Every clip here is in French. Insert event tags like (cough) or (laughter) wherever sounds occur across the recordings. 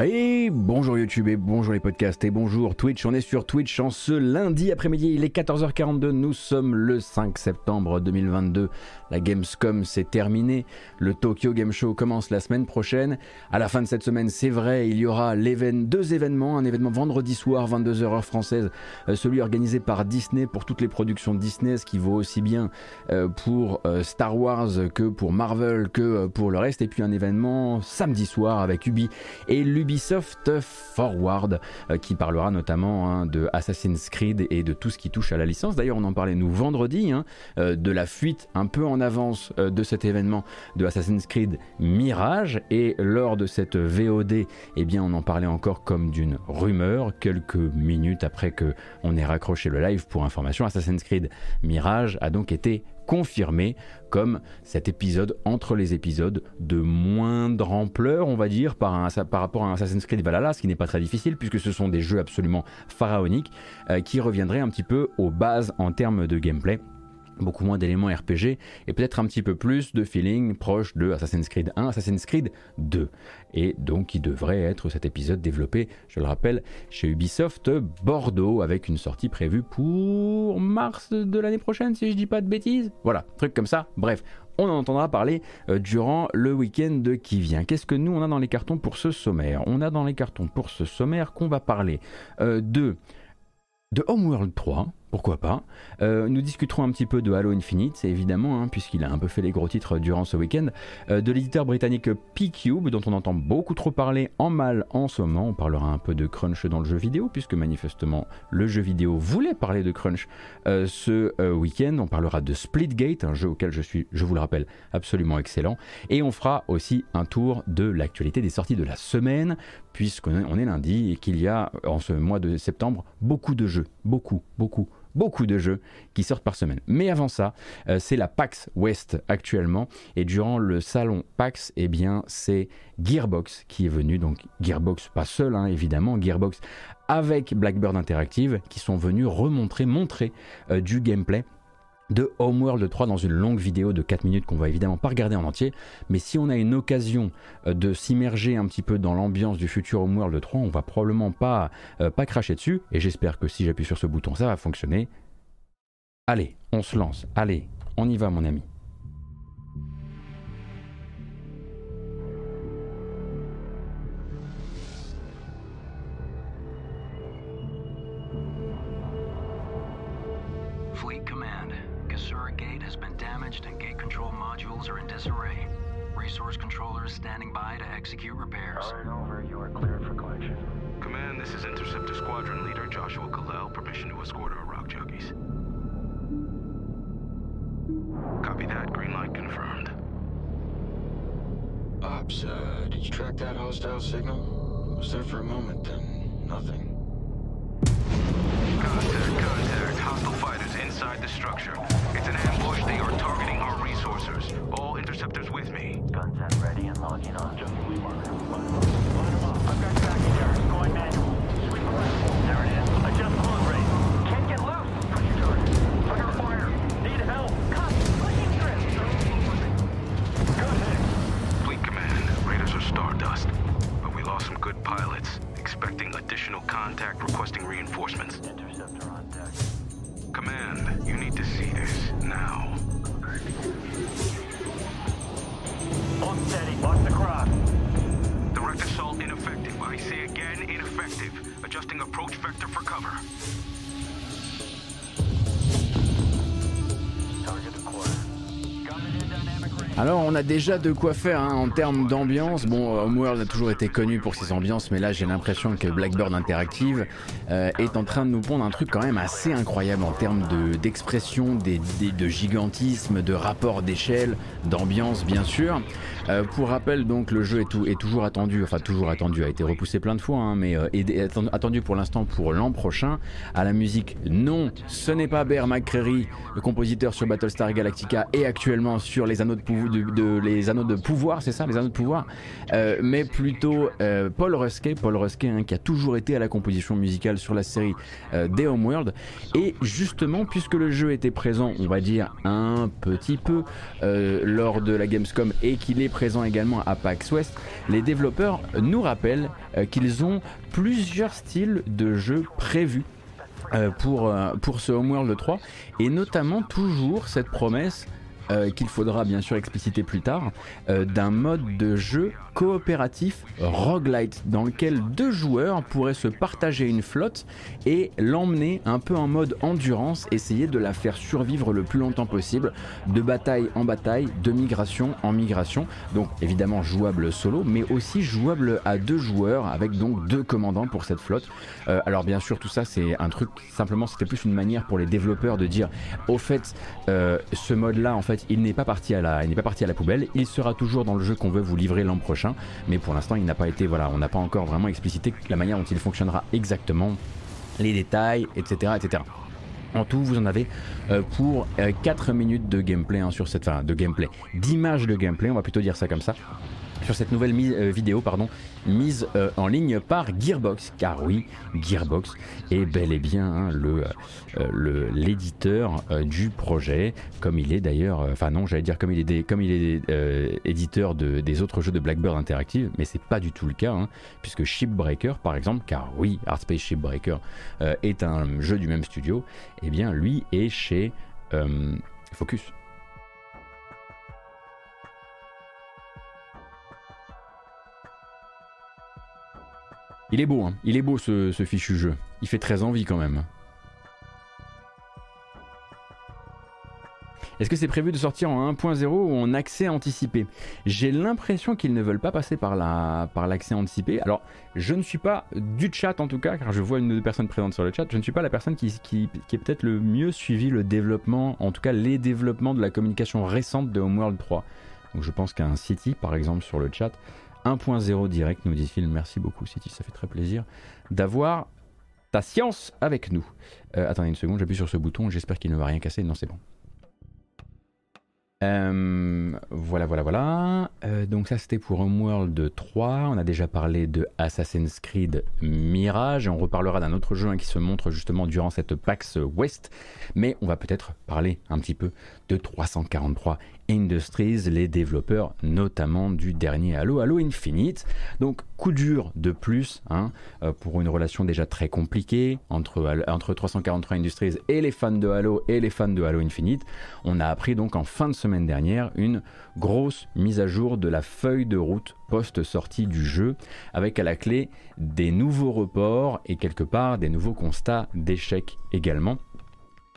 Et bonjour YouTube et bonjour les podcasts et bonjour Twitch. On est sur Twitch en ce lundi après-midi, il est 14h42, nous sommes le 5 septembre 2022. La Gamescom s'est terminée, le Tokyo Game Show commence la semaine prochaine. À la fin de cette semaine, c'est vrai, il y aura deux événements, un événement vendredi soir 22h heure française, euh, celui organisé par Disney pour toutes les productions Disney, ce qui vaut aussi bien euh, pour euh, Star Wars que pour Marvel que pour le reste. Et puis un événement samedi soir avec Ubi Ubisoft Forward, euh, qui parlera notamment hein, de Assassin's Creed et de tout ce qui touche à la licence. D'ailleurs, on en parlait nous vendredi, hein, euh, de la fuite un peu en avance euh, de cet événement de Assassin's Creed Mirage. Et lors de cette VOD, eh bien, on en parlait encore comme d'une rumeur, quelques minutes après que on ait raccroché le live pour information. Assassin's Creed Mirage a donc été confirmé comme cet épisode entre les épisodes de moindre ampleur, on va dire, par, rapport à Assassin's Creed Valhalla, ce qui n'est pas très difficile puisque ce sont des jeux absolument pharaoniques euh, qui reviendraient un petit peu aux bases en termes de gameplay beaucoup moins d'éléments RPG et peut-être un petit peu plus de feeling proche de Assassin's Creed 1, Assassin's Creed 2. Et donc il devrait être cet épisode développé, je le rappelle, chez Ubisoft Bordeaux avec une sortie prévue pour mars de l'année prochaine si je dis pas de bêtises. Voilà, truc comme ça. Bref, on en entendra parler euh, durant le week-end qui vient. Qu'est-ce que nous on a dans les cartons pour ce sommaire? On a dans les cartons pour ce sommaire qu'on va parler euh, de de Homeworld 3, pourquoi pas. Euh, nous discuterons un petit peu de Halo Infinite, évidemment, hein, puisqu'il a un peu fait les gros titres durant ce week-end, euh, de l'éditeur britannique P-Cube, dont on entend beaucoup trop parler en mal en ce moment. On parlera un peu de crunch dans le jeu vidéo, puisque manifestement le jeu vidéo voulait parler de crunch euh, ce week-end. On parlera de Splitgate, un jeu auquel je suis, je vous le rappelle, absolument excellent. Et on fera aussi un tour de l'actualité des sorties de la semaine, puisqu'on est lundi et qu'il y a en ce mois de septembre beaucoup de jeux, beaucoup, beaucoup beaucoup de jeux qui sortent par semaine. Mais avant ça, euh, c'est la PAX West actuellement. Et durant le salon PAX, eh bien, c'est Gearbox qui est venu. Donc Gearbox, pas seul, hein, évidemment, Gearbox avec Blackbird Interactive, qui sont venus remontrer, montrer euh, du gameplay de Homeworld 3 dans une longue vidéo de 4 minutes qu'on va évidemment pas regarder en entier, mais si on a une occasion euh, de s'immerger un petit peu dans l'ambiance du futur Homeworld 3, on va probablement pas, euh, pas cracher dessus, et j'espère que si j'appuie sur ce bouton ça va fonctionner. Allez, on se lance, allez, on y va mon ami. Resource controllers standing by to execute repairs. Alright, over. You are cleared for collection. Command, this is Interceptor Squadron Leader Joshua Kalel. Permission to escort our rock jockeys. Copy that. Green light confirmed. Ops, uh, did you track that hostile signal? It was there for a moment, then nothing. Contact, contact. Hostile fighters inside the structure. It's an ambush. They are targeting our resourcers. All interceptors with me. Guns additional contact requesting reinforcements. Interceptor on deck. Command, you need to see this now. On steady. Watch the cross. Direct assault ineffective. I say again, ineffective. Adjusting approach vector for cover. Alors on a déjà de quoi faire hein, en termes d'ambiance. Bon, Homeworld a toujours été connu pour ses ambiances, mais là j'ai l'impression que Blackbird Interactive euh, est en train de nous pondre un truc quand même assez incroyable en termes d'expression, de, gigantisme, de rapport d'échelle, d'ambiance bien sûr. Euh, pour rappel, donc le jeu est, toujours attendu, enfin toujours attendu, a été repoussé plein de fois, hein, mais euh, attendu pour l'instant pour l'an prochain. À la musique, non, ce n'est pas Bear McCreary, le compositeur sur Battlestar Galactica et actuellement sur Les Anneaux de Pouvoir de, les anneaux de pouvoir, c'est ça, les anneaux de pouvoir, euh, mais plutôt euh, Paul Rusky, Paul Rusky hein, qui a toujours été à la composition musicale sur la série euh, des Homeworld. Et justement, puisque le jeu était présent, on va dire un petit peu lors de la Gamescom et qu'il est présent également à PAX West, les développeurs nous rappellent qu'ils ont plusieurs styles de jeux prévus pour, pour ce Homeworld 3 et notamment toujours cette promesse euh, qu'il faudra bien sûr expliciter plus tard, euh, d'un mode de jeu coopératif roguelite dans lequel deux joueurs pourraient se partager une flotte et l'emmener un peu en mode endurance, essayer de la faire survivre le plus longtemps possible, de bataille en bataille, de migration en migration. Donc évidemment jouable solo, mais aussi jouable à deux joueurs avec donc deux commandants pour cette flotte. Euh, alors bien sûr tout ça c'est un truc, simplement c'était plus une manière pour les développeurs de dire au fait ce mode là en fait il n'est pas parti à la, il n'est pas parti à la poubelle. Il sera toujours dans le jeu qu'on veut vous livrer l'an prochain, mais pour l'instant, il n'a pas été, voilà, on n'a pas encore vraiment explicité la manière dont il fonctionnera exactement, les détails, etc., etc. En tout, vous en avez euh, pour 4 euh, minutes de gameplay hein, sur cette, fin de gameplay, d'image de gameplay, on va plutôt dire ça comme ça sur cette nouvelle euh, vidéo pardon, mise euh, en ligne par Gearbox, car oui, Gearbox est bel et bien hein, euh, le, l'éditeur du projet, comme il est d'ailleurs, enfin non, j'allais dire comme il est, comme il est éditeur de, des autres jeux de Blackbird Interactive, mais c'est pas du tout le cas, hein, puisque Shipbreaker par exemple, car oui, Artspace Shipbreaker est un jeu du même studio, et eh bien lui est chez Focus. Il est beau, hein. il est beau ce, fichu jeu. Il fait très envie quand même. Est-ce que c'est prévu de sortir en 1.0 ou en accès anticipé? J'ai l'impression qu'ils ne veulent pas passer par l'accès anticipé. Alors, je ne suis pas du chat en tout cas, car je vois une ou deux personnes présentes sur le chat. Je ne suis pas la personne qui, qui, qui est peut-être le mieux suivi le développement, en tout cas les développements de la communication récente de Homeworld 3. Donc je pense qu'un City, par exemple, sur le chat, 1.0 direct, nous dit-il. Merci beaucoup, City, ça fait très plaisir d'avoir ta science avec nous. Euh, attendez une seconde, j'appuie sur ce bouton, j'espère qu'il ne va rien casser. Non, c'est bon. Euh, voilà, voilà, voilà. Euh, donc ça c'était pour Homeworld 3. On a déjà parlé de Assassin's Creed Mirage. On reparlera d'un autre jeu hein, qui se montre justement durant cette PAX West. Mais on va peut-être parler un petit peu de 343 Industries, les développeurs notamment du dernier Halo, Halo Infinite. Donc coup dur de plus hein, euh, pour une relation déjà très compliquée entre, entre 343 Industries et les fans de Halo et les fans de Halo Infinite. On a appris donc en fin de semaine dernière une grosse mise à jour de la feuille de route post-sortie du jeu, avec à la clé des nouveaux reports et quelque part des nouveaux constats d'échec également.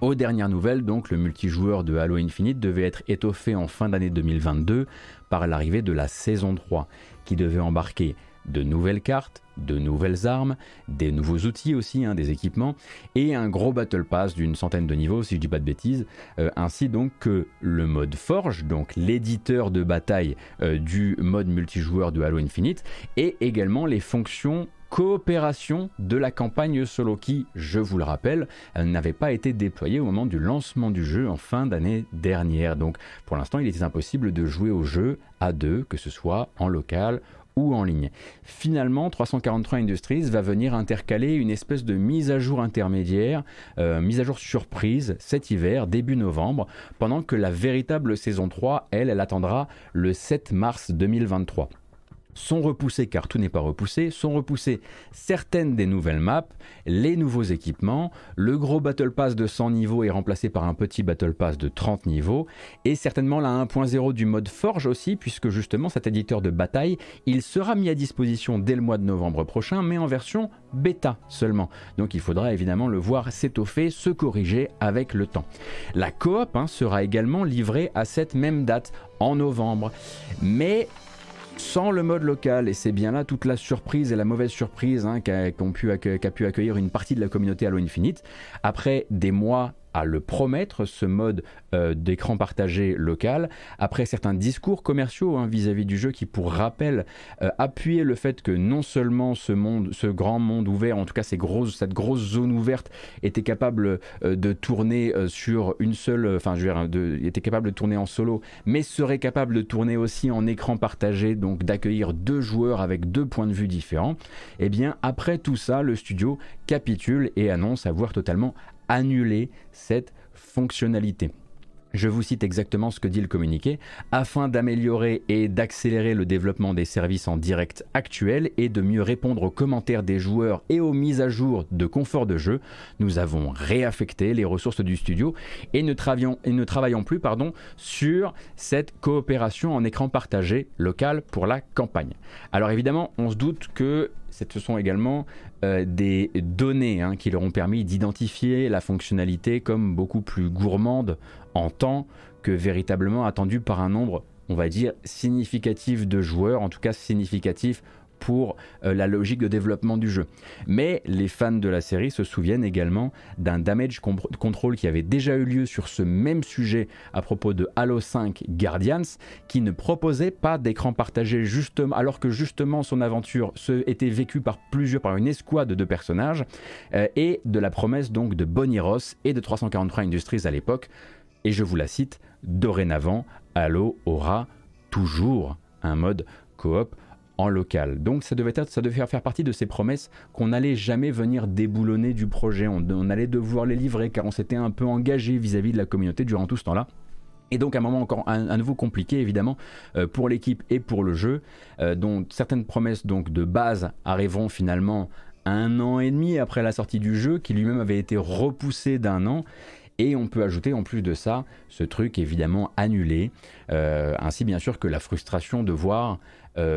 Aux dernières nouvelles, donc, le multijoueur de Halo Infinite devait être étoffé en fin d'année 2022 par l'arrivée de la saison 3, qui devait embarquer de nouvelles cartes, de nouvelles armes, des nouveaux outils aussi, hein, des équipements, et un gros Battle Pass d'une centaine de niveaux, si je dis pas de bêtises, euh, ainsi donc que le mode Forge, donc l'éditeur de bataille euh, du mode multijoueur de Halo Infinite, et également les fonctions coopération de la campagne solo qui, je vous le rappelle, n'avait pas été déployée au moment du lancement du jeu en fin d'année dernière. Donc pour l'instant, il était impossible de jouer au jeu à deux, que ce soit en local ou en ligne. Finalement, 343 Industries va venir intercaler une espèce de mise à jour intermédiaire, euh, mise à jour surprise cet hiver, début novembre, pendant que la véritable saison 3, elle, elle attendra le 7 mars 2023 sont repoussés, car tout n'est pas repoussé, sont repoussées certaines des nouvelles maps, les nouveaux équipements, le gros Battle Pass de 100 niveaux est remplacé par un petit Battle Pass de 30 niveaux, et certainement la 1.0 du mode Forge aussi, puisque justement cet éditeur de bataille, il sera mis à disposition dès le mois de novembre prochain, mais en version bêta seulement. Donc il faudra évidemment le voir s'étoffer, se corriger avec le temps. La coop hein, sera également livrée à cette même date, en novembre. Mais sans le mode local. Et c'est bien là toute la surprise et la mauvaise surprise hein, qu'a pu, pu, accueillir une partie de la communauté Halo Infinite. Après des mois à le promettre, ce mode euh, d'écran partagé local, après certains discours commerciaux hein, vis-à-vis du jeu qui, pour rappel, euh, appuyaient le fait que non seulement ce monde, ce grand monde ouvert, en tout cas ces grosses, cette grosse zone ouverte, était capable euh, de tourner sur une seule, enfin je veux dire, de, était capable de tourner en solo, mais serait capable de tourner aussi en écran partagé, donc d'accueillir deux joueurs avec deux points de vue différents. Et eh bien après tout ça, le studio capitule et annonce avoir totalement annulé cette fonctionnalité. Je vous cite exactement ce que dit le communiqué. Afin d'améliorer et d'accélérer le développement des services en direct actuels et de mieux répondre aux commentaires des joueurs et aux mises à jour de confort de jeu, nous avons réaffecté les ressources du studio et ne, travaillons plus sur cette coopération en écran partagé local pour la campagne. Alors évidemment, on se doute que ce sont également euh, des données hein, qui leur ont permis d'identifier la fonctionnalité comme beaucoup plus gourmande en temps que véritablement attendue par un nombre, on va dire, significatif de joueurs, en tout cas significatif pour euh, la logique de développement du jeu. Mais les fans de la série se souviennent également d'un damage control qui avait déjà eu lieu sur ce même sujet à propos de Halo 5 Guardians, qui ne proposait pas d'écran partagé justement, alors que justement son aventure était vécue par plusieurs, par une escouade de personnages, euh, et de la promesse donc de Bonnie Ross et de 343 Industries à l'époque. Et je vous la cite, dorénavant, Halo aura toujours un mode coop en local. Donc ça devait, être, ça devait faire partie de ces promesses qu'on n'allait jamais venir déboulonner du projet, on, allait devoir les livrer car on s'était un peu engagé vis-à-vis de la communauté durant tout ce temps-là. Et donc un moment encore à, nouveau compliqué évidemment euh, pour l'équipe et pour le jeu, euh, dont certaines promesses donc de base arriveront finalement un an et demi après la sortie du jeu, qui lui-même avait été repoussé d'un an. Et on peut ajouter en plus de ça ce truc évidemment annulé, euh, ainsi bien sûr que la frustration de voir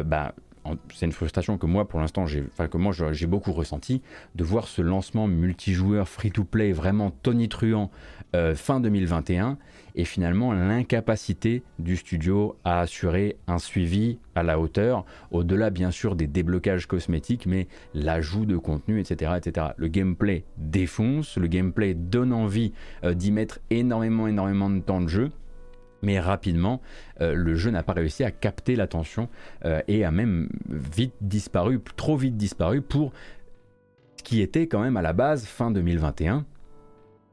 bah, c'est une frustration que moi pour l'instant j'ai beaucoup ressenti de voir ce lancement multijoueur free to play vraiment tonitruant euh, fin 2021 et finalement l'incapacité du studio à assurer un suivi à la hauteur au-delà bien sûr des déblocages cosmétiques mais l'ajout de contenu etc etc le gameplay défonce le gameplay donne envie euh, d'y mettre énormément énormément de temps de jeu mais rapidement, euh, le jeu n'a pas réussi à capter l'attention euh, et a même vite disparu, trop vite disparu pour ce qui était quand même à la base fin 2021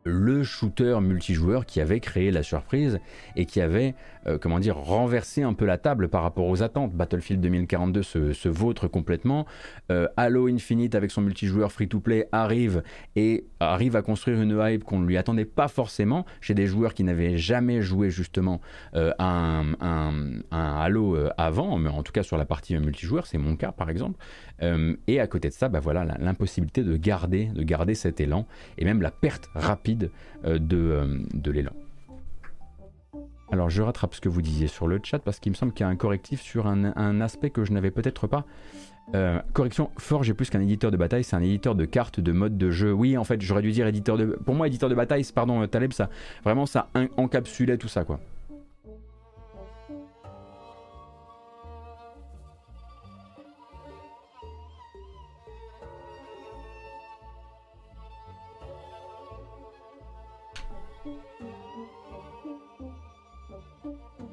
le shooter multijoueur qui avait créé la surprise et qui avait, euh, comment dire, renversé un peu la table par rapport aux attentes. Battlefield 2042 se, vautre complètement. Euh, Halo Infinite avec son multijoueur free-to-play arrive et arrive à construire une hype qu'on ne lui attendait pas forcément chez des joueurs qui n'avaient jamais joué justement euh, un, un, Halo avant, mais en tout cas sur la partie multijoueur, c'est mon cas par exemple. Et à côté de ça, bah voilà, l'impossibilité de garder, de garder cet élan et même la perte rapide euh, euh, de, l'élan. Alors je rattrape ce que vous disiez sur le chat parce qu'il me semble qu'il y a un correctif sur un, aspect que je n'avais peut-être pas. Euh, correction, Forge est plus qu'un éditeur de bataille, c'est un éditeur de cartes, de modes de jeu. Oui, en fait, j'aurais dû dire éditeur de... Pour moi, éditeur de bataille, pardon, Taleb, ça, vraiment, ça encapsulait tout ça, quoi.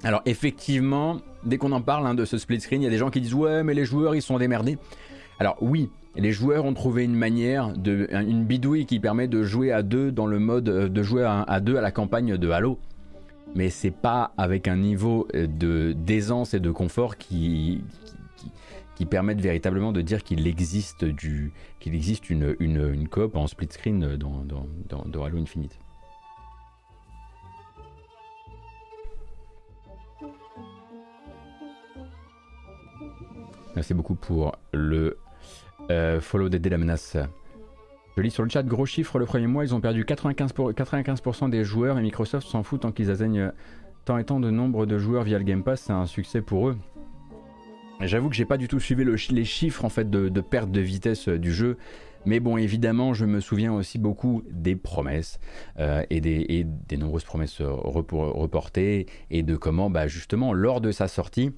Alors effectivement, dès qu'on en parle hein, de ce split screen, il y a des gens qui disent ouais mais les joueurs ils sont démerdés. Alors oui, les joueurs ont trouvé une manière, de, une bidouille qui permet de jouer à deux dans le mode euh, de jouer à, deux à la campagne de Halo. Mais c'est pas avec un niveau euh, de d'aisance et de confort qui, qui, permettent véritablement de dire qu'il existe, du, qu'il existe une, une, coop en split screen dans, dans, dans Halo Infinite. Merci beaucoup pour le euh, follow d'aider la menace. Je lis sur le chat, gros chiffre, le premier mois, ils ont perdu 95%, pour, 95 des joueurs et Microsoft s'en fout tant qu'ils atteignent tant et tant de nombre de joueurs via le Game Pass, c'est un succès pour eux. J'avoue que j'ai pas du tout suivi les chiffres en fait de, perte de vitesse euh, du jeu, mais bon évidemment je me souviens aussi beaucoup des promesses euh, et, des, des, nombreuses promesses reportées et de comment bah, justement lors de sa sortie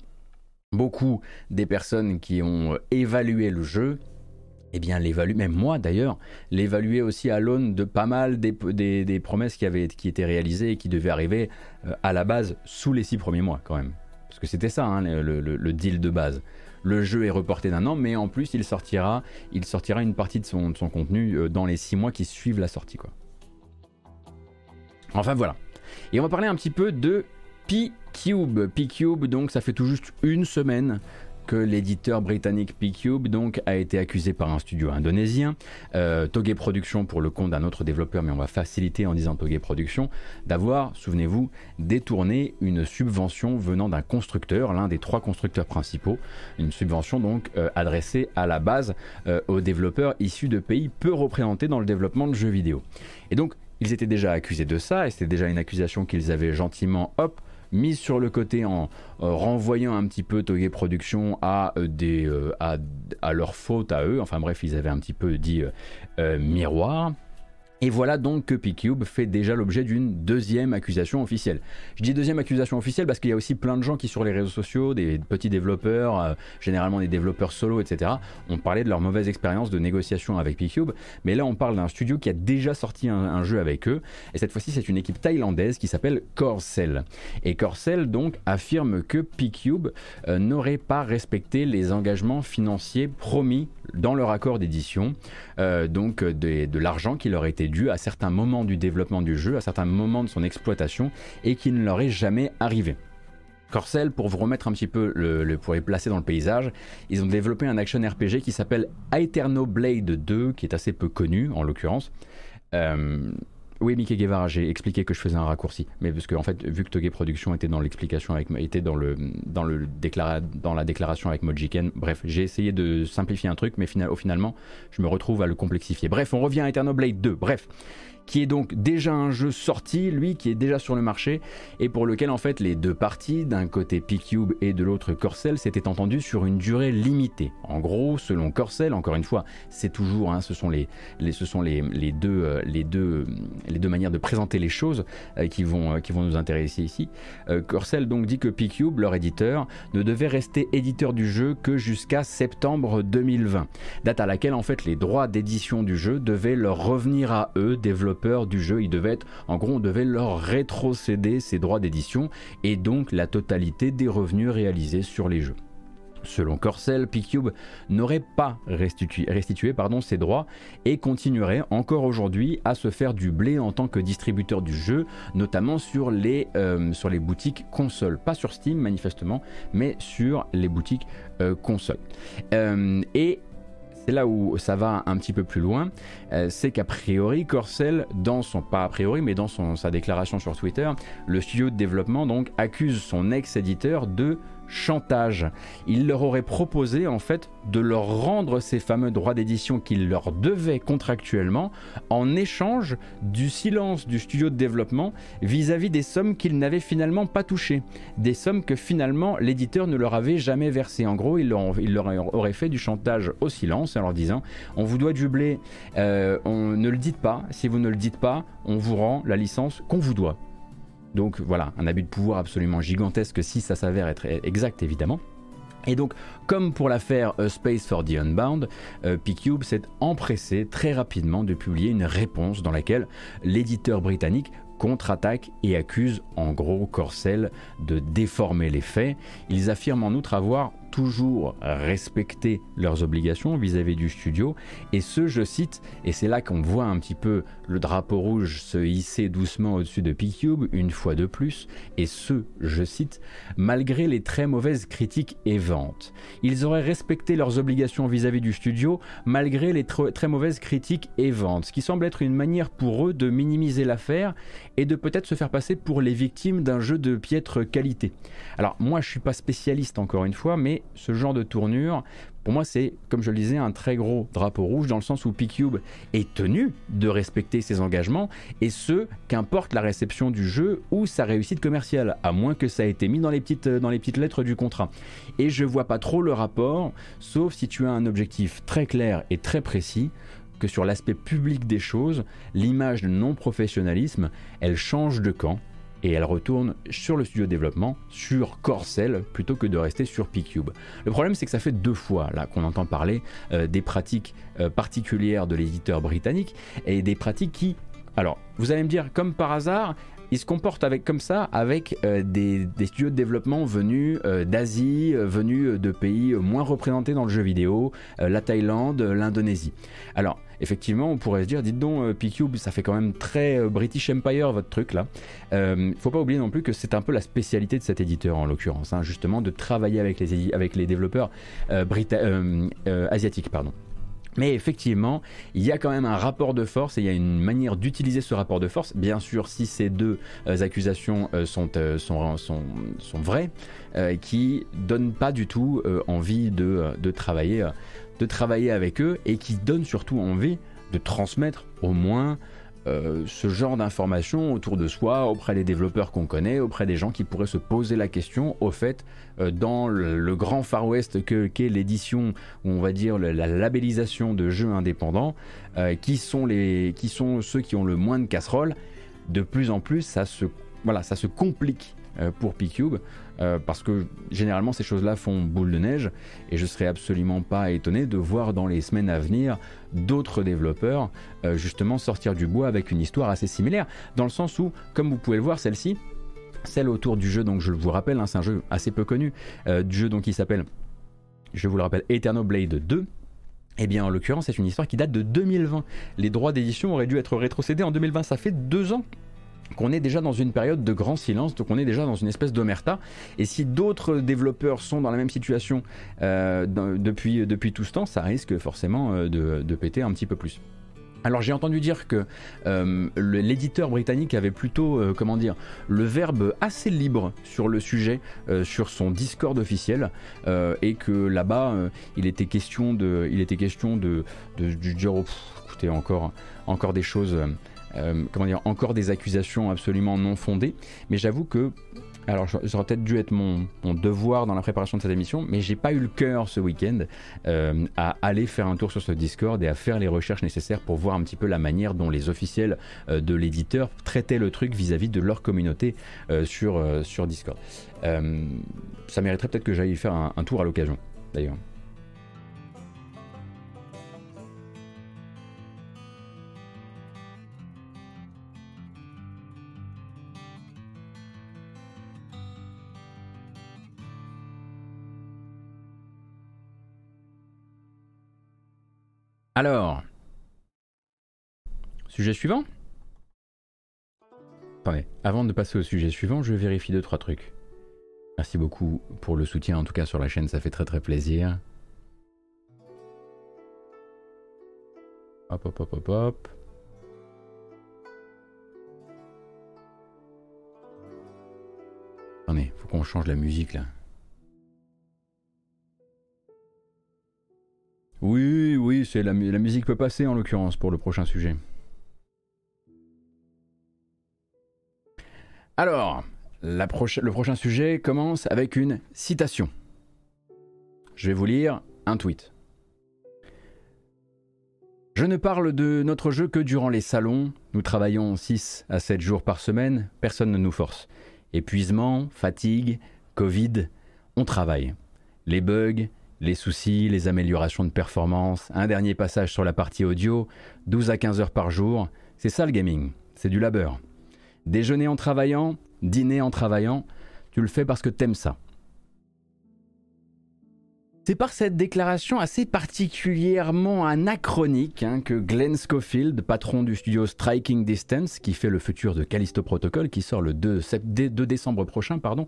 beaucoup des personnes qui ont évalué le jeu eh bien l'évaluer, même moi d'ailleurs, l'évaluer aussi à l'aune de pas mal des, promesses qui, avaient, qui étaient réalisées et qui devaient arriver euh, à la base sous les six premiers mois quand même. Parce que c'était ça hein, le, deal de base. Le jeu est reporté d'un an, mais en plus il sortira, il sortira une partie de son, contenu euh, dans les six mois qui suivent la sortie. Enfin voilà. Et on va parler un petit peu de P-Cube. P-Cube, donc ça fait tout juste une semaine que l'éditeur britannique P-Cube donc a été accusé par un studio indonésien, euh, Toge Productions pour le compte d'un autre développeur, mais on va faciliter en disant Toge Productions, d'avoir, souvenez-vous, détourné une subvention venant d'un constructeur, l'un des trois constructeurs principaux, une subvention donc euh, adressée à la base euh, aux développeurs issus de pays peu représentés dans le développement de jeux vidéo. Et donc ils étaient déjà accusés de ça, et c'était déjà une accusation qu'ils avaient gentiment, hop, mise sur le côté en euh, renvoyant un petit peu Toge Productions à, euh, des, euh, à, à leur faute à eux. Enfin bref, ils avaient un petit peu dit miroir. Et voilà donc que P-Cube fait déjà l'objet d'une deuxième accusation officielle. Je dis deuxième accusation officielle parce qu'il y a aussi plein de gens qui sur les réseaux sociaux, des petits développeurs, euh, généralement des développeurs solo, etc., ont parlé de leur mauvaise expérience de négociation avec P-Cube. Mais là on parle d'un studio qui a déjà sorti un, jeu avec eux. Et cette fois-ci c'est une équipe thaïlandaise qui s'appelle Corcel. Et Corcel donc affirme que P-Cube euh, n'aurait pas respecté les engagements financiers promis dans leur accord d'édition. Euh, donc de, l'argent qui leur était dû à certains moments du développement du jeu, à certains moments de son exploitation, et qui ne leur est jamais arrivé. Corcel, pour vous remettre un petit peu le, pour les placer dans le paysage, ils ont développé un action RPG qui s'appelle Eterno Blade 2, qui est assez peu connu en l'occurrence. Euh, oui, Mickey Guevara, j'ai expliqué que je faisais un raccourci. Mais parce que, en fait, vu que Toge Production était dans l'explication avec, était dans, le, dans, dans la déclaration avec Mojiken, bref, j'ai essayé de simplifier un truc, mais au finalement, je me retrouve à le complexifier. Bref, on revient à Blade 2. Bref, qui est donc déjà un jeu sorti, lui, qui est déjà sur le marché, et pour lequel en fait les deux parties, d'un côté P-Cube et de l'autre Corcel, s'étaient entendues sur une durée limitée. En gros, selon Corcel, encore une fois, c'est toujours, hein, ce sont, les, deux, euh, manières de présenter les choses euh, qui, vont, euh, qui vont nous intéresser ici. Corcel donc dit que P-Cube, leur éditeur, ne devait rester éditeur du jeu que jusqu'à septembre 2020, date à laquelle en fait les droits d'édition du jeu devaient leur revenir à eux, développeurs du jeu. Il devait être, en gros, on devait leur rétrocéder ses droits d'édition et donc la totalité des revenus réalisés sur les jeux. Selon Corcel, P-Cube n'aurait pas restitué, restitué pardon, ses droits et continuerait encore aujourd'hui à se faire du blé en tant que distributeur du jeu, notamment sur les, euh, sur les boutiques consoles. Pas sur Steam manifestement, mais sur les boutiques euh, consoles. Euh, et c'est là où ça va un petit peu plus loin, euh, c'est qu'a priori Corcel, dans son pas a priori, mais dans sa déclaration sur Twitter, le studio de développement donc accuse son ex-éditeur de chantage. Il leur aurait proposé en fait de leur rendre ces fameux droits d'édition qu'ils leur devaient contractuellement en échange du silence du studio de développement vis-à-vis des sommes qu'ils n'avaient finalement pas touchées. Des sommes que finalement l'éditeur ne leur avait jamais versées. En gros, il leur, aurait fait du chantage au silence en leur disant on vous doit du blé, euh, on, ne le dites pas, si vous ne le dites pas, on vous rend la licence qu'on vous doit. Donc voilà, un abus de pouvoir absolument gigantesque si ça s'avère être exact évidemment. Et donc, comme pour l'affaire Space for the Unbound, euh, P-Cube s'est empressé très rapidement de publier une réponse dans laquelle l'éditeur britannique contre-attaque et accuse en gros Corcel de déformer les faits. Ils affirment en outre avoir toujours respecté leurs obligations vis-à-vis du studio, et ce, je cite, et c'est là qu'on voit un petit peu le drapeau rouge se hisser doucement au-dessus de P-Cube, une fois de plus, et ce, je cite, malgré les très mauvaises critiques et ventes. Ils auraient respecté leurs obligations vis-à-vis du studio, malgré les très mauvaises critiques et ventes, ce qui semble être une manière pour eux de minimiser l'affaire et de peut-être se faire passer pour les victimes d'un jeu de piètre qualité. Alors moi je suis pas spécialiste encore une fois, mais ce genre de tournure, pour moi, c'est, comme je le disais, un très gros drapeau rouge dans le sens où P-Cube est tenu de respecter ses engagements et ce, qu'importe la réception du jeu ou sa réussite commerciale, à moins que ça ait été mis dans les petites, dans les petites lettres du contrat. Et je vois pas trop le rapport, sauf si tu as un objectif très clair et très précis que sur l'aspect public des choses, l'image de non-professionnalisme, elle change de camp et elle retourne sur le studio de développement, sur Corcel, plutôt que de rester sur P-Cube. Le problème, c'est que ça fait deux fois là qu'on entend parler euh, des pratiques euh, particulières de l'éditeur britannique et des pratiques qui alors, vous allez me dire, comme par hasard, il se comporte avec, comme ça avec euh, des, studios de développement venus d'Asie, venus de pays moins représentés dans le jeu vidéo, la Thaïlande, l'Indonésie. Alors, effectivement, on pourrait se dire, dites donc, P-Cube, ça fait quand même très British Empire votre truc là. faut pas oublier non plus que c'est un peu la spécialité de cet éditeur en l'occurrence, hein, justement, de travailler avec les, avec les développeurs asiatiques. Pardon. Mais effectivement, il y a quand même un rapport de force et il y a une manière d'utiliser ce rapport de force. Bien sûr, si ces deux euh, accusations euh, sont, euh, sont, sont, sont, vraies, qui donnent pas du tout envie de, de, travailler, travailler avec eux et qui donnent surtout envie de transmettre au moins euh, ce genre d'informations autour de soi, auprès des développeurs qu'on connaît, auprès des gens qui pourraient se poser la question, au fait, euh, dans le, grand Far West que, qu'est l'édition, ou on va dire la, labellisation de jeux indépendants, euh, qui, sont les, qui sont ceux qui ont le moins de casseroles, de plus en plus ça se, voilà, ça se complique pour P-Cube. Euh, parce que généralement ces choses-là font boule de neige et je serais absolument pas étonné de voir dans les semaines à venir d'autres développeurs euh, justement sortir du bois avec une histoire assez similaire, dans le sens où, comme vous pouvez le voir, celle-ci, celle autour du jeu, donc je vous rappelle, hein, c'est un jeu assez peu connu, euh, du jeu qui s'appelle, je vous le rappelle, Eternal Blade 2. Eh bien, en l'occurrence, c'est une histoire qui date de 2020. Les droits d'édition auraient dû être rétrocédés en 2020. Ça fait deux ans qu'on est déjà dans une période de grand silence, donc on est déjà dans une espèce d'omerta. Et si d'autres développeurs sont dans la même situation euh, depuis, depuis tout ce temps, ça risque forcément euh, de, péter un petit peu plus. Alors j'ai entendu dire que euh, l'éditeur britannique avait plutôt, comment dire, le verbe assez libre sur le sujet, sur son Discord officiel, et que là-bas, il était question de, il était question de, du dire, oh, écoutez, encore, encore des choses euh, comment dire, encore des accusations absolument non fondées. Mais j'avoue que alors, ça aurait peut-être dû être mon, devoir dans la préparation de cette émission, mais j'ai pas eu le cœur ce week-end euh, à aller faire un tour sur ce Discord et à faire les recherches nécessaires pour voir un petit peu la manière dont les officiels euh, de l'éditeur traitaient le truc vis-à-vis de leur communauté sur, sur Discord. ça mériterait peut-être que j'aille faire un tour à l'occasion, d'ailleurs. Alors, sujet suivant Attendez, avant de passer au sujet suivant, je vérifie deux trois trucs. Merci beaucoup pour le soutien, en tout cas sur la chaîne, ça fait très très plaisir. Hop hop hop hop hop. Attendez, faut qu'on change la musique là. Oui, oui, c'est la, musique peut passer en l'occurrence pour le prochain sujet. Alors, le prochain sujet commence avec une citation. Je vais vous lire un tweet. Je ne parle de notre jeu que durant les salons. Nous travaillons 6 à 7 jours par semaine. Personne ne nous force. Épuisement, fatigue, Covid, on travaille. Les bugs, les soucis, les améliorations de performance, un dernier passage sur la partie audio, 12 à 15 heures par jour, c'est ça le gaming, c'est du labeur. Déjeuner en travaillant, dîner en travaillant, tu le fais parce que t'aimes ça. C'est par cette déclaration assez particulièrement anachronique hein, que Glenn Schofield, patron du studio Striking Distance, qui fait le futur de Callisto Protocol, qui sort le 2, 2 décembre prochain, pardon,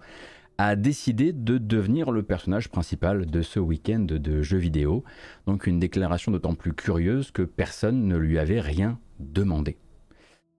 a décidé de devenir le personnage principal de ce week-end de jeux vidéo. Donc une déclaration d'autant plus curieuse que personne ne lui avait rien demandé.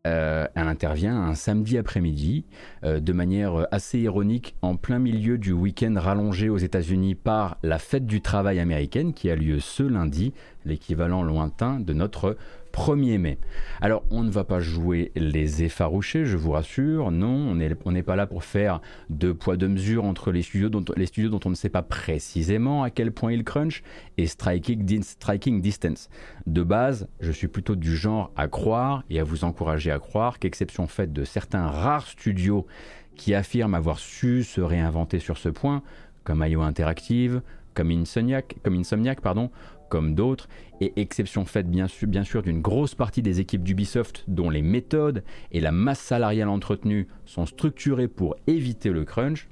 Euh, elle intervient un samedi après-midi euh, de manière assez ironique en plein milieu du week-end rallongé aux États-Unis par la fête du travail américaine qui a lieu ce lundi, l'équivalent lointain de notre 1er mai. Alors, on ne va pas jouer les effarouchés, je vous rassure. Non, on n'est on pas là pour faire de poids de mesure entre les studios, dont, les studios dont on ne sait pas précisément à quel point ils crunch et striking, striking distance. De base, je suis plutôt du genre à croire et à vous encourager à croire qu'exception faite de certains rares studios qui affirment avoir su se réinventer sur ce point, comme IO Interactive, comme Insomniac, comme Insomniac pardon, comme d'autres, et exception faite bien sûr, d'une grosse partie des équipes d'Ubisoft dont les méthodes et la masse salariale entretenue sont structurées pour éviter le crunch,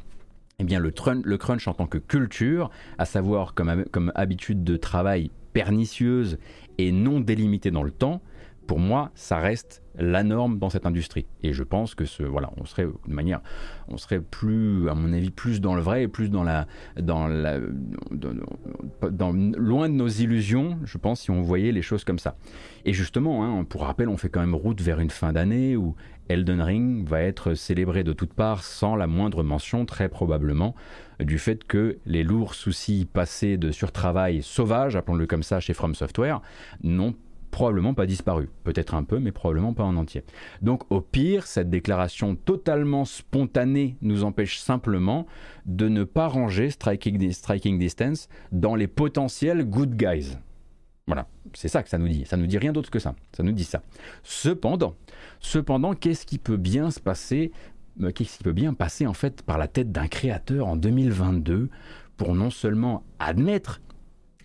eh bien le, crunch en tant que culture, à savoir comme habitude de travail pernicieuse et non délimitée dans le temps, pour moi, ça reste la norme dans cette industrie. Et je pense que ce, voilà, on serait de manière, on serait plus, à mon avis, plus dans le vrai et plus dans la, dans la, dans, loin de nos illusions, je pense, si on voyait les choses comme ça. Et justement, hein, pour rappel, on fait quand même route vers une fin d'année où Elden Ring va être célébré de toutes parts sans la moindre mention, très probablement, du fait que les lourds soucis passés de surtravail sauvage, appelons-le comme ça, chez From Software, n'ont probablement pas disparu. Peut-être un peu, mais probablement pas en entier. Donc au pire, cette déclaration totalement spontanée nous empêche simplement de ne pas ranger Striking, Distance dans les potentiels good guys. Voilà, c'est ça que ça nous dit. Ça nous dit rien d'autre que ça. Ça nous dit ça. Cependant, cependant, qu'est-ce qui peut bien se passer euh, Qu'est-ce qui peut bien passer en fait par la tête d'un créateur en 2022 pour non seulement admettre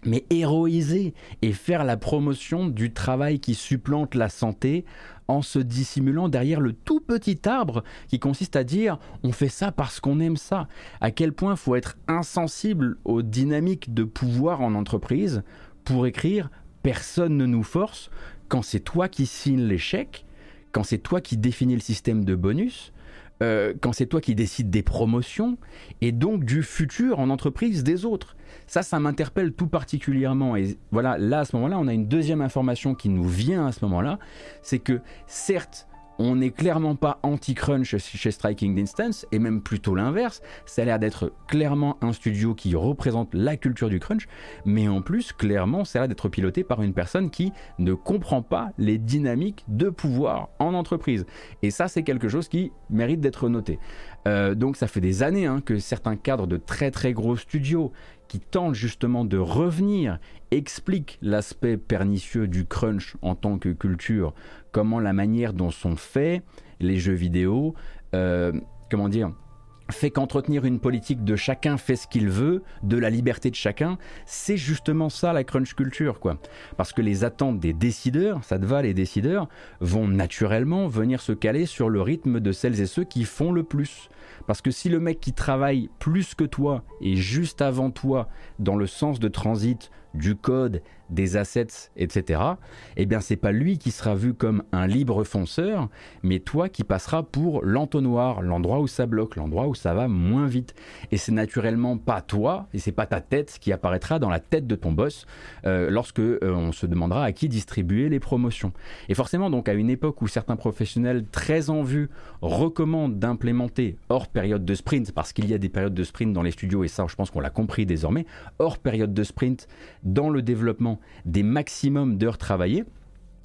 mais héroïser et faire la promotion du travail qui supplante la santé en se dissimulant derrière le tout petit arbre qui consiste à dire on fait ça parce qu'on aime ça. À quel point faut être insensible aux dynamiques de pouvoir en entreprise pour écrire personne ne nous force quand c'est toi qui signes l'échec, quand c'est toi qui définis le système de bonus, euh, quand c'est toi qui décides des promotions et donc du futur en entreprise des autres. Ça, ça m'interpelle tout particulièrement. Et voilà, là, à ce moment-là, on a une deuxième information qui nous vient à ce moment-là. C'est que, certes, on n'est clairement pas anti-crunch chez Striking Distance, et même plutôt l'inverse. Ça a l'air d'être clairement un studio qui représente la culture du crunch, mais en plus, clairement, ça a l'air d'être piloté par une personne qui ne comprend pas les dynamiques de pouvoir en entreprise. Et ça, c'est quelque chose qui mérite d'être noté. Euh, donc ça fait des années hein, que certains cadres de très très gros studios qui tentent justement de revenir, expliquent l'aspect pernicieux du crunch en tant que culture, comment la manière dont sont faits les jeux vidéo, euh, comment dire, fait qu'entretenir une politique de chacun fait ce qu'il veut, de la liberté de chacun, c'est justement ça la crunch culture, quoi. Parce que les attentes des décideurs, ça te va les décideurs, vont naturellement venir se caler sur le rythme de celles et ceux qui font le plus. Parce que si le mec qui travaille plus que toi et juste avant toi dans le sens de transit du code, des assets, etc., eh bien c'est pas lui qui sera vu comme un libre fonceur, mais toi qui passeras pour l'entonnoir, l'endroit où ça bloque, l'endroit où ça va moins vite. Et c'est naturellement pas toi, et c'est pas ta tête qui apparaîtra dans la tête de ton boss euh, lorsque euh, on se demandera à qui distribuer les promotions. Et forcément donc à une époque où certains professionnels très en vue recommandent d'implémenter hors période de sprint, parce qu'il y a des périodes de sprint dans les studios, et ça je pense qu'on l'a compris désormais, hors période de sprint dans le développement des maximums d'heures travaillées,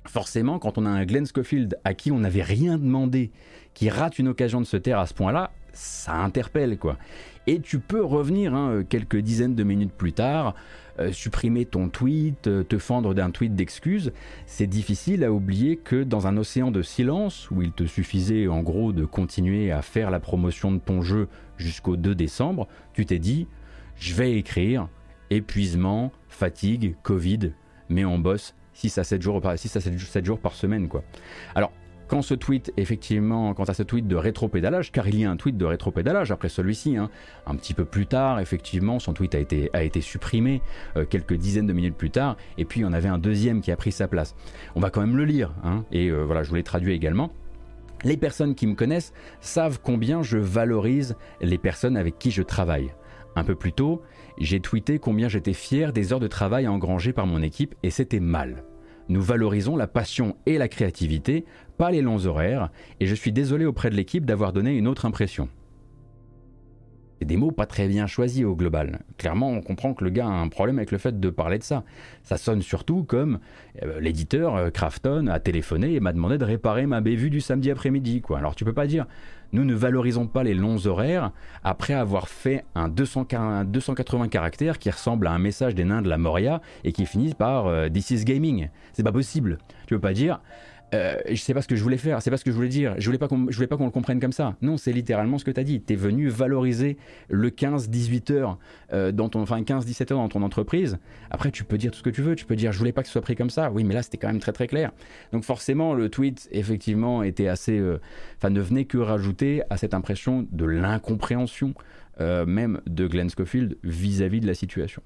forcément, quand on a un Glenn Schofield à qui on n'avait rien demandé, qui rate une occasion de se taire à ce point-là, ça interpelle quoi. Et tu peux revenir hein, quelques dizaines de minutes plus tard, euh, supprimer ton tweet, euh, te fendre d'un tweet d'excuses. C'est difficile à oublier que dans un océan de silence, où il te suffisait en gros de continuer à faire la promotion de ton jeu jusqu'au 2 décembre, tu t'es dit, je vais écrire épuisement, fatigue, Covid, mais on bosse 6 à 7 jours, 6 à 7 jours par semaine. Alors, quand ce tweet, effectivement, quant à ce tweet de rétropédalage, car il y a un tweet de rétropédalage après celui-ci, hein, un petit peu plus tard, effectivement, son tweet a été, a été supprimé euh, quelques dizaines de minutes plus tard, et puis il y en avait un deuxième qui a pris sa place. On va quand même le lire, hein, et euh, voilà, je vous l'ai traduit également. Les personnes qui me connaissent savent combien je valorise les personnes avec qui je travaille. Un peu plus tôt, j'ai tweeté combien j'étais fier des heures de travail engrangées par mon équipe et c'était mal. Nous valorisons la passion et la créativité, pas les longs horaires, et je suis désolé auprès de l'équipe d'avoir donné une autre impression. C'est des mots pas très bien choisis au global. Clairement, on comprend que le gars a un problème avec le fait de parler de ça. Ça sonne surtout comme euh, l'éditeur euh, Crafton a téléphoné et m'a demandé de réparer ma bévue du samedi après-midi. Quoi. Alors tu peux pas dire, nous ne valorisons pas les longs horaires après avoir fait un, 280 caractères qui ressemble à un message des nains de la Moria et qui finit par euh, This is Gaming. C'est pas possible. Tu peux pas dire, euh, sais pas ce que je voulais faire, c'est pas ce que je voulais dire. Je voulais pas qu'on, je voulais pas qu'on le comprenne comme ça. Non, c'est littéralement ce que tu as dit. Tu es venu valoriser le 15-18 heures euh, dans ton, enfin 15-17 heures dans ton entreprise. Après, tu peux dire tout ce que tu veux. Tu peux dire, je voulais pas que ce soit pris comme ça. Oui, mais là, c'était quand même très très clair. Donc forcément, le tweet, effectivement, était assez, euh, enfin, ne venait que rajouter à cette impression de l'incompréhension même de Glenn Schofield vis-à-vis de la situation.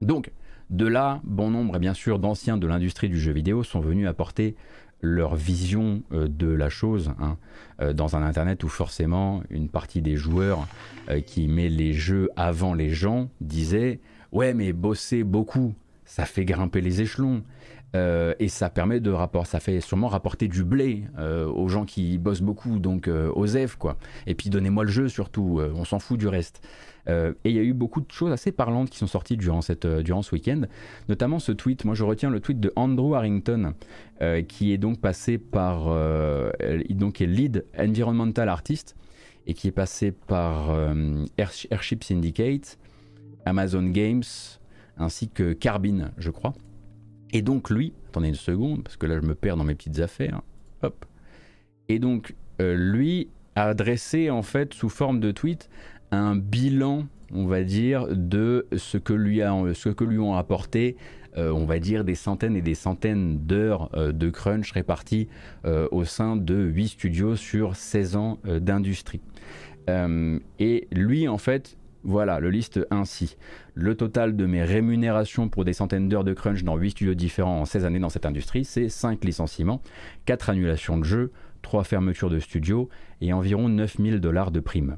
Donc, de là, bon nombre, bien sûr, d'anciens de l'industrie du jeu vidéo sont venus apporter leur vision euh, de la chose hein, euh, dans un internet où forcément une partie des joueurs euh, qui met les jeux avant les gens disaient ouais mais bosser beaucoup ça fait grimper les échelons et ça permet de rapport, ça fait sûrement rapporter du blé aux gens qui bossent beaucoup, donc aux F quoi. Et puis donnez-moi le jeu surtout, on s'en fout du reste. Euh, et il y a eu beaucoup de choses assez parlantes qui sont sorties durant, euh, ce week-end, notamment ce tweet. Moi, je retiens le tweet de Andrew Harrington, euh, qui est donc passé par. donc est lead environmental artist, et qui est passé par Airship Syndicate, Amazon Games, ainsi que Carbine, je crois. Et donc, lui, attendez une seconde, parce que là, je me perds dans mes petites affaires. Hop. Et donc, lui a adressé, en fait, sous forme de tweet, un bilan, on va dire, de ce que lui, a, ce que lui ont apporté euh, on va dire des centaines et des centaines d'heures euh, de crunch réparties euh, au sein de 8 studios sur 16 ans d'industrie. et lui, en fait, voilà, le liste ainsi. Le total de mes rémunérations pour des centaines d'heures de crunch dans 8 studios différents en 16 années dans cette industrie, c'est 5 licenciements, 4 annulations de jeux, 3 fermetures de studios et environ 9000 dollars de primes.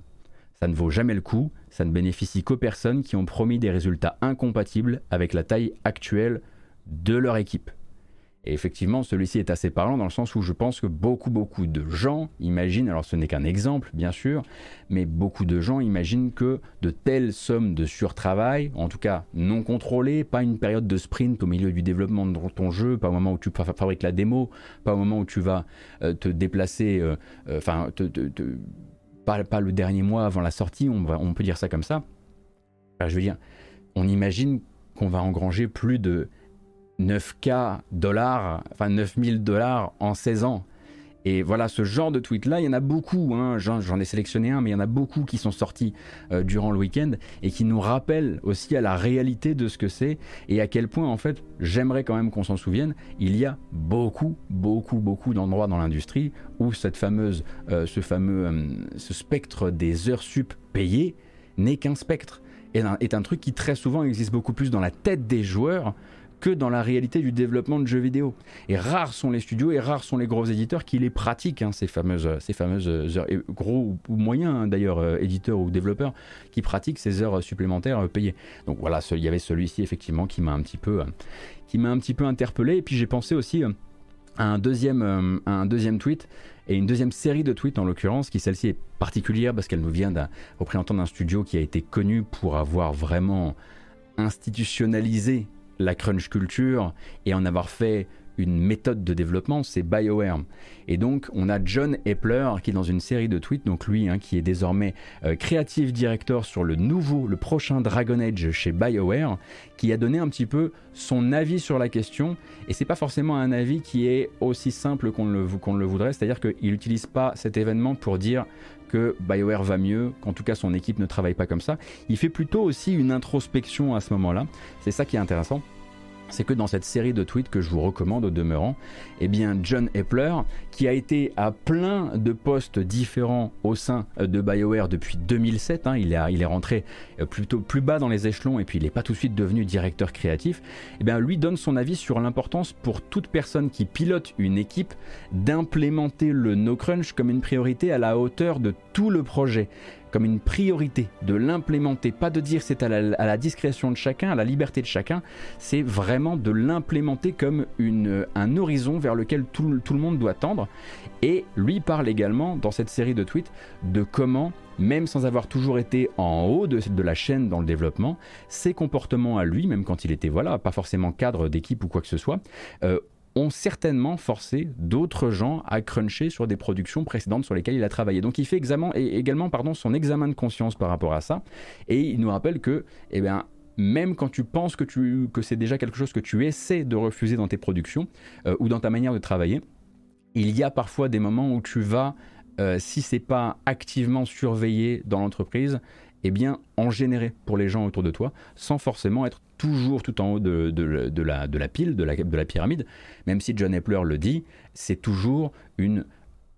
Ça ne vaut jamais le coup, ça ne bénéficie qu'aux personnes qui ont promis des résultats incompatibles avec la taille actuelle de leur équipe. Et effectivement, celui-ci est assez parlant dans le sens où je pense que beaucoup, beaucoup de gens imaginent, alors ce n'est qu'un exemple bien sûr, mais beaucoup de gens imaginent que de telles sommes de surtravail, en tout cas non contrôlées, pas une période de sprint au milieu du développement de ton jeu, pas au moment où tu fabriques la démo, pas au moment où tu vas euh, te déplacer, euh, euh, enfin pas, le dernier mois avant la sortie, on, on peut dire ça comme ça. je veux dire, on imagine qu'on va engranger plus de 9K dollars, enfin 9000 dollars en 16 ans. Et voilà, ce genre de tweet-là, il y en a beaucoup, hein. j'en ai sélectionné un, mais il y en a beaucoup qui sont sortis euh, durant le week-end et qui nous rappellent aussi à la réalité de ce que c'est et à quel point, en fait, j'aimerais quand même qu'on s'en souvienne, il y a beaucoup, beaucoup, beaucoup d'endroits dans l'industrie où cette fameuse, euh, ce fameux euh, ce spectre des heures sup payées n'est qu'un spectre. Et est un truc qui très souvent existe beaucoup plus dans la tête des joueurs que dans la réalité du développement de jeux vidéo. Et rares sont les studios et rares sont les gros éditeurs qui les pratiquent, hein, ces fameuses, ces fameuses heures, gros ou, moyens hein, d'ailleurs, euh, éditeurs ou développeurs, qui pratiquent ces heures supplémentaires euh, payées. Donc voilà, il y avait celui-ci effectivement qui m'a un petit peu, euh, qui m'a un petit peu interpellé. Et puis j'ai pensé aussi à un deuxième, un deuxième tweet et une deuxième série de tweets en l'occurrence, qui celle-ci est particulière parce qu'elle nous vient d'un représentant d'un studio qui a été connu pour avoir vraiment institutionnalisé la crunch culture et en avoir fait une méthode de développement, c'est BioWare. Et donc, on a John Epler qui, dans une série de tweets, donc lui, hein, qui est désormais euh, creative director sur le nouveau, le prochain Dragon Age chez BioWare, qui a donné un petit peu son avis sur la question. Et c'est pas forcément un avis qui est aussi simple qu'on le, qu'on le voudrait, c'est-à-dire qu'il n'utilise pas cet événement pour dire que BioWare va mieux, qu'en tout cas son équipe ne travaille pas comme ça. Il fait plutôt aussi une introspection à ce moment-là. C'est ça qui est intéressant c'est que dans cette série de tweets que je vous recommande au demeurant, eh John Epler, qui a été à plein de postes différents au sein de BioWare depuis 2007, hein, il, est, il est rentré euh, plutôt plus bas dans les échelons et puis il n'est pas tout de suite devenu directeur créatif, eh lui donne son avis sur l'importance pour toute personne qui pilote une équipe d'implémenter le no crunch comme une priorité à la hauteur de tout le projet comme une priorité, de l'implémenter, pas de dire c'est à la, discrétion de chacun, à la liberté de chacun, c'est vraiment de l'implémenter comme une, un horizon vers lequel tout, le monde doit tendre. Et lui parle également dans cette série de tweets de comment, même sans avoir toujours été en haut de, de la chaîne dans le développement, ses comportements à lui, même quand il était voilà, pas forcément cadre d'équipe ou quoi que ce soit, euh, ont certainement forcé d'autres gens à cruncher sur des productions précédentes sur lesquelles il a travaillé. Donc il fait également pardon, son examen de conscience par rapport à ça, et il nous rappelle que, eh bien, même quand tu penses que, que c'est déjà quelque chose que tu essaies de refuser dans tes productions euh, ou dans ta manière de travailler, il y a parfois des moments où tu vas, euh, si c'est pas activement surveillé dans l'entreprise, eh bien en générer pour les gens autour de toi, sans forcément être toujours tout en haut de, la, pile, de la, de la, pyramide, même si John Epler le dit, c'est toujours une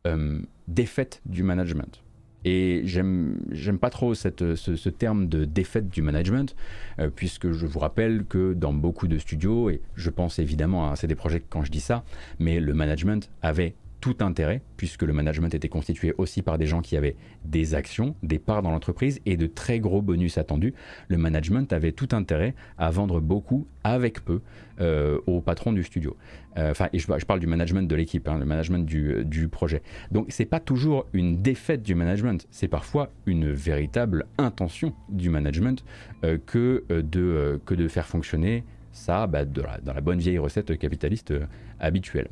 euh, défaite du management. Et j'aime, pas trop ce, terme de défaite du management, euh, puisque je vous rappelle que dans beaucoup de studios, et je pense évidemment à CD Projekt quand je dis ça, mais le management avait tout intérêt, puisque le management était constitué aussi par des gens qui avaient des actions, des parts dans l'entreprise et de très gros bonus attendus. Le management avait tout intérêt à vendre beaucoup avec peu euh, au patron du studio. Euh, enfin, et je, parle du management de l'équipe, hein, le management du, du projet. Donc, c'est pas toujours une défaite du management, c'est parfois une véritable intention du management euh, que, de, que de faire fonctionner ça bah, dans la bonne vieille recette capitaliste habituelle.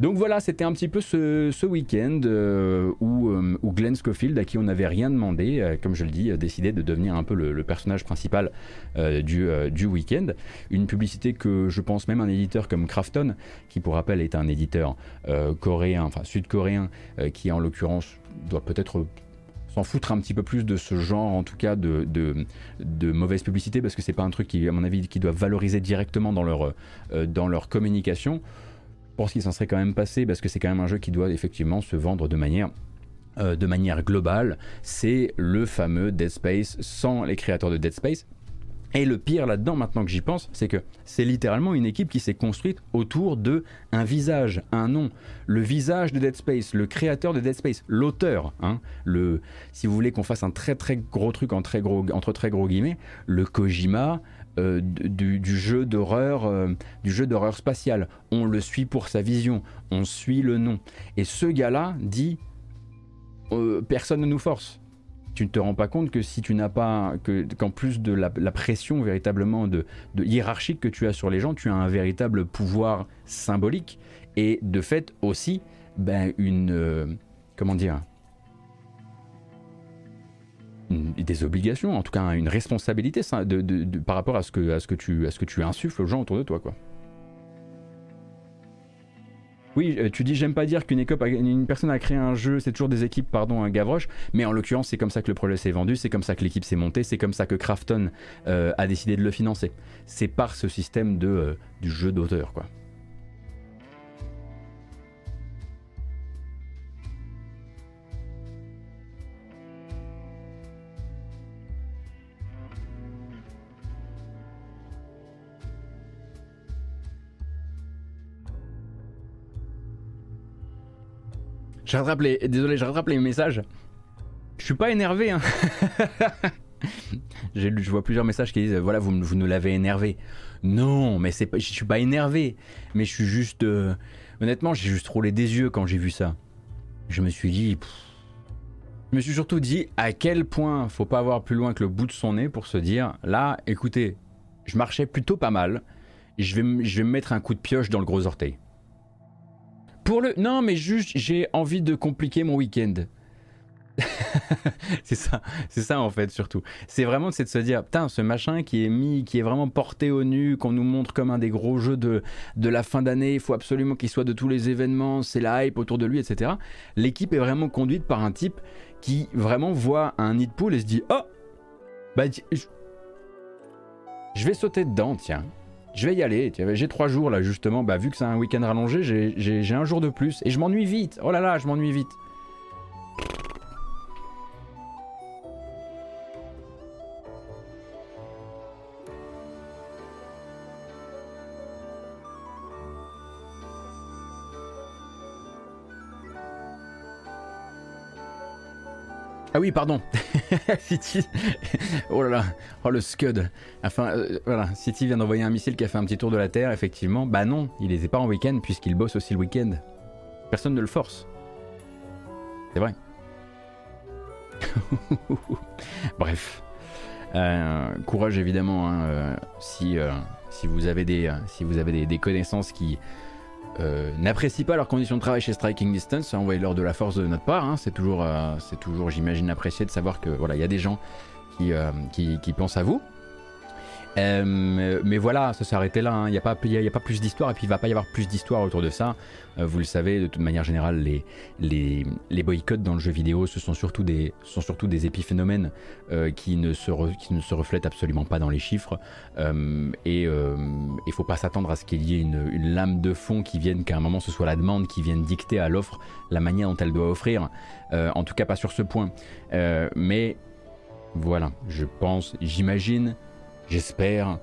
Donc voilà, c'était un petit peu ce, week-end euh, euh, où, Glenn Schofield, à qui on n'avait rien demandé, euh, comme je le dis, a décidé de devenir un peu le, personnage principal du, du week-end. Une publicité que je pense même un éditeur comme Krafton, qui pour rappel est un éditeur coréen, enfin sud-coréen, qui en l'occurrence doit peut-être s'en foutre un petit peu plus de ce genre, en tout cas de, de, mauvaise publicité, parce que c'est pas un truc qui, à mon avis, qui doit valoriser directement dans leur, dans leur communication pense qu'il s'en serait quand même passé parce que c'est quand même un jeu qui doit effectivement se vendre de manière euh, de manière globale, c'est le fameux Dead Space sans les créateurs de Dead Space. Et le pire là-dedans, maintenant que j'y pense, c'est que c'est littéralement une équipe qui s'est construite autour de un visage, un nom, le visage de Dead Space, le créateur de Dead Space, l'auteur. Hein, si vous voulez qu'on fasse un très très gros truc en très gros, entre très gros guillemets, le Kojima, euh, du, jeu d'horreur, euh, du jeu d'horreur spatial. On le suit pour sa vision, on suit le nom. Et ce gars-là dit euh, personne ne nous force. Tu ne te rends pas compte que si tu n'as pas, que qu'en plus de la, pression véritablement de, hiérarchique que tu as sur les gens, tu as un véritable pouvoir symbolique et de fait aussi ben, une comment dire des obligations, en tout cas une responsabilité par rapport à ce, que, tu, ce que tu insuffles aux gens autour de toi. Quoi. Oui, euh, tu dis j'aime pas dire qu'une une personne a créé un jeu, c'est toujours des équipes, pardon, un Gavroche, mais en l'occurrence c'est comme ça que le projet s'est vendu, c'est comme ça que l'équipe s'est montée, c'est comme ça que Krafton euh, a décidé de le financer. C'est par ce système de, euh, du jeu d'auteur, quoi. Je rattrape les, désolé, je rattrape les messages. Je suis pas énervé, hein. (laughs) Je vois plusieurs messages qui disent voilà, vous, vous nous l'avez énervé. Non, mais c'est pas, je suis pas énervé, mais je suis juste, euh, honnêtement, j'ai juste roulé des yeux quand j'ai vu ça. Je me suis dit, je me suis surtout dit à quel point faut pas avoir plus loin que le bout de son nez pour se dire là, écoutez, je marchais plutôt pas mal, je vais, je vais me mettre un coup de pioche dans le gros orteil. Pour le. Non, mais juste, j'ai envie de compliquer mon week-end. (laughs) c'est ça, c'est ça en fait surtout. C'est vraiment c'est de se dire, putain, ce machin qui est mis, qui est vraiment porté au nu, qu'on nous montre comme un des gros jeux de, de la fin d'année, il faut absolument qu'il soit de tous les événements, c'est la hype autour de lui, etc. L'équipe est vraiment conduite par un type qui vraiment voit un nid de poule et se dit, oh, bah, je vais sauter dedans, tiens je vais y aller. J'ai trois jours là justement. Bah, vu que c'est un week-end rallongé, j'ai un jour de plus. Et je m'ennuie vite. Oh là là, je m'ennuie vite. Ah oui, pardon. (laughs) City. oh là là. Oh le Scud. Enfin, euh, voilà. City vient d'envoyer un missile qui a fait un petit tour de la Terre, effectivement. Bah non, il les est pas en week-end puisqu'il bosse aussi le week-end. Personne ne le force. C'est vrai. (laughs) Bref. Euh, courage évidemment hein, euh, si, vous avez des, connaissances qui n'apprécient pas leurs conditions de travail chez Striking Distance, envoyez-leur de la force de notre part. Hein. c'est toujours, c'est toujours j'imagine, apprécié de savoir que voilà, il y a des gens qui, qui pensent à vous. Euh, mais voilà, ça arrêté là. Il hein. n'y a, pas, plus d'histoire et puis il va pas y avoir plus d'histoire autour de ça. Euh, vous le savez, de toute manière générale, les, boycotts dans le jeu vidéo, ce sont surtout des, sont épiphénomènes euh, qui, ne se ne reflètent absolument pas dans les chiffres. et il faut pas s'attendre à ce qu'il y ait une, lame de fond qui vienne, qu'à un moment ce soit la demande qui vienne dicter à l'offre la manière dont elle doit offrir. en tout cas, pas sur ce point. mais voilà, je pense, j'imagine J'espère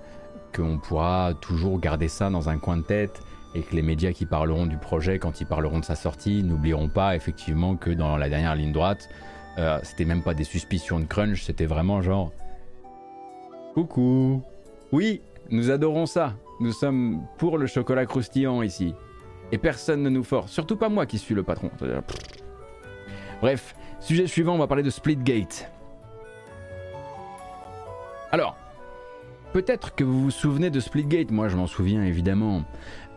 qu'on pourra toujours garder ça dans un coin de tête et que les médias qui parleront du projet quand ils parleront de sa sortie n'oublieront pas effectivement que dans la dernière ligne droite, euh, c'était même pas des suspicions de crunch, c'était vraiment genre Coucou Oui, nous adorons ça. Nous sommes pour le chocolat croustillant ici. Et personne ne nous force, surtout pas moi qui suis le patron. Bref, sujet suivant, on va parler de Splitgate. Alors, Peut-être que vous vous souvenez de Splitgate, moi je m'en souviens évidemment,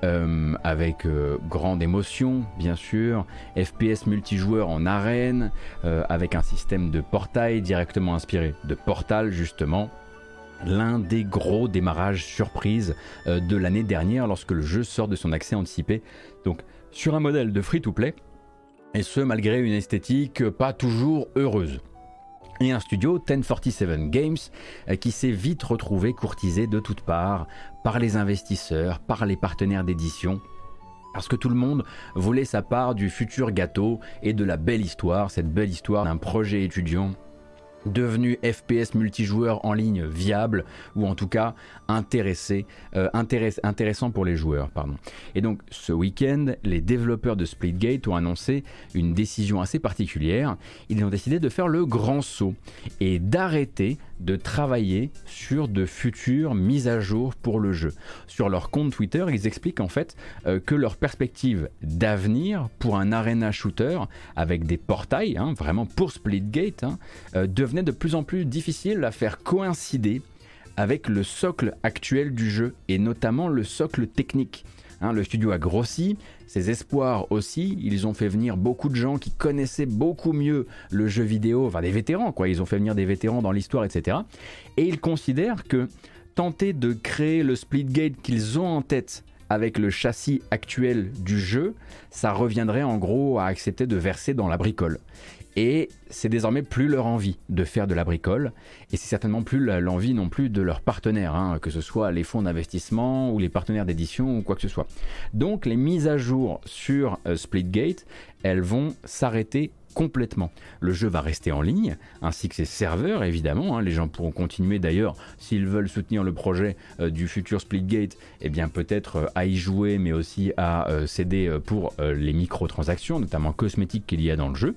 euh, avec euh, grande émotion bien sûr, FPS multijoueur en arène, euh, avec un système de portail directement inspiré de Portal justement. L'un des gros démarrages surprises de l'année dernière lorsque le jeu sort de son accès anticipé. Donc sur un modèle de free-to-play, et ce malgré une esthétique pas toujours heureuse et un studio, 1047 Games, euh, qui s'est vite retrouvé courtisé de toutes parts par les investisseurs, par les partenaires d'édition. Parce que tout le monde voulait sa part du futur gâteau et de la belle histoire, cette belle histoire d'un projet étudiant devenu FPS multijoueur en ligne viable ou en tout cas euh, intéressant pour les joueurs. Et donc ce week-end, les développeurs de Splitgate ont annoncé une décision assez particulière. Ils ont décidé de faire le grand saut et d'arrêter de travailler sur de futures mises à jour pour le jeu. Sur leur compte Twitter, ils expliquent en fait euh, que leur perspective d'avenir pour un arena shooter avec des portails, hein, vraiment pour Splitgate, hein, euh, devenait de plus en plus difficile à faire coïncider avec le socle actuel du jeu et notamment le socle technique. Hein, le studio a grossi, ses espoirs aussi. Ils ont fait venir beaucoup de gens qui connaissaient beaucoup mieux le jeu vidéo, enfin des vétérans quoi. Ils ont fait venir des vétérans dans l'histoire, etc. Et ils considèrent que tenter de créer le Splitgate qu'ils ont en tête avec le châssis actuel du jeu, ça reviendrait en gros à accepter de verser dans la bricole. Et c'est désormais plus leur envie de faire de la bricole, et c'est certainement plus l'envie non plus de leurs partenaires, hein, que ce soit les fonds d'investissement ou les partenaires d'édition ou quoi que ce soit. Donc les mises à jour sur euh, Splitgate, elles vont s'arrêter complètement. Le jeu va rester en ligne, ainsi que ses serveurs évidemment. Hein. Les gens pourront continuer d'ailleurs, s'ils veulent soutenir le projet euh, du futur Splitgate, eh bien peut-être euh, à y jouer, mais aussi à céder pour les microtransactions, notamment cosmétiques qu'il y a dans le jeu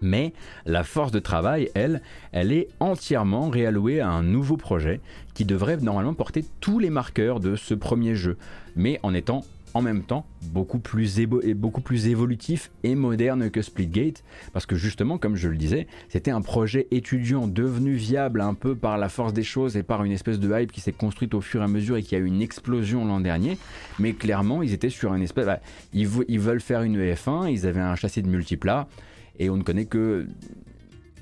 mais la force de travail, elle, elle est entièrement réallouée à un nouveau projet qui devrait normalement porter tous les marqueurs de ce premier jeu, mais en étant en même temps beaucoup plus, beaucoup plus évolutif et moderne que Splitgate, parce que justement, comme je le disais, c'était un projet étudiant devenu viable un peu par la force des choses et par une espèce de hype qui s'est construite au fur et à mesure et qui a eu une explosion l'an dernier, mais clairement, ils étaient sur une espèce... Bah, ils, ils, veulent faire une EF1, ils avaient un châssis de multiplat, et on ne connaît que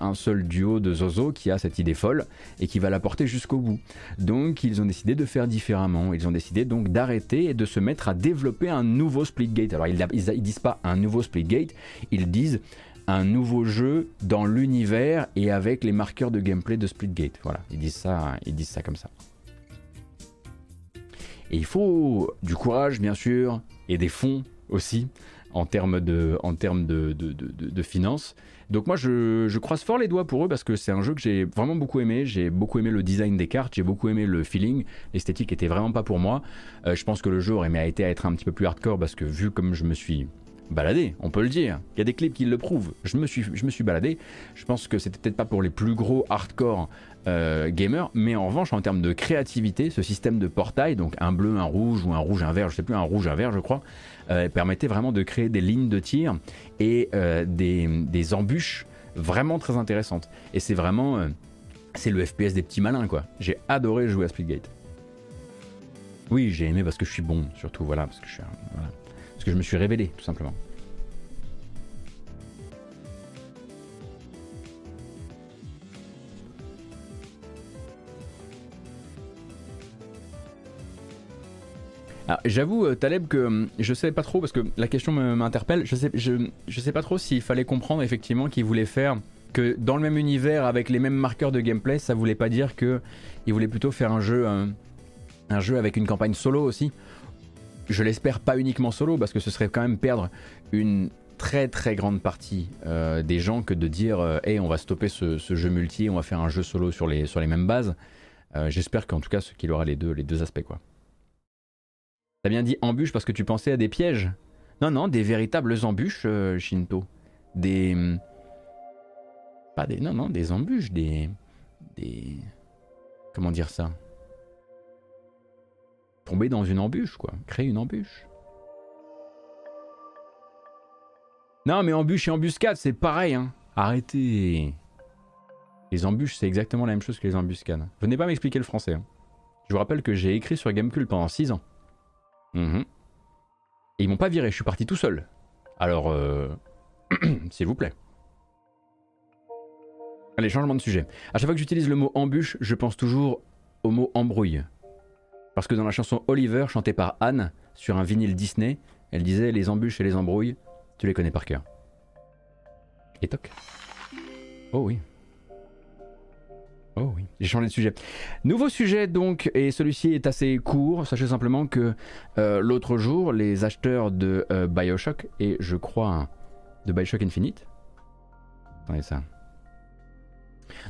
un seul duo de Zozo qui a cette idée folle et qui va la porter jusqu'au bout. Donc ils ont décidé de faire différemment. Ils ont décidé donc d'arrêter et de se mettre à développer un nouveau Splitgate. Alors ils, ils, disent pas un nouveau Splitgate, ils disent un nouveau jeu dans l'univers et avec les marqueurs de gameplay de Splitgate. Voilà, ils disent ça, ils disent ça comme ça. Et il faut du courage bien sûr et des fonds aussi en termes de, en termes de, de, de, finances. Donc moi je, je, croise fort les doigts pour eux parce que c'est un jeu que j'ai vraiment beaucoup aimé. J'ai beaucoup aimé le design des cartes, j'ai beaucoup aimé le feeling. L'esthétique était vraiment pas pour moi. Euh, je pense que le jeu aurait mérité à être un petit peu plus hardcore parce que vu comme je me suis baladé, on peut le dire. Il y a des clips qui le prouvent. Je me suis, je me suis baladé. Je pense que c'était peut-être pas pour les plus gros hardcore euh, gamers, mais en revanche, en termes de créativité, ce système de portail, donc un bleu, un rouge ou un rouge, un vert, je sais plus, un rouge, un vert, je crois, euh, permettait vraiment de créer des lignes de tir et euh, des, embûches vraiment très intéressantes. Et c'est vraiment, c'est le FPS des petits malins, quoi. J'ai adoré jouer à Splitgate. Oui, j'ai aimé parce que je suis bon, surtout, voilà, parce que je voilà, parce que je me suis révélé, tout simplement. J'avoue, euh, Taleb, que hum, je sais pas trop, parce que la question m'interpelle, je sais, je, sais pas trop s'il fallait comprendre effectivement qu'il voulait faire que dans le même univers, avec les mêmes marqueurs de gameplay, ça voulait pas dire qu'il voulait plutôt faire un jeu, un, jeu avec une campagne solo aussi. Je l'espère pas uniquement solo, parce que ce serait quand même perdre une très très grande partie euh, des gens que de dire euh, hey on va stopper ce, jeu multi on va faire un jeu solo sur les, mêmes bases. J'espère qu'en tout cas qu'il aura les deux, les deux aspects quoi T'as bien dit embûches parce que tu pensais à des pièges Non, non, des véritables embûches, euh, Shinto. Des. Hmm, pas des. Non, non, des embûches, des. Des. Comment dire ça? Tomber dans une embûche, quoi. Créer une embûche. Non, mais embûche et embuscade, c'est pareil, hein. Arrêtez. Les embûches, c'est exactement la même chose que les embuscades. Venez pas m'expliquer le français. Hein. Je vous rappelle que j'ai écrit sur Gamecube pendant 6 ans. Mhm. Ils m'ont pas viré, je suis parti tout seul. Alors, euh... (clears throat) s'il vous plaît. Allez, changement de sujet. À chaque fois que j'utilise le mot embûche, je pense toujours au mot embrouille. Parce que dans la chanson Oliver, chantée par Anne, sur un vinyle Disney, elle disait Les embûches et les embrouilles, tu les connais par cœur. Et toc. Oh oui. Oh oui, j'ai changé de sujet. Nouveau sujet donc, et celui-ci est assez court. Sachez simplement que euh, l'autre jour, les acheteurs de euh, Bioshock, et je crois de Bioshock Infinite, attendez ça,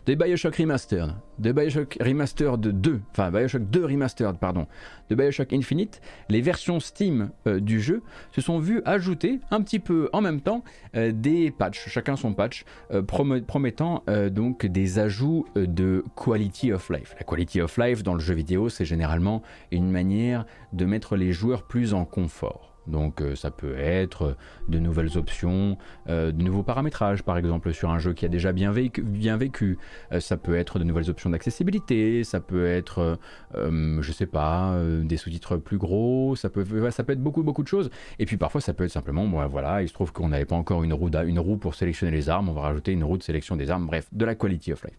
de Bioshock Remastered, de Bioshock Remastered 2, enfin Bioshock 2 Remastered, pardon, de Bioshock Infinite, les versions Steam euh, du jeu se sont vues ajouter un petit peu en même temps euh, des patchs, chacun son patch, euh, promettant donc des ajouts de quality of life. La quality of life dans le jeu vidéo, c'est généralement une manière de mettre les joueurs plus en confort. Donc euh, ça peut être de nouvelles options, euh, de nouveaux paramétrages par exemple sur un jeu qui a déjà bien vécu. Euh, ça peut être de nouvelles options d'accessibilité, ça peut être, je sais pas, des sous-titres plus gros, ça peut, être beaucoup beaucoup de choses. Et puis parfois ça peut être simplement, voilà, il se trouve qu'on n'avait pas encore une roue, une roue pour sélectionner les armes, on va rajouter une roue de sélection des armes, bref, de la quality of life.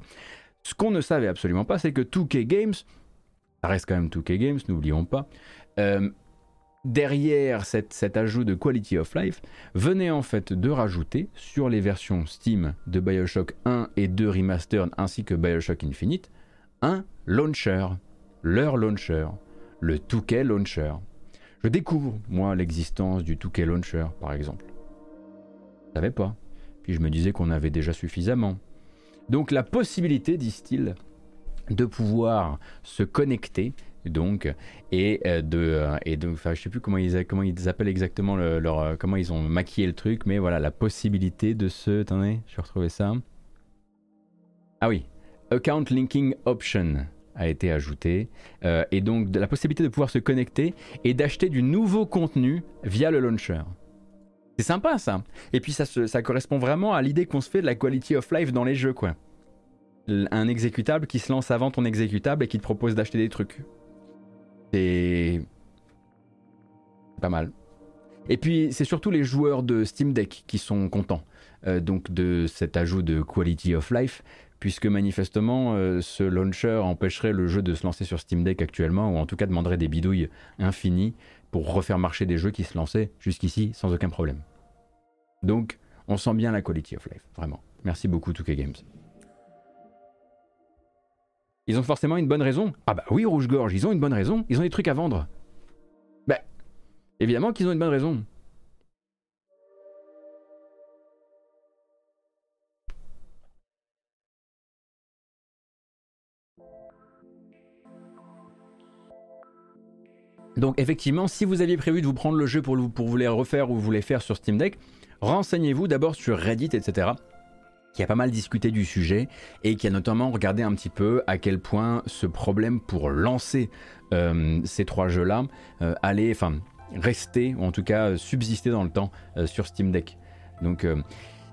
Ce qu'on ne savait absolument pas, c'est que 2K Games, ça reste quand même 2K Games, n'oublions pas, derrière cet ajout de quality of life venait en fait de rajouter sur les versions Steam de Bioshock 1 et 2 Remastered ainsi que Bioshock Infinite un launcher, leur launcher, le 2K Launcher. Je découvre, moi, l'existence du 2K Launcher, par exemple. Je savais pas. Puis je me disais qu'on avait déjà suffisamment. Donc la possibilité, disent-ils, de pouvoir se connecter donc et euh, de euh, et donc enfin je sais plus comment ils comment ils appellent exactement leur euh, comment ils ont maquillé le truc mais voilà la possibilité de se attendez je vais retrouver ça. Ah oui account linking option a été ajouté et donc de la possibilité de pouvoir se connecter et d'acheter du nouveau contenu via le launcher. C'est sympa ça. Et puis ça ça correspond vraiment à l'idée qu'on se fait de la quality of life dans les jeux quoi. Un exécutable qui se lance avant ton exécutable et qui te propose d'acheter des trucs c'est pas mal. Et puis c'est surtout les joueurs de Steam Deck qui sont contents euh, donc de cet ajout de quality of life, puisque manifestement euh, ce launcher empêcherait le jeu de se lancer sur Steam Deck actuellement, ou en tout cas demanderait des bidouilles infinies pour refaire marcher des jeux qui se lançaient jusqu'ici sans aucun problème. Donc on sent bien la quality of life, vraiment. Merci beaucoup 2K Games. Ils ont forcément une bonne raison. Ah bah oui, Rouge-Gorge, ils ont une bonne raison. Ils ont des trucs à vendre. Bah, évidemment qu'ils ont une bonne raison. Donc effectivement, si vous aviez prévu de vous prendre le jeu pour, pour vous les refaire ou vous les faire sur Steam Deck, renseignez-vous d'abord sur Reddit, etc qui a pas mal discuté du sujet et qui a notamment regardé un petit peu à quel point ce problème pour lancer euh, ces trois jeux-là euh, allait, enfin, rester ou en tout cas subsister dans le temps euh, sur Steam Deck. Donc,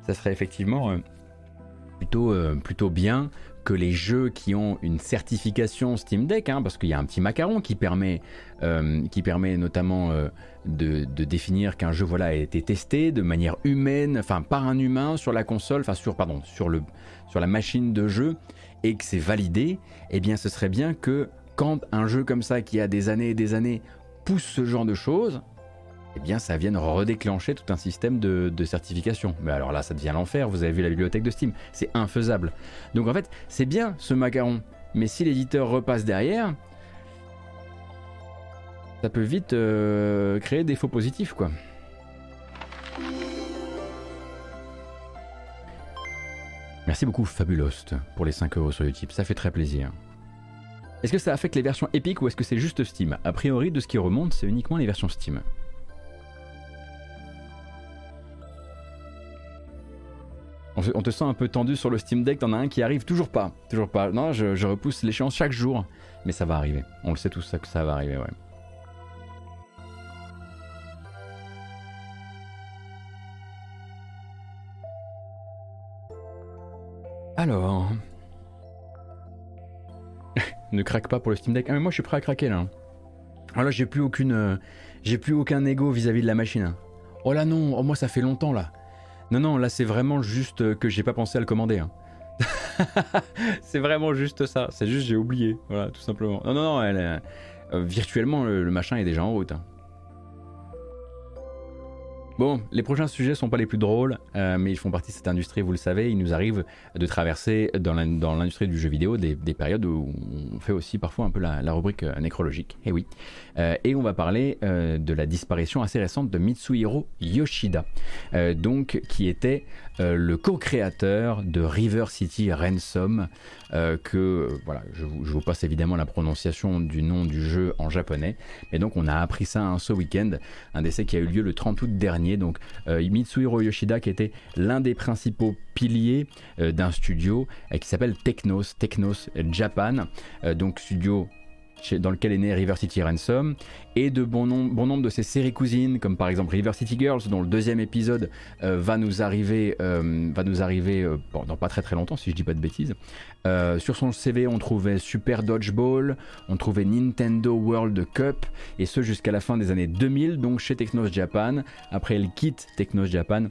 ça serait effectivement plutôt, plutôt bien que les jeux qui ont une certification Steam Deck, hein, parce qu'il y a un petit macaron qui permet, euh, qui permet notamment euh, de, définir qu'un jeu voilà, a été testé de manière humaine, enfin par un humain sur la console, enfin sur, pardon, sur, le, sur la machine de jeu, et que c'est validé, eh bien ce serait bien que quand un jeu comme ça qui a des années et des années pousse ce genre de choses, eh bien ça vient redéclencher tout un système de, certification. Mais alors là, ça devient l'enfer, vous avez vu la bibliothèque de Steam, c'est infaisable. Donc en fait, c'est bien ce macaron, mais si l'éditeur repasse derrière, ça peut vite euh, créer des faux positifs, quoi. Merci beaucoup Fabulost pour les 5 euros sur YouTube, ça fait très plaisir. Est-ce que ça affecte les versions Epic ou est-ce que c'est juste Steam? A priori, de ce qui remonte, c'est uniquement les versions Steam. On, te sent un peu tendu sur le Steam Deck, t'en as un qui arrive toujours pas. Toujours pas. Non, je, repousse l'échéance chaque jour. Mais ça va arriver. On le sait tous ça que ça va arriver, ouais. Alors. (laughs) ne craque pas pour le Steam Deck. Ah mais moi je suis prêt à craquer là. Ah là j'ai plus aucune. Euh, j'ai plus aucun ego vis-à-vis de la machine. Oh là non, oh, moi ça fait longtemps là. Non, non, là c'est vraiment juste euh, que j'ai pas pensé à le commander. Hein. (laughs) c'est vraiment juste ça. C'est juste j'ai oublié. Voilà, tout simplement. Non, non, non, elle, euh, virtuellement le, machin est déjà en route. Hein. Bon, les prochains sujets sont pas les plus drôles, euh, mais ils font partie de cette industrie, vous le savez. Il nous arrive de traverser dans l'industrie du jeu vidéo des, périodes où on fait aussi parfois un peu la, rubrique euh, nécrologique. Eh oui. Euh, et on va parler de la disparition assez récente de Mitsuhiro Yoshida, donc qui était le co-créateur de River City Ransom, que voilà, je vous, passe évidemment la prononciation du nom du jeu en japonais. Et donc on a appris ça ce week-end, un décès qui a eu lieu le 30 août dernier. Donc euh, Mitsuhiro Yoshida qui était l'un des principaux piliers euh, d'un studio euh, qui s'appelle Technos, Technos Japan, donc studio dans lequel est né River City Ransom, et de bon, nombre de ses séries cousines, comme par exemple River City Girls, dont le deuxième épisode euh, va nous arriver, euh, va nous arriver euh, dans pas très très longtemps, si je dis pas de bêtises. sur son CV, on trouvait Super Dodgeball, on trouvait Nintendo World Cup, et ce jusqu'à la fin des années 2000, donc chez Technos Japan. Après, elle quitte Technos Japan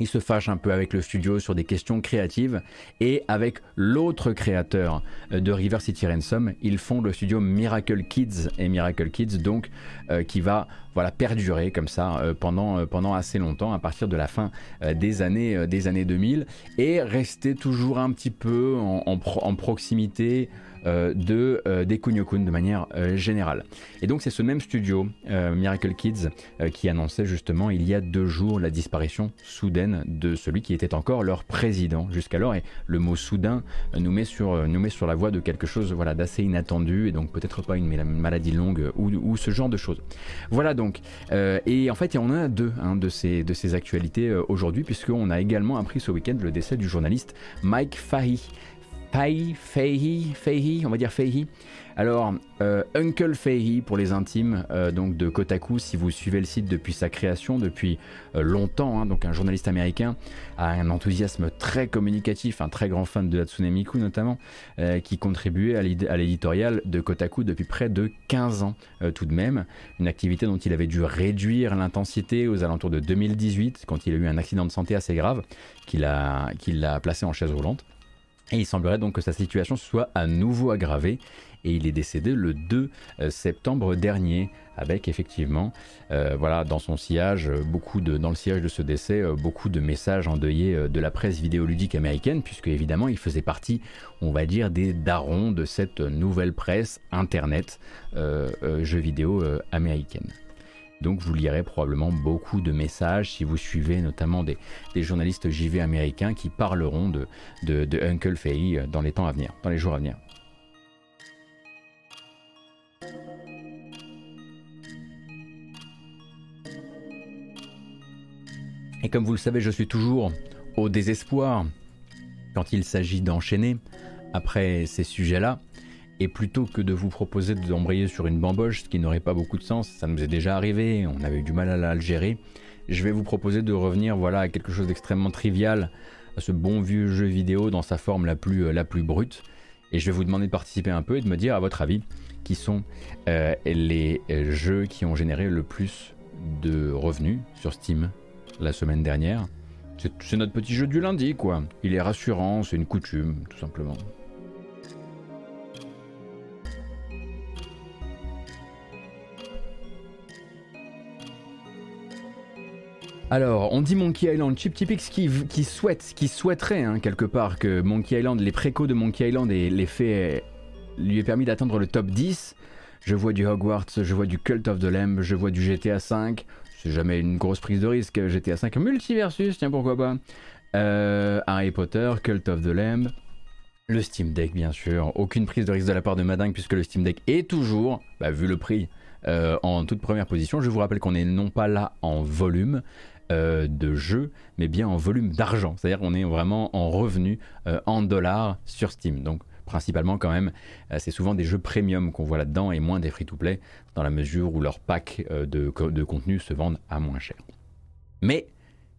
il se fâche un peu avec le studio sur des questions créatives et avec l'autre créateur euh, de River City Ransom, ils font le studio Miracle Kids et Miracle Kids donc euh, qui va voilà perdurer comme ça euh, pendant, pendant assez longtemps à partir de la fin des années des années 2000 et rester toujours un petit peu en proximité euh, de, euh, des Kunio-kun de manière euh, générale. Et donc c'est ce même studio, Miracle Kids, qui annonçait justement il y a deux jours la disparition soudaine de celui qui était encore leur président jusqu'alors. Et le mot soudain nous met sur, nous met sur la voie de quelque chose voilà, d'assez inattendu et donc peut-être pas une maladie longue ou, ce genre de choses. Voilà donc. Et en fait, il y en a deux hein, de, ces, de ces actualités aujourd'hui, puisqu'on a également appris ce week-end le décès du journaliste Mike Fahy. Pai, Feihi, on va dire Feihi. Alors, euh, Uncle Feihi pour les intimes, euh, donc de Kotaku, si vous suivez le site depuis sa création, depuis euh, longtemps, hein, donc un journaliste américain a un enthousiasme très communicatif, un très grand fan de Hatsune Miku notamment, qui contribuait à l'éditorial de Kotaku depuis près de 15 ans tout de même, une activité dont il avait dû réduire l'intensité aux alentours de 2018, quand il a eu un accident de santé assez grave, qu'il a, l'a placé en chaise roulante. Et il semblerait donc que sa situation soit à nouveau aggravée et il est décédé le 2 euh, septembre dernier avec effectivement euh, voilà dans son sillage beaucoup de dans le sillage de ce décès euh, beaucoup de messages endeuillés de la presse vidéoludique américaine puisque évidemment il faisait partie on va dire des darons de cette nouvelle presse internet jeux vidéo américaine. Donc vous lirez probablement beaucoup de messages si vous suivez notamment des, journalistes JV américains qui parleront de, Uncle Fay euh, dans les temps à venir, dans les jours à venir. Et comme vous le savez, je suis toujours au désespoir quand il s'agit d'enchaîner après ces sujets-là. Et plutôt que de vous proposer d'embrayer sur une bamboche, ce qui n'aurait pas beaucoup de sens, ça nous est déjà arrivé, on avait eu du mal à le gérer, je vais vous proposer de revenir voilà, à quelque chose d'extrêmement trivial, à ce bon vieux jeu vidéo dans sa forme la plus, la plus brute. Et je vais vous demander de participer un peu et de me dire, à votre avis, qui sont euh, les jeux qui ont généré le plus de revenus sur Steam la semaine dernière. C'est notre petit jeu du lundi, quoi. Il est rassurant, c'est une coutume, tout simplement. Alors, on dit Monkey Island, Chip Tipix qui, qui souhaite, qui souhaiterait hein, quelque part que Monkey Island, les précos de Monkey Island et l'effet lui ait permis d'atteindre le top 10. Je vois du Hogwarts, je vois du Cult of the Lamb, je vois du GTA 5. C'est jamais une grosse prise de risque. GTA 5 Multiversus, tiens pourquoi pas. Euh, Harry Potter, Cult of the Lamb. Le Steam Deck, bien sûr. Aucune prise de risque de la part de Madingue puisque le Steam Deck est toujours, bah, vu le prix, euh, en toute première position. Je vous rappelle qu'on est non pas là en volume, euh, de jeu, mais bien en volume d'argent. C'est-à-dire qu'on est vraiment en revenu euh, en dollars sur Steam. Donc principalement quand même, euh, c'est souvent des jeux premium qu'on voit là-dedans et moins des free-to-play dans la mesure où leurs packs de, de contenu se vendent à moins cher. Mais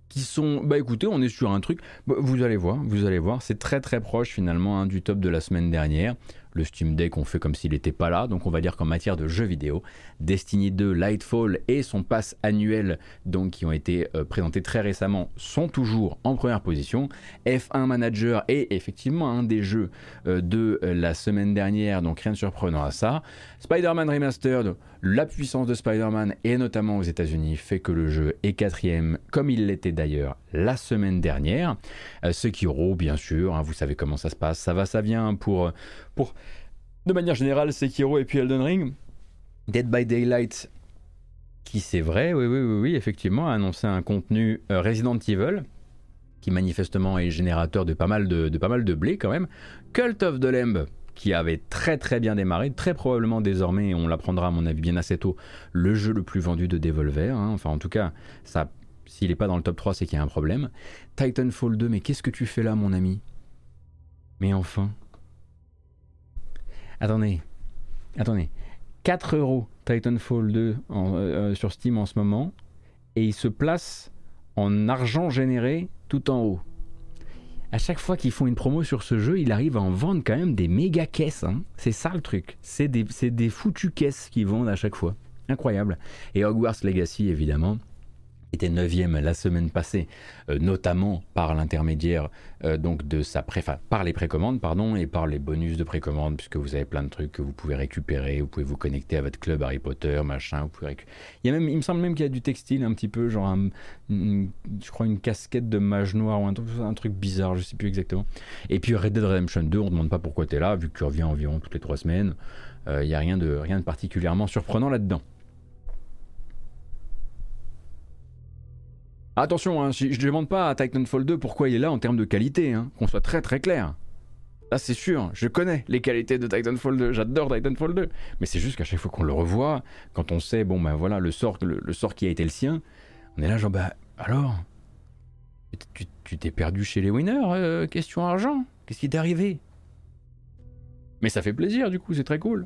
qui sont bah écoutez on est sur un truc bah, vous allez voir vous allez voir c'est très très proche finalement hein, du top de la semaine dernière le Steam Deck, on fait comme s'il n'était pas là. Donc on va dire qu'en matière de jeux vidéo, Destiny 2, Lightfall et son pass annuel, donc qui ont été euh, présentés très récemment, sont toujours en première position. F1 Manager est effectivement un des jeux euh, de euh, la semaine dernière, donc rien de surprenant à ça. Spider-Man Remastered, la puissance de Spider-Man et notamment aux États-Unis fait que le jeu est quatrième, comme il l'était d'ailleurs la semaine dernière. Sekiro, bien sûr, hein, vous savez comment ça se passe, ça va, ça vient pour pour, de manière générale, Sekiro et puis Elden Ring. Dead by Daylight, qui c'est vrai, oui, oui, oui, oui, effectivement, a annoncé un contenu euh, Resident Evil, qui manifestement est générateur de pas mal de, pas mal de blé quand même. Cult of the Lamb, qui avait très très bien démarré, très probablement désormais, on l'apprendra à mon avis bien assez tôt, le jeu le plus vendu de Devolver. Hein. Enfin en tout cas, ça, s'il n'est pas dans le top 3, c'est qu'il y a un problème. Titanfall 2, mais qu'est-ce que tu fais là mon ami? Mais enfin, Attendez, attendez. 4 euros Titanfall 2 euh, sur Steam en ce moment, et il se place en argent généré tout en haut. À chaque fois qu'ils font une promo sur ce jeu, il arrive à en vendre quand même des méga caisses. Hein. C'est ça le truc. C'est des, des foutues caisses qu'ils vendent à chaque fois. Incroyable. Et Hogwarts Legacy, évidemment, était 9 la semaine passée, euh, notamment par l'intermédiaire euh, donc de sa pré par les précommandes pardon et par les bonus de précommande puisque vous avez plein de trucs que vous pouvez récupérer, vous pouvez vous connecter à votre club Harry Potter, machin, vous pouvez il y a même il me semble même qu'il y a du textile un petit peu genre je crois une casquette de mage noir ou un, un, truc bizarre, je sais plus exactement. Et puis Red Dead Redemption 2, on demande pas pourquoi tu es là vu que tu reviens environ toutes les trois semaines. Euh, il n'y a rien de rien de particulièrement surprenant là-dedans. Attention, hein, je ne demande pas à Titanfall 2 pourquoi il est là en termes de qualité, hein, qu'on soit très très clair. Là c'est sûr, je connais les qualités de Titanfall 2, j'adore Titanfall 2, mais c'est juste qu'à chaque fois qu'on le revoit, quand on sait, bon ben voilà, le sort, le, sort qui a été le sien, on est là genre, bah alors, tu t'es perdu chez les winners, euh, question argent, qu'est-ce qui t'est arrivé? Mais ça fait plaisir du coup, c'est très cool.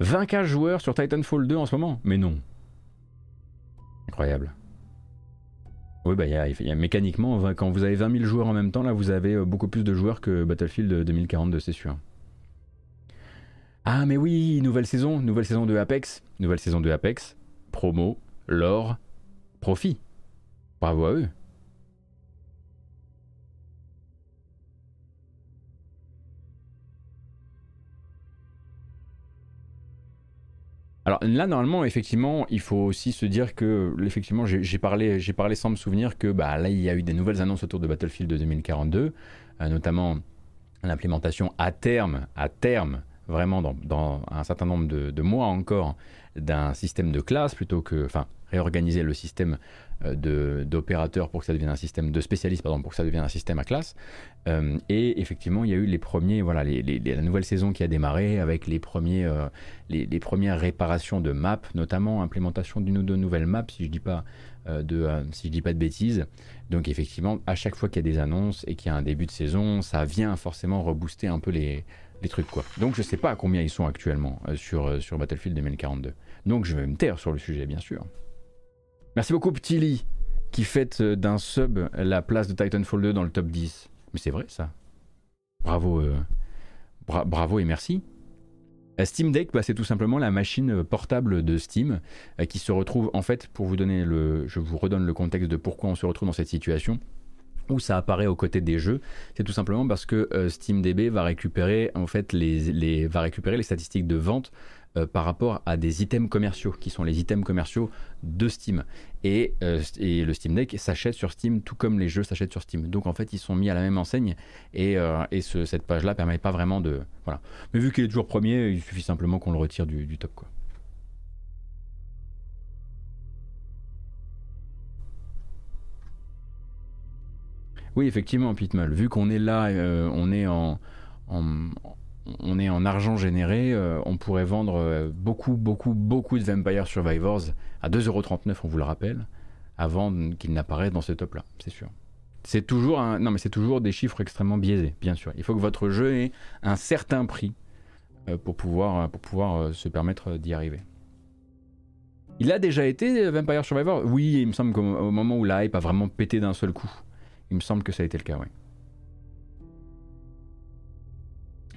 20K joueurs sur Titanfall 2 en ce moment Mais non. Incroyable. Oui, bah, y a, y a mécaniquement, quand vous avez 20 000 joueurs en même temps, là, vous avez euh, beaucoup plus de joueurs que Battlefield 2042, c'est sûr. Ah, mais oui, nouvelle saison, nouvelle saison de Apex, nouvelle saison de Apex, promo, lore, profit. Bravo à eux. Alors là, normalement, effectivement, il faut aussi se dire que, effectivement, j'ai parlé, j'ai parlé sans me souvenir que bah, là, il y a eu des nouvelles annonces autour de Battlefield 2042, euh, notamment l'implémentation à terme, à terme, vraiment dans, un certain nombre de, mois encore, d'un système de classe plutôt que, enfin, réorganiser le système de, d'opérateurs pour que ça devienne un système, de spécialistes pardon, pour que ça devienne un système à classe. et effectivement, il y a eu les premiers, voilà, la nouvelle saison qui a démarré avec les, premiers, les, les, premières réparations de maps, notamment implémentation d'une ou deux nouvelles maps, si je dis pas de, si je dis pas de bêtises. Donc effectivement, à chaque fois qu'il y a des annonces et qu'il y a un début de saison, ça vient forcément rebooster un peu les, les trucs quoi. Donc je sais pas à combien ils sont actuellement sur, sur Battlefield 2042. Donc je vais me taire sur le sujet, bien sûr. Merci beaucoup, Petit Lee, qui fait euh, d'un sub la place de Titanfall 2 dans le top 10. Mais c'est vrai, ça. Bravo, euh, bravo et merci. Euh, Steam Deck, bah, c'est tout simplement la machine portable de Steam qui se retrouve, en fait, pour vous donner le. Je vous redonne le contexte de pourquoi on se retrouve dans cette situation où ça apparaît aux côtés des jeux, c'est tout simplement parce que SteamDB va récupérer en fait les, va récupérer les statistiques de vente euh, par rapport à des items commerciaux, qui sont les items commerciaux de Steam. Et, euh, et le Steam Deck s'achète sur Steam, tout comme les jeux s'achètent sur Steam. Donc en fait, ils sont mis à la même enseigne, et, euh, et ce, cette page-là permet pas vraiment de... Voilà. Mais vu qu'il est toujours premier, il suffit simplement qu'on le retire du, du top. Quoi. Oui, effectivement, Pitmal. Vu qu'on est là, on est en, on est en argent généré, euh, on pourrait vendre euh, beaucoup, beaucoup, beaucoup de Vampire Survivors à 2,39€, on vous le rappelle, avant qu'il n'apparaisse dans ce top-là, c'est sûr. C'est toujours, un, non, mais c'est toujours des chiffres extrêmement biaisés, bien sûr. Il faut que votre jeu ait un certain prix euh, pour pouvoir, pour pouvoir se permettre d'y arriver. Il a déjà été Vampire Survivor Oui, il me semble qu'au moment où la hype a vraiment pété d'un seul coup, il me semble que ça a été le cas, oui.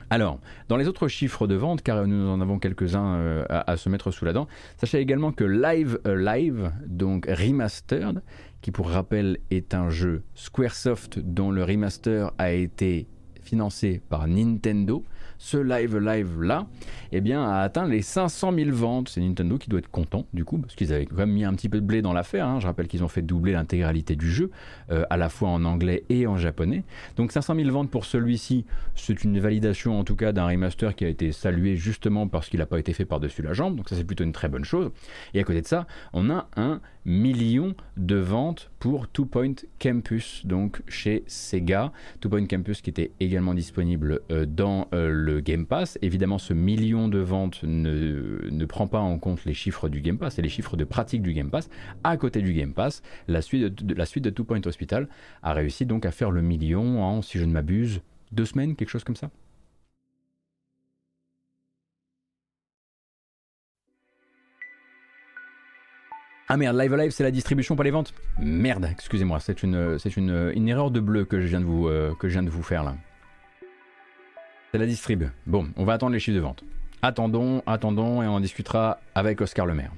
Alors, dans les autres chiffres de vente, car nous en avons quelques-uns euh, à, se mettre sous la dent, sachez également que Live Live, donc Remastered, qui pour rappel est un jeu Squaresoft dont le remaster a été financé par Nintendo, ce Live Live là, eh bien, a atteint les 500 000 ventes. C'est Nintendo qui doit être content du coup, parce qu'ils avaient quand même mis un petit peu de blé dans l'affaire. Hein. Je rappelle qu'ils ont fait doubler l'intégralité du jeu, euh, à la fois en anglais et en japonais. Donc 500 000 ventes pour celui-ci, c'est une validation en tout cas d'un remaster qui a été salué justement parce qu'il n'a pas été fait par-dessus la jambe. Donc ça c'est plutôt une très bonne chose. Et à côté de ça, on a un millions de ventes pour Two Point Campus, donc chez Sega. Two Point Campus qui était également disponible euh, dans euh, le Game Pass. Évidemment, ce million de ventes ne, prend pas en compte les chiffres du Game Pass et les chiffres de pratique du Game Pass. À côté du Game Pass, la suite de, la suite de Two Point Hospital a réussi donc à faire le million en, si je ne m'abuse, deux semaines, quelque chose comme ça. Ah merde, Live Live, c'est la distribution, pas les ventes Merde, excusez-moi, c'est une, c'est une, une, erreur de bleu que je viens de vous, euh, que je viens de vous faire là. C'est la distrib. Bon, on va attendre les chiffres de vente. Attendons, attendons, et on en discutera avec Oscar Lemaire.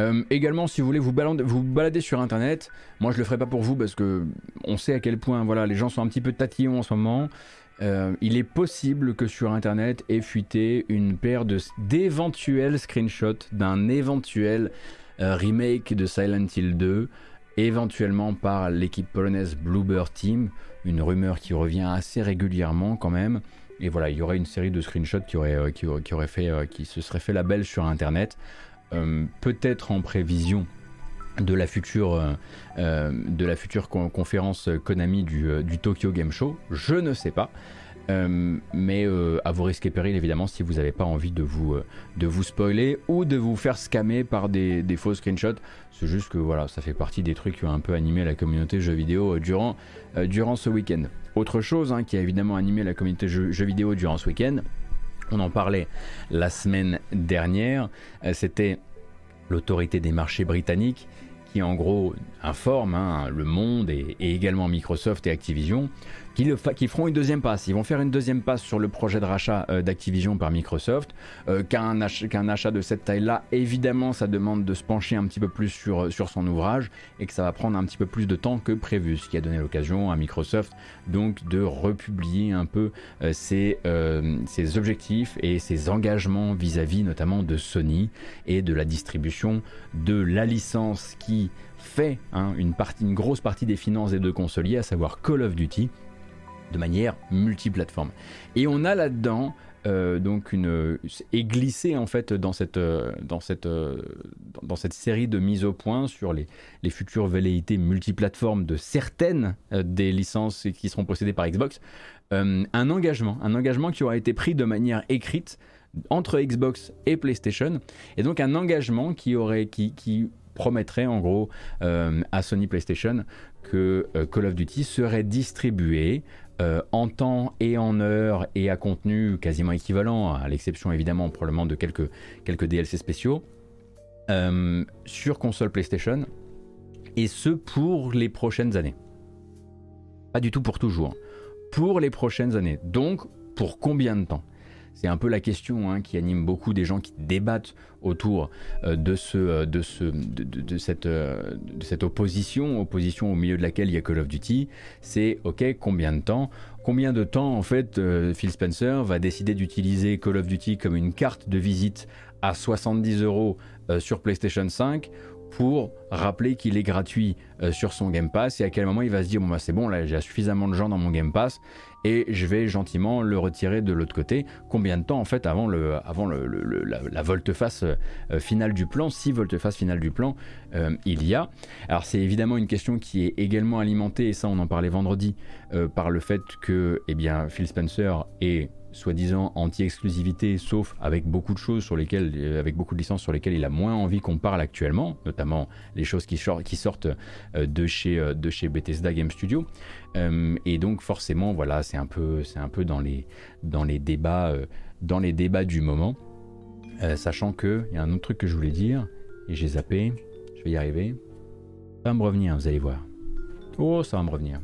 Euh, également, si vous voulez vous balader, sur Internet, moi je le ferai pas pour vous parce que on sait à quel point voilà les gens sont un petit peu tatillons en ce moment. Euh, il est possible que sur Internet ait fuité une paire d'éventuels screenshots d'un éventuel euh, remake de Silent Hill 2, éventuellement par l'équipe polonaise Bluebird Team, une rumeur qui revient assez régulièrement quand même. Et voilà, il y aurait une série de screenshots qui, aurait, euh, qui, aurait fait, qui se serait fait la belle sur Internet, peut-être en prévision de la future, la future conférence Konami du, du, Tokyo Game Show, je ne sais pas. Euh, mais euh, à vos risques et périls évidemment si vous n'avez pas envie de vous, euh, de spoiler ou de vous faire scammer par des, faux screenshots. C'est juste que voilà, ça fait partie des trucs qui ont un peu animé la communauté jeux vidéo durant, ce week-end. Autre chose hein, qui a évidemment animé la communauté jeux, vidéo durant ce week-end, on en parlait la semaine dernière, c'était l'autorité des marchés britanniques qui en gros informe hein, le monde et, également Microsoft et Activision qui, feront une deuxième passe. Ils vont faire une deuxième passe sur le projet de rachat euh, d'Activision par Microsoft. Euh, qu'un, achat, de cette taille-là, évidemment, ça demande de se pencher un petit peu plus sur, euh, sur son ouvrage et que ça va prendre un petit peu plus de temps que prévu, ce qui a donné l'occasion à Microsoft donc de republier un peu ses, ses, objectifs et ses engagements vis-à-vis notamment de Sony et de la distribution de la licence qui fait hein, une, partie, une grosse partie des finances des deux consoliers, à savoir Call of Duty de manière multiplateforme. Et on a là-dedans donc une, est glissé en fait dans cette, dans cette, dans cette série de mises au point sur les, les futures velléités multiplateformes de certaines des licences qui seront possédées par Xbox. un engagement, un engagement qui aura été pris de manière écrite entre Xbox et PlayStation, et donc un engagement qui aurait, qui, qui promettrait en gros à Sony PlayStation que Call of Duty serait distribué euh, en temps et en heure et à contenu quasiment équivalent, à l'exception évidemment probablement de quelques, DLC spéciaux, euh, sur console PlayStation, et ce pour les prochaines années. Pas du tout pour toujours, pour les prochaines années. Donc, pour combien de temps? C'est un peu la question hein, qui anime beaucoup des gens qui débattent autour euh, de, ce, euh, euh, cette opposition, opposition au milieu de laquelle il y a Call of Duty. C'est ok, combien de temps? Combien de temps en fait Phil Spencer va décider d'utiliser Call of Duty comme une carte de visite à 70 euros sur PlayStation 5 pour rappeler qu'il est gratuit sur son Game Pass? Et à quel moment il va se dire bon bah c'est bon là j'ai suffisamment de gens dans mon Game Pass et je vais gentiment le retirer de l'autre côté. Combien de temps en fait avant, le, avant le, la, volte-face euh, finale du plan, si volte-face finale du plan euh, il y a? Alors c'est évidemment une question qui est également alimentée, et ça on en parlait vendredi, euh, par le fait que eh bien, Phil Spencer est soi-disant anti-exclusivité, sauf avec beaucoup de choses sur lesquelles, euh, avec beaucoup de licences sur lesquelles il a moins envie qu'on parle actuellement, notamment les choses qui, sortent euh, de chez, euh, de chez Bethesda Game Studio. et donc forcément, voilà, c'est un peu, c'est un peu dans les, dans les débats, dans les débats du moment, sachant que il y a un autre truc que je voulais dire et j'ai zappé. Je vais y arriver. Ça va me revenir, vous allez voir. Oh, ça va me revenir.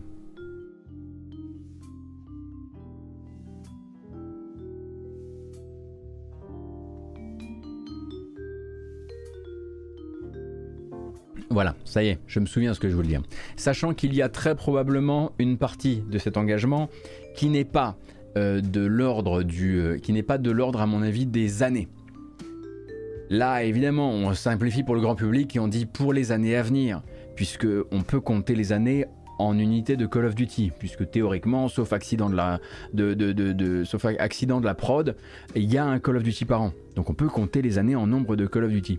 Voilà, ça y est, je me souviens ce que je voulais dire. Sachant qu'il y a très probablement une partie de cet engagement qui n'est pas euh, de l'ordre du, euh, qui n'est pas de l'ordre à mon avis des années. Là, évidemment, on simplifie pour le grand public et on dit pour les années à venir, puisque on peut compter les années en unité de Call of Duty, puisque théoriquement, sauf accident de la, de, sauf accident de la prod, il y a un Call of Duty par an. Donc on peut compter les années en nombre de Call of Duty.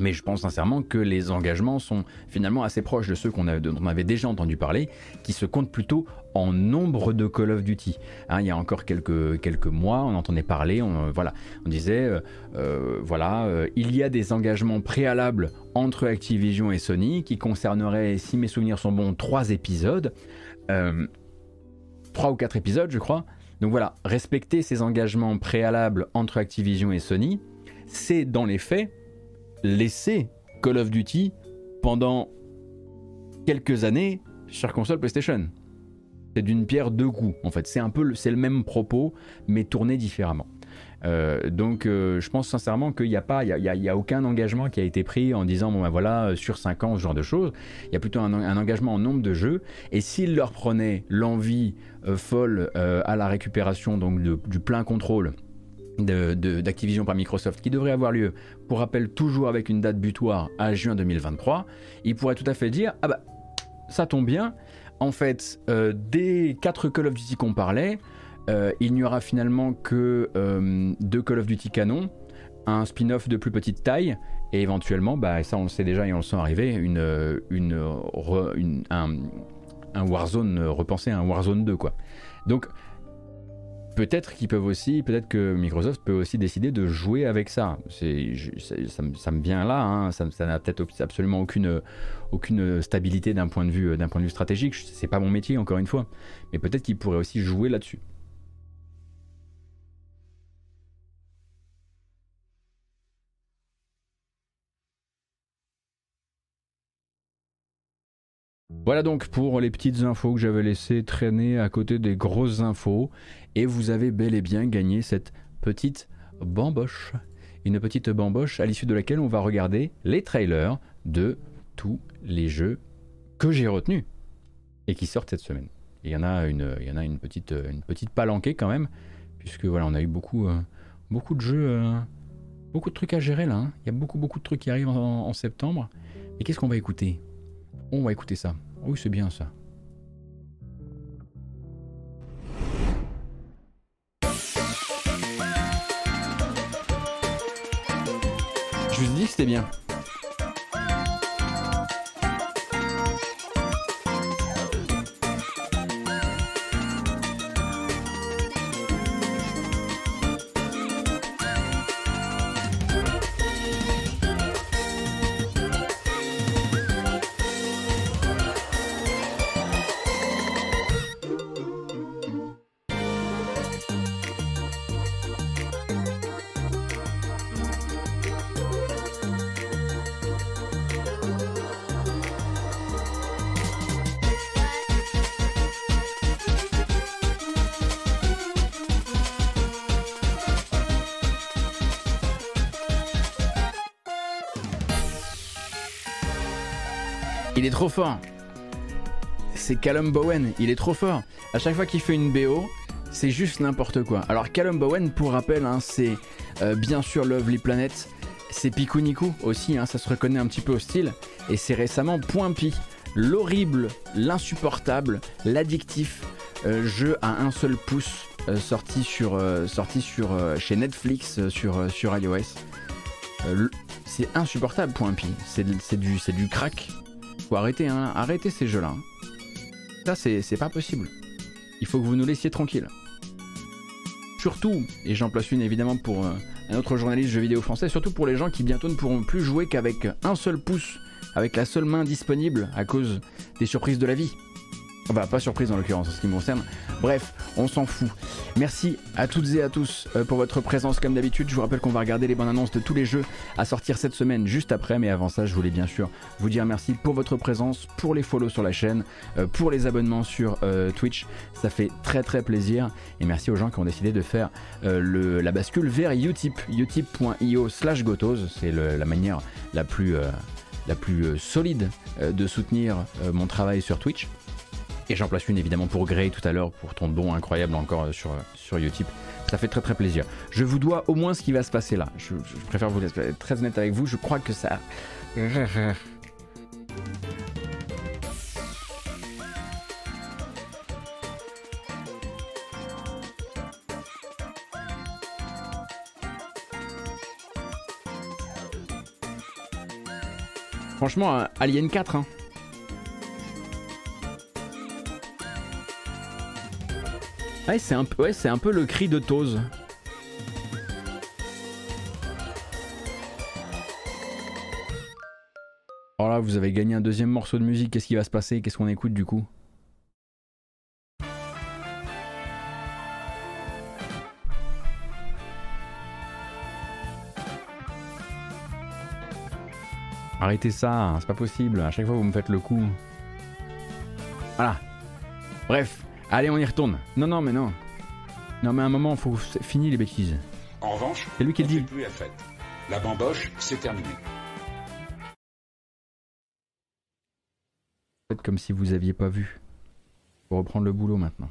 Mais je pense sincèrement que les engagements sont finalement assez proches de ceux qu'on dont on avait déjà entendu parler, qui se comptent plutôt en nombre de Call of Duty. Hein, il y a encore quelques, mois, on entendait parler, on, on disait, euh, euh, voilà, euh, il y a des engagements préalables entre Activision et Sony qui concerneraient, si mes souvenirs sont bons, trois épisodes, trois ou quatre épisodes, je crois. Donc voilà, respecter ces engagements préalables entre Activision et Sony, c'est dans les faits laisser Call of Duty pendant quelques années sur console PlayStation. C'est d'une pierre deux coups, en fait. C'est un peu, c'est le même propos, mais tourné différemment. Euh, donc, euh, je pense sincèrement qu'il n'y a pas, il y a, aucun engagement qui a été pris en disant bon ben voilà sur 5 ans ce genre de choses. Il y a plutôt un, engagement en nombre de jeux. Et s'ils leur prenaient l'envie euh, folle à la récupération donc du plein contrôle d'Activision par Microsoft qui devrait avoir lieu, pour rappel, toujours avec une date butoir à juin 2023, il pourrait tout à fait dire Ah bah, ça tombe bien, en fait, euh, des 4 Call of Duty qu'on parlait, euh, il n'y aura finalement que euh, deux Call of Duty canon, un spin-off de plus petite taille, et éventuellement, bah, ça on le sait déjà et on le sent arriver, une, une, un, un Warzone repensé, un Warzone 2 quoi. Donc peut-être qu'ils peuvent aussi, peut-être que Microsoft peut aussi décider de jouer avec ça. C'est, ça, me vient là, hein. ça, n'a peut-être absolument aucune, stabilité d'un point de vue, d'un point de vue stratégique. C'est pas mon métier, encore une fois, mais peut-être qu'ils pourraient aussi jouer là-dessus. Voilà donc pour les petites infos que j'avais laissées traîner à côté des grosses infos et vous avez bel et bien gagné cette petite bamboche. Une petite bamboche à l'issue de laquelle on va regarder les trailers de tous les jeux que j'ai retenus et qui sortent cette semaine. Il y en a une, petite palanquée quand même, puisque voilà, on a eu beaucoup, euh, beaucoup de jeux, euh, beaucoup de trucs à gérer là. Hein. Il y a beaucoup, beaucoup de trucs qui arrivent en, en septembre. Et qu'est-ce qu'on va écouter? On va écouter ça. Oui, c'est bien ça. Je vous dis que c'était bien. Fort. C'est Callum Bowen, il est trop fort. À chaque fois qu'il fait une BO, c'est juste n'importe quoi. Alors Callum Bowen, pour rappel, hein, c'est euh, bien sûr Lovely Planet, c'est Pikuniku aussi, hein, ça se reconnaît un petit peu au style, et c'est récemment Point Pi, l'horrible, l'insupportable, l'addictif euh, jeu à un seul pouce euh, sorti sur, sorti sur chez Netflix sur, iOS. c'est insupportable Point Pi, c'est du crack faut arrêter, hein. arrêtez ces jeux-là. Ça, c'est pas possible. Il faut que vous nous laissiez tranquille. Surtout, et j'en place une évidemment pour euh, un autre journaliste jeux vidéo français, surtout pour les gens qui bientôt ne pourront plus jouer qu'avec un seul pouce, avec la seule main disponible à cause des surprises de la vie. Enfin, pas surprise en l'occurrence en ce qui me concerne. Bref, on s'en fout. Merci à toutes et à tous euh, pour votre présence comme d'habitude. Je vous rappelle qu'on va regarder les bandes annonces de tous les jeux à sortir cette semaine juste après. Mais avant ça, je voulais bien sûr vous dire merci pour votre présence, pour les follow sur la chaîne, euh, pour les abonnements sur euh, Twitch. Ça fait très très plaisir. Et merci aux gens qui ont décidé de faire la bascule vers Utip, utip.io slash gotos. C'est la manière la plus solide de soutenir mon travail sur Twitch. Et j'en place une évidemment pour Grey tout à l'heure pour ton don incroyable encore euh, sur, sur Utip. Ça fait très très plaisir. Je vous dois au moins ce qui va se passer là. Je, préfère vous être très honnête avec vous. Je crois que ça. (laughs) Franchement, Alien 4, hein. Ouais, c'est un, peu, le cri de Tose. Alors là, vous avez gagné un deuxième morceau de musique. Qu'est-ce qui va se passer? Qu'est-ce qu'on écoute du coup? Arrêtez ça, c'est pas possible. À chaque fois, vous me faites le coup. Voilà. Bref, Allez, on y retourne. Non, non, mais non. Non, mais à un moment, faut finir les bêtises. En revanche, c'est lui qui le dit. Plus la fête. La bamboche, c'est terminé. Faites comme si vous aviez pas vu. Faut reprendre le boulot maintenant.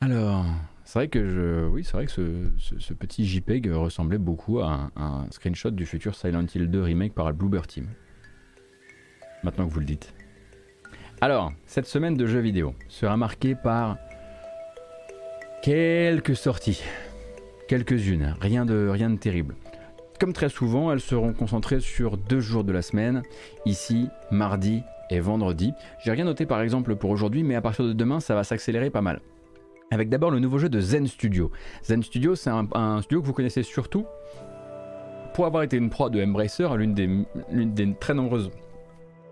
Alors, c'est vrai que je, oui, c'est vrai que ce, petit JPEG ressemblait beaucoup à un, screenshot du futur Silent Hill 2 remake par le Bluebird Team. Maintenant que vous le dites. Alors, cette semaine de jeux vidéo sera marquée par quelques sorties, quelques-unes, rien de, rien de terrible. Comme très souvent, elles seront concentrées sur deux jours de la semaine, ici, mardi et vendredi. J'ai rien noté par exemple pour aujourd'hui, mais à partir de demain, ça va s'accélérer pas mal. Avec d'abord le nouveau jeu de Zen Studio. Zen Studio, c'est un, studio que vous connaissez surtout pour avoir été une proie de Embracer, l'une des, des très nombreuses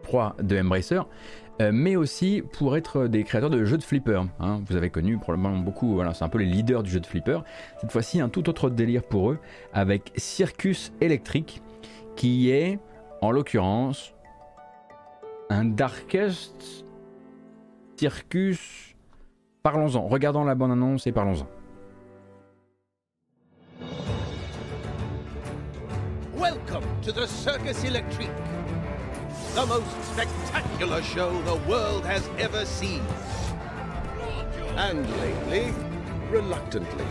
proies de Embracer, mais aussi pour être des créateurs de jeux de flipper. Hein. Vous avez connu probablement beaucoup, c'est un peu les leaders du jeu de flipper. Cette fois-ci, un tout autre délire pour eux avec Circus électrique, qui est en l'occurrence un Darkest Circus. Parlons-en, regardons la bonne annonce et parlons-en. Welcome to the Circus Electric. The most spectacular show the world has ever seen. And lately, reluctantly,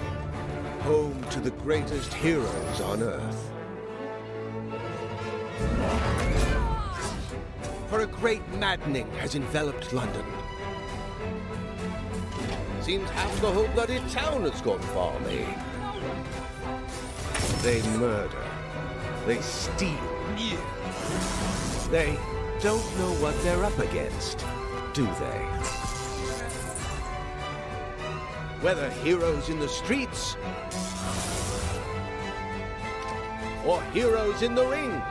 home to the greatest heroes on Earth. For a great maddening has enveloped London. Seems half the whole bloody town has gone balmy. They murder. They steal They don't know what they're up against, do they? Whether heroes in the streets or heroes in the ring.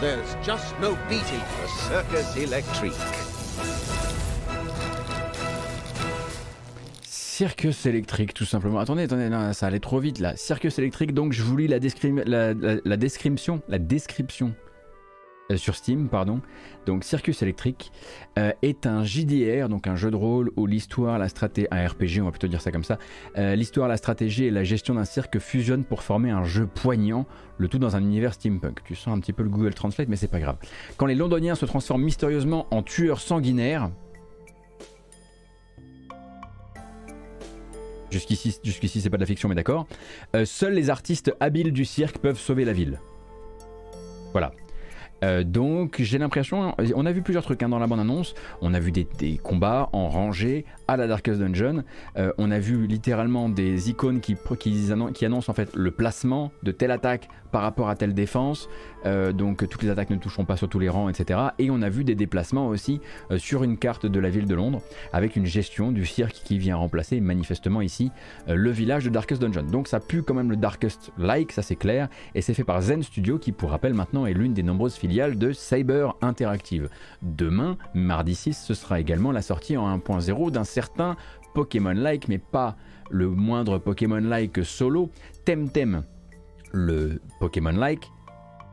There's just no beating the Circus Electrique. Circus électrique, tout simplement. Attendez, attendez, ça allait trop vite là. Circus électrique, donc je vous lis la, descri- la, la- la description, la description euh, sur Steam, pardon. Donc Circus électrique euh, est un JDR, donc un jeu de rôle où l'histoire, la stratégie, un RPG, on va plutôt dire ça comme ça. Euh, l'histoire, la stratégie et la gestion d'un cirque fusionnent pour former un jeu poignant, le tout dans un univers steampunk. Tu sens un petit peu le Google Translate, mais c'est pas grave. Quand les Londoniens se transforment mystérieusement en tueurs sanguinaires, Jusqu'ici, jusqu'ici c'est pas de la fiction, mais d'accord. Euh, seuls les artistes habiles du cirque peuvent sauver la ville. Voilà. Euh, donc j'ai l'impression, on a vu plusieurs trucs hein, dans la bande-annonce. On a vu des, des combats en rangée à la Darkest Dungeon. Euh, on a vu littéralement des icônes qui, qui, qui annoncent en fait le placement de telle attaque par rapport à telle défense. Euh, donc toutes les attaques ne toucheront pas sur tous les rangs, etc. Et on a vu des déplacements aussi euh, sur une carte de la ville de Londres avec une gestion du cirque qui vient remplacer manifestement ici le village de Darkest Dungeon. Donc ça pue quand même le Darkest Like, ça c'est clair, et c'est fait par Zen Studio qui pour rappel maintenant est l'une des nombreuses filiales de Cyber Interactive. Demain, mardi 6, ce sera également la sortie en 1.0 d'un certain Pokémon Like, mais pas le moindre Pokémon Like solo, Temtem, le Pokémon Like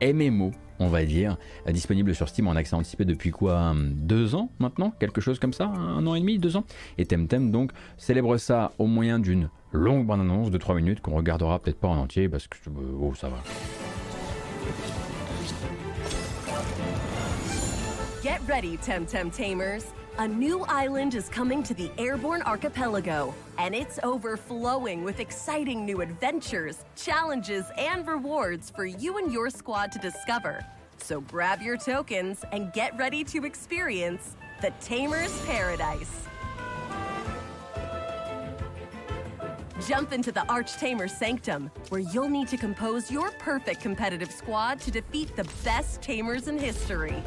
MMO on va dire, disponible sur Steam en accès anticipé depuis quoi hum, Deux ans maintenant Quelque chose comme ça Un an et demi Deux ans Et Temtem donc célèbre ça au moyen d'une longue bande-annonce de 3 minutes qu'on regardera peut-être pas en entier parce que oh ça va. Get ready, Temtem Tamers. A new island is coming to the airborne archipelago, and it's overflowing with exciting new adventures, challenges, and rewards for you and your squad to discover. So grab your tokens and get ready to experience the Tamer's Paradise. Jump into the Arch Tamer Sanctum, where you'll need to compose your perfect competitive squad to defeat the best Tamers in history.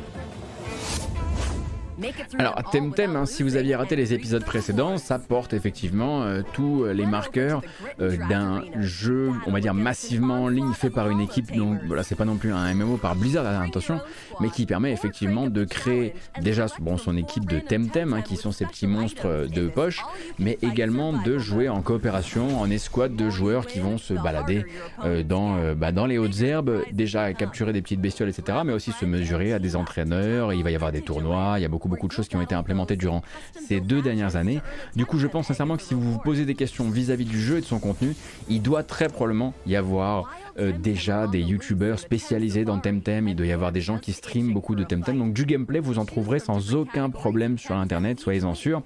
Alors Temtem, hein, si vous aviez raté les épisodes précédents, ça porte effectivement euh, tous les marqueurs euh, d'un jeu, on va dire massivement en ligne, fait par une équipe. Donc voilà, c'est pas non plus un MMO par Blizzard, attention, mais qui permet effectivement de créer déjà son équipe de Temtem, hein, qui sont ces petits monstres de poche, mais également de jouer en coopération, en escouade de joueurs qui vont se balader euh, dans, bah, dans les hautes herbes, déjà capturer des petites bestioles, etc., mais aussi se mesurer à des entraîneurs. Il va y avoir des tournois, il y a beaucoup beaucoup de choses qui ont été implémentées durant ces deux dernières années. Du coup, je pense sincèrement que si vous vous posez des questions vis-à-vis du jeu et de son contenu, il doit très probablement y avoir euh, déjà des youtubeurs spécialisés dans Temtem, il doit y avoir des gens qui streament beaucoup de Temtem, donc du gameplay vous en trouverez sans aucun problème sur internet, soyez-en sûrs.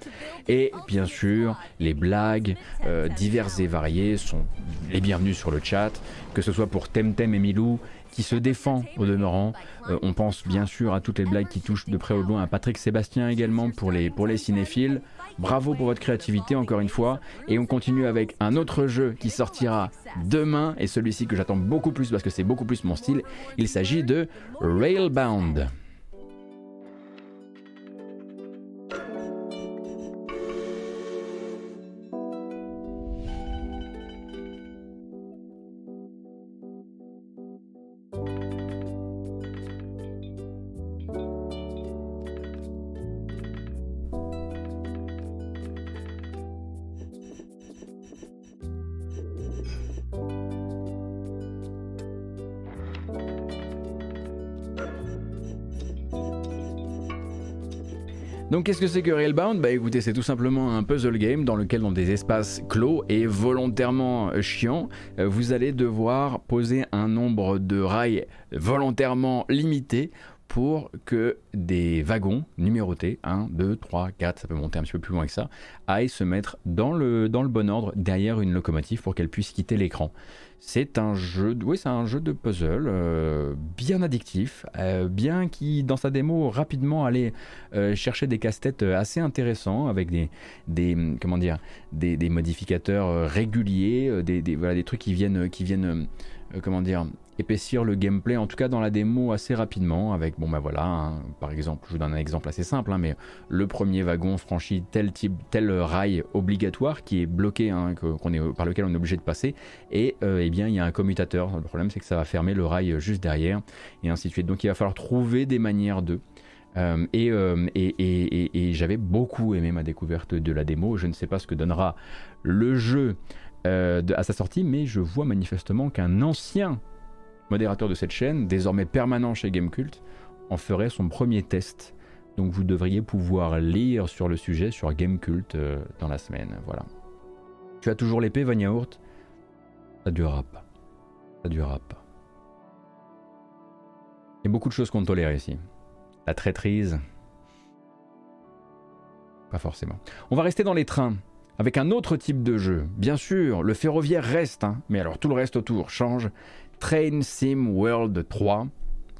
Et bien sûr, les blagues euh, diverses et variées sont les bienvenues sur le chat, que ce soit pour Temtem et Milou qui se défend au demeurant. Euh, on pense bien sûr à toutes les blagues qui touchent de près ou de loin à Patrick Sébastien également pour les, pour les cinéphiles. Bravo pour votre créativité encore une fois. Et on continue avec un autre jeu qui sortira demain et celui-ci que j'attends beaucoup plus parce que c'est beaucoup plus mon style. Il s'agit de Railbound. Donc qu'est-ce que c'est que Railbound? Bah écoutez, c'est tout simplement un puzzle game dans lequel dans des espaces clos et volontairement chiants, euh, vous allez devoir poser un nombre de rails volontairement limité pour que des wagons numérotés, 1, 2, 3, 4, ça peut monter un petit peu plus loin que ça, aillent se mettre dans le, dans le bon ordre derrière une locomotive pour qu'elle puisse quitter l'écran. C'est un jeu, oui, un jeu de puzzle euh, bien addictif, euh, bien qui dans sa démo rapidement allait euh, chercher des casse-têtes assez intéressants avec des, des comment dire, des, des modificateurs réguliers, des, des, voilà, des trucs qui viennent, qui viennent, comment dire, épaissir le gameplay, en tout cas dans la démo assez rapidement, avec, bon bah voilà, par exemple, je vous donne un exemple assez simple, hein, mais le premier wagon franchit tel type, tel rail obligatoire qui est bloqué, hein, qu'on est, par lequel on est obligé de passer, et euh, eh bien il y a un commutateur. Le problème c'est que ça va fermer le rail juste derrière, et ainsi de suite. Donc il va falloir trouver des manières de... Euh, euh, et, et, et, et j'avais beaucoup aimé ma découverte de la démo. Je ne sais pas ce que donnera le jeu à sa sortie, mais je vois manifestement qu'un ancien modérateur de cette chaîne, désormais permanent chez Gamecult, en ferait son premier test. Donc vous devriez pouvoir lire sur le sujet sur Gamecult euh, dans la semaine. Voilà. Tu as toujours l'épée, Van Yaourt Ça durera pas. Ça durera pas. Il y a beaucoup de choses qu'on tolère ici. La traîtrise. Pas forcément. On va rester dans les trains avec un autre type de jeu. Bien sûr, le ferroviaire reste, hein, mais alors tout le reste autour change. Train Sim World 3,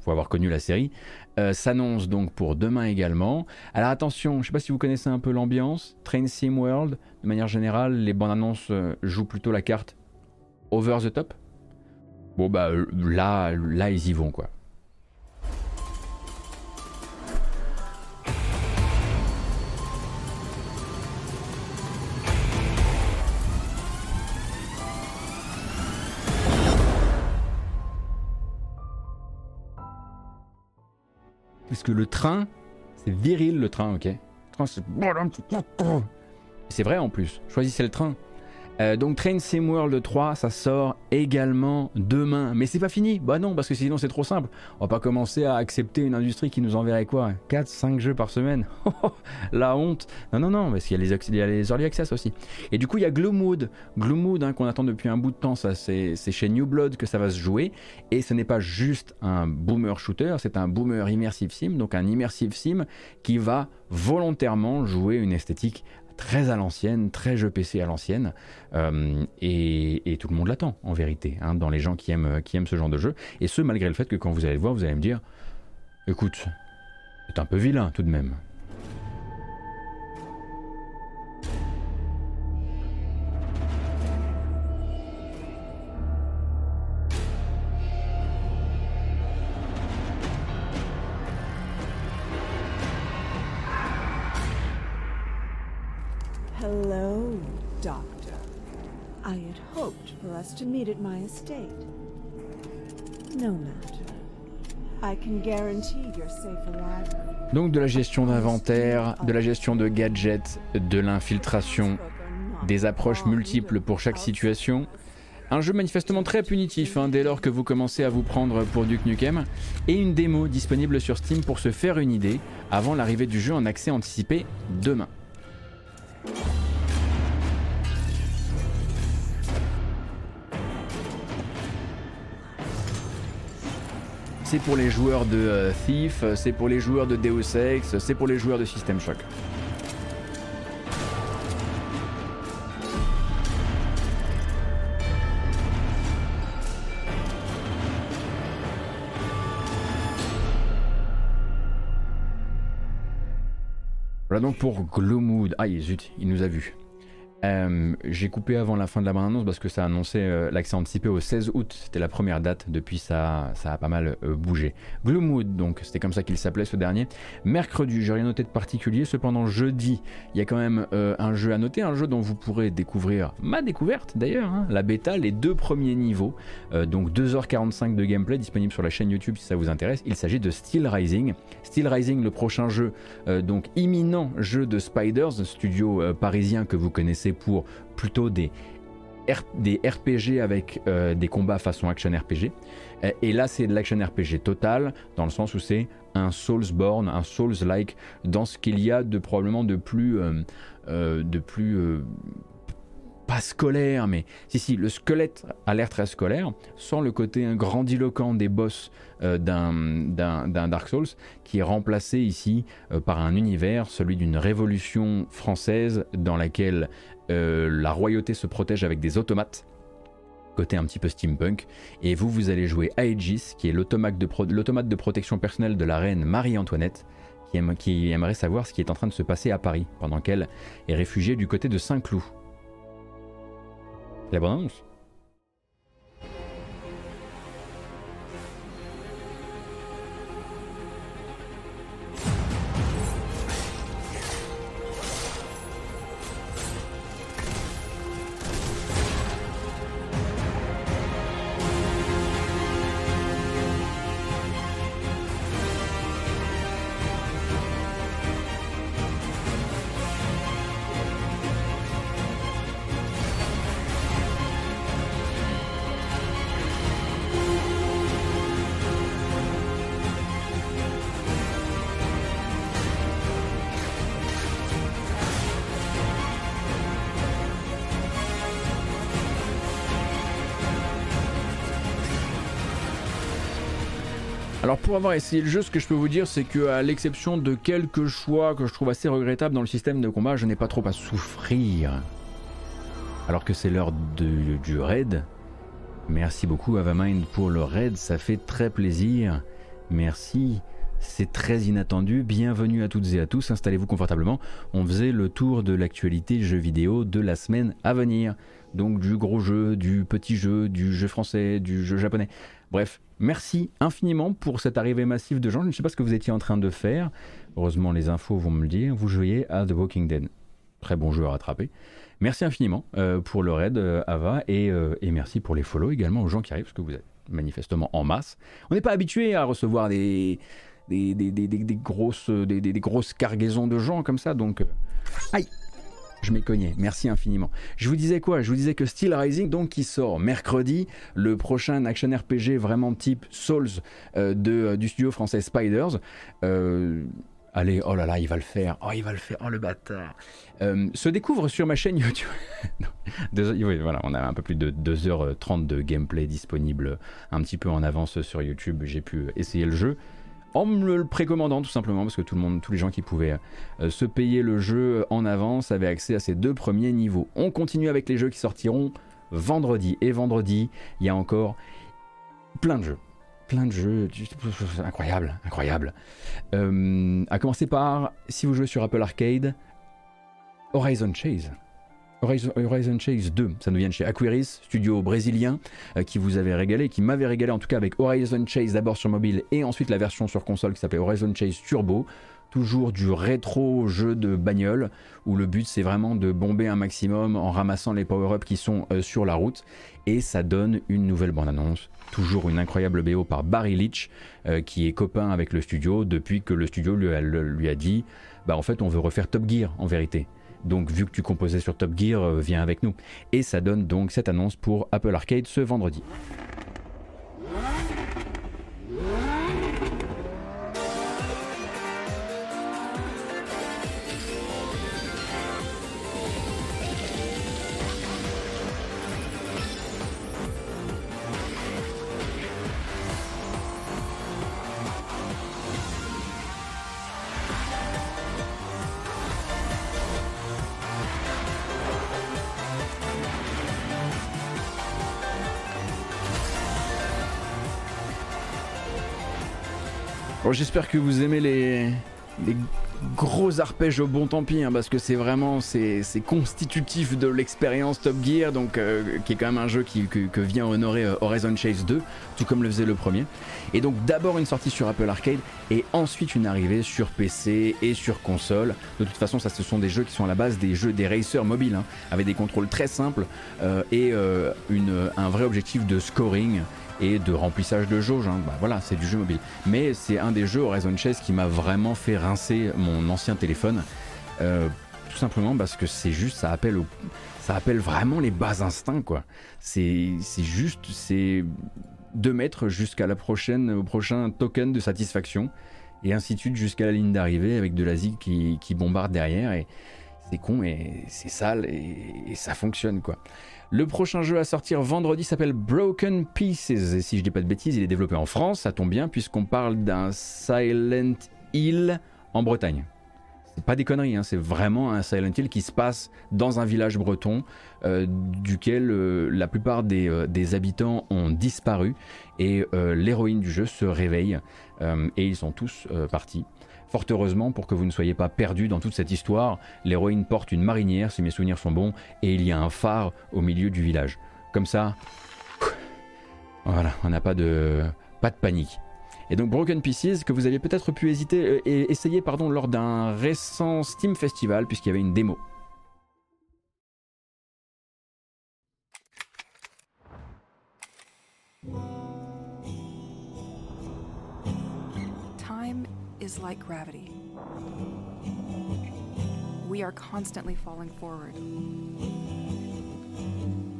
faut avoir connu la série, euh, s'annonce donc pour demain également. Alors attention, je ne sais pas si vous connaissez un peu l'ambiance, Train Sim World, de manière générale, les bandes annonces euh, jouent plutôt la carte over the top. Bon bah euh, là, là ils y vont quoi. Que le train, c'est viril le train, ok? C'est vrai en plus. Choisissez le train. Euh, donc Train Sim World 3, ça sort également demain. Mais c'est pas fini. Bah non, parce que sinon c'est trop simple. On va pas commencer à accepter une industrie qui nous enverrait quoi 4, 5 jeux par semaine. (laughs) La honte. Non, non, non, parce qu'il y, a les, early access aussi. Et du coup, il y a Gloomwood. Gloomwood, hein, qu'on attend depuis un bout de temps, ça c'est chez New Blood que ça va se jouer. Et ce n'est pas juste un boomer shooter, c'est un boomer immersive sim. Donc un immersive sim qui va volontairement jouer une esthétique très à l'ancienne, très jeu PC à l'ancienne, euh, et, tout le monde l'attend en vérité, hein, dans les gens qui aiment, qui aiment ce genre de jeu, et ce malgré le fait que quand vous allez le voir, vous allez me dire, écoute, c'est un peu vilain tout de même. To meet at my estate. No matter. I can guarantee your safe arrival. Donc de la gestion d'inventaire, de la gestion de gadgets, de l'infiltration, des approches multiples pour chaque situation. Un jeu manifestement très punitif hein, dès lors que vous commencez à vous prendre pour Duke Nukem, et une démo disponible sur Steam pour se faire une idée avant l'arrivée du jeu en accès anticipé demain. C'est pour les joueurs de euh, Thief, c'est pour les joueurs de Deus Ex, c'est pour les joueurs de System Shock. Voilà donc pour Gloomwood. Ah zut, il nous a vus. Euh, j'ai coupé avant la fin de la bande-annonce parce que ça annonçait euh, l'accès anticipé au 16 août. C'était la première date. Depuis, ça, ça a pas mal euh, bougé. Gloomwood, donc, c'était comme ça qu'il s'appelait ce dernier. Mercredi, j'ai rien noté de particulier. Cependant, jeudi, il y a quand même un jeu à noter. Un jeu dont vous pourrez découvrir ma découverte d'ailleurs. Hein, la bêta, les deux premiers niveaux. donc 2h45 de gameplay disponible sur la chaîne YouTube si ça vous intéresse. Il s'agit de Steel Rising. Steel Rising, le prochain jeu, donc imminent jeu de Spiders, studio parisien que vous connaissez pour plutôt des, des RPG avec euh, des combats façon action RPG. Euh, et là, c'est de l'action RPG total, dans le sens où c'est un Soulsborne, un Souls-like, dans ce qu'il y a de probablement de plus, euh, de plus pas scolaire, mais si, si, le squelette a l'air très scolaire, sans le côté grandiloquent des boss euh, d'un Dark Souls, qui est remplacé ici euh, par un univers, celui d'une révolution française dans laquelle euh, la royauté se protège avec des automates côté un petit peu steampunk. Et vous, vous allez jouer Aegis, qui est l'automate de, protection personnelle de la reine Marie-Antoinette, qui, qui, aimerait savoir ce qui est en train de se passer à Paris, pendant qu'elle est réfugiée du côté de Saint-Cloud. La bonne annonce pour avoir essayé le jeu, ce que je peux vous dire, c'est que à l'exception de quelques choix que je trouve assez regrettables dans le système de combat, je n'ai pas trop à souffrir. Alors que c'est l'heure du raid. Merci beaucoup Avamind pour le raid, ça fait très plaisir. Merci. C'est très inattendu. Bienvenue à toutes et à tous. Installez-vous confortablement. On faisait le tour de l'actualité jeu vidéo de la semaine à venir. Donc du gros jeu, du petit jeu, du jeu français, du jeu japonais. Bref, merci infiniment pour cette arrivée massive de gens. Je ne sais pas ce que vous étiez en train de faire. Heureusement, les infos vont me le dire. Vous jouiez à The Walking Dead. Très bon jeu à rattraper. Merci infiniment euh, pour le raid, euh, Ava, euh, et, merci pour les follow également aux gens qui arrivent, parce que vous êtes manifestement en masse. On n'est pas habitué à recevoir des, des, grosses, des, grosses cargaisons de gens comme ça, donc... aïe je cogné. Merci infiniment. Je vous disais quoi? Je vous disais que Steel Rising, donc, qui sort mercredi, le prochain action RPG vraiment type Souls euh, de, euh, du studio français Spiders. Euh, allez, oh là là, il va le faire. Oh, il va le faire. Oh, le bâtard. se découvre sur ma chaîne YouTube. (laughs) oui, voilà, on a un peu plus de 2h30 de gameplay disponible un petit peu en avance sur YouTube. J'ai pu essayer le jeu en me le précommandant tout simplement parce que tout le monde, tous les gens qui pouvaient euh, se payer le jeu en avance avaient accès à ces deux premiers niveaux. On continue avec les jeux qui sortiront vendredi et vendredi il y a encore plein de jeux. Plein de jeux, incroyable, incroyable. Euh, à commencer par, si vous jouez sur Apple Arcade, Horizon Chase. Horizon, Chase 2, ça nous vient de chez Aquiris, studio brésilien, euh, qui vous avait régalé, qui m'avait régalé en tout cas avec Horizon Chase d'abord sur mobile et ensuite la version sur console qui s'appelait Horizon Chase Turbo. Toujours du rétro jeu de bagnole où le but c'est vraiment de bomber un maximum en ramassant les power-ups qui sont euh, sur la route et ça donne une nouvelle bande-annonce. Toujours une incroyable BO par Barry Leach euh, qui est copain avec le studio depuis que le studio lui a, lui a dit bah en fait on veut refaire Top Gear en vérité. Donc vu que tu composais sur Top Gear, euh, viens avec nous. Et ça donne donc cette annonce pour Apple Arcade ce vendredi. J'espère que vous aimez les, gros arpèges au bon tant pis, hein, parce que c'est vraiment c'est, constitutif de l'expérience Top Gear, donc euh, qui est quand même un jeu qui, que, vient honorer euh, Horizon Chase 2, tout comme le faisait le premier. Et donc d'abord une sortie sur Apple Arcade et ensuite une arrivée sur PC et sur console. De toute façon, ça ce sont des jeux qui sont à la base des jeux des racers mobiles, hein, avec des contrôles très simples euh, et un vrai objectif de scoring et de remplissage de jauge. Hein. Bah, voilà, c'est du jeu mobile. Mais c'est un des jeux Horizon Chase qui m'a vraiment fait rincer mon ancien téléphone. Euh, tout simplement parce que c'est juste, ça appelle, ça appelle vraiment les bas instincts, quoi. C'est juste, c'est de mettre jusqu'à la prochaine, au prochain token de satisfaction et ainsi de suite jusqu'à la ligne d'arrivée avec de la zig qui, qui bombarde derrière et c'est con et c'est sale et, ça fonctionne quoi. Le prochain jeu à sortir vendredi s'appelle Broken Pieces et si je dis pas de bêtises, il est développé en France, ça tombe bien puisqu'on parle d'un Silent Hill en Bretagne. C'est pas des conneries, hein, c'est vraiment un Silent Hill qui se passe dans un village breton euh, duquel euh, la plupart euh, des, habitants ont disparu et l'héroïne du jeu se réveille et ils sont tous partis. Fort heureusement, pour que vous ne soyez pas perdus dans toute cette histoire, l'héroïne porte une marinière, si mes souvenirs sont bons, et il y a un phare au milieu du village. Comme ça, voilà, on n'a pas de, pas de panique. Et donc Broken Pieces, que vous aviez peut-être pu hésiter, et essayer pardon, lors d'un récent Steam Festival, puisqu'il y avait une démo. Is like gravity. We are constantly falling forward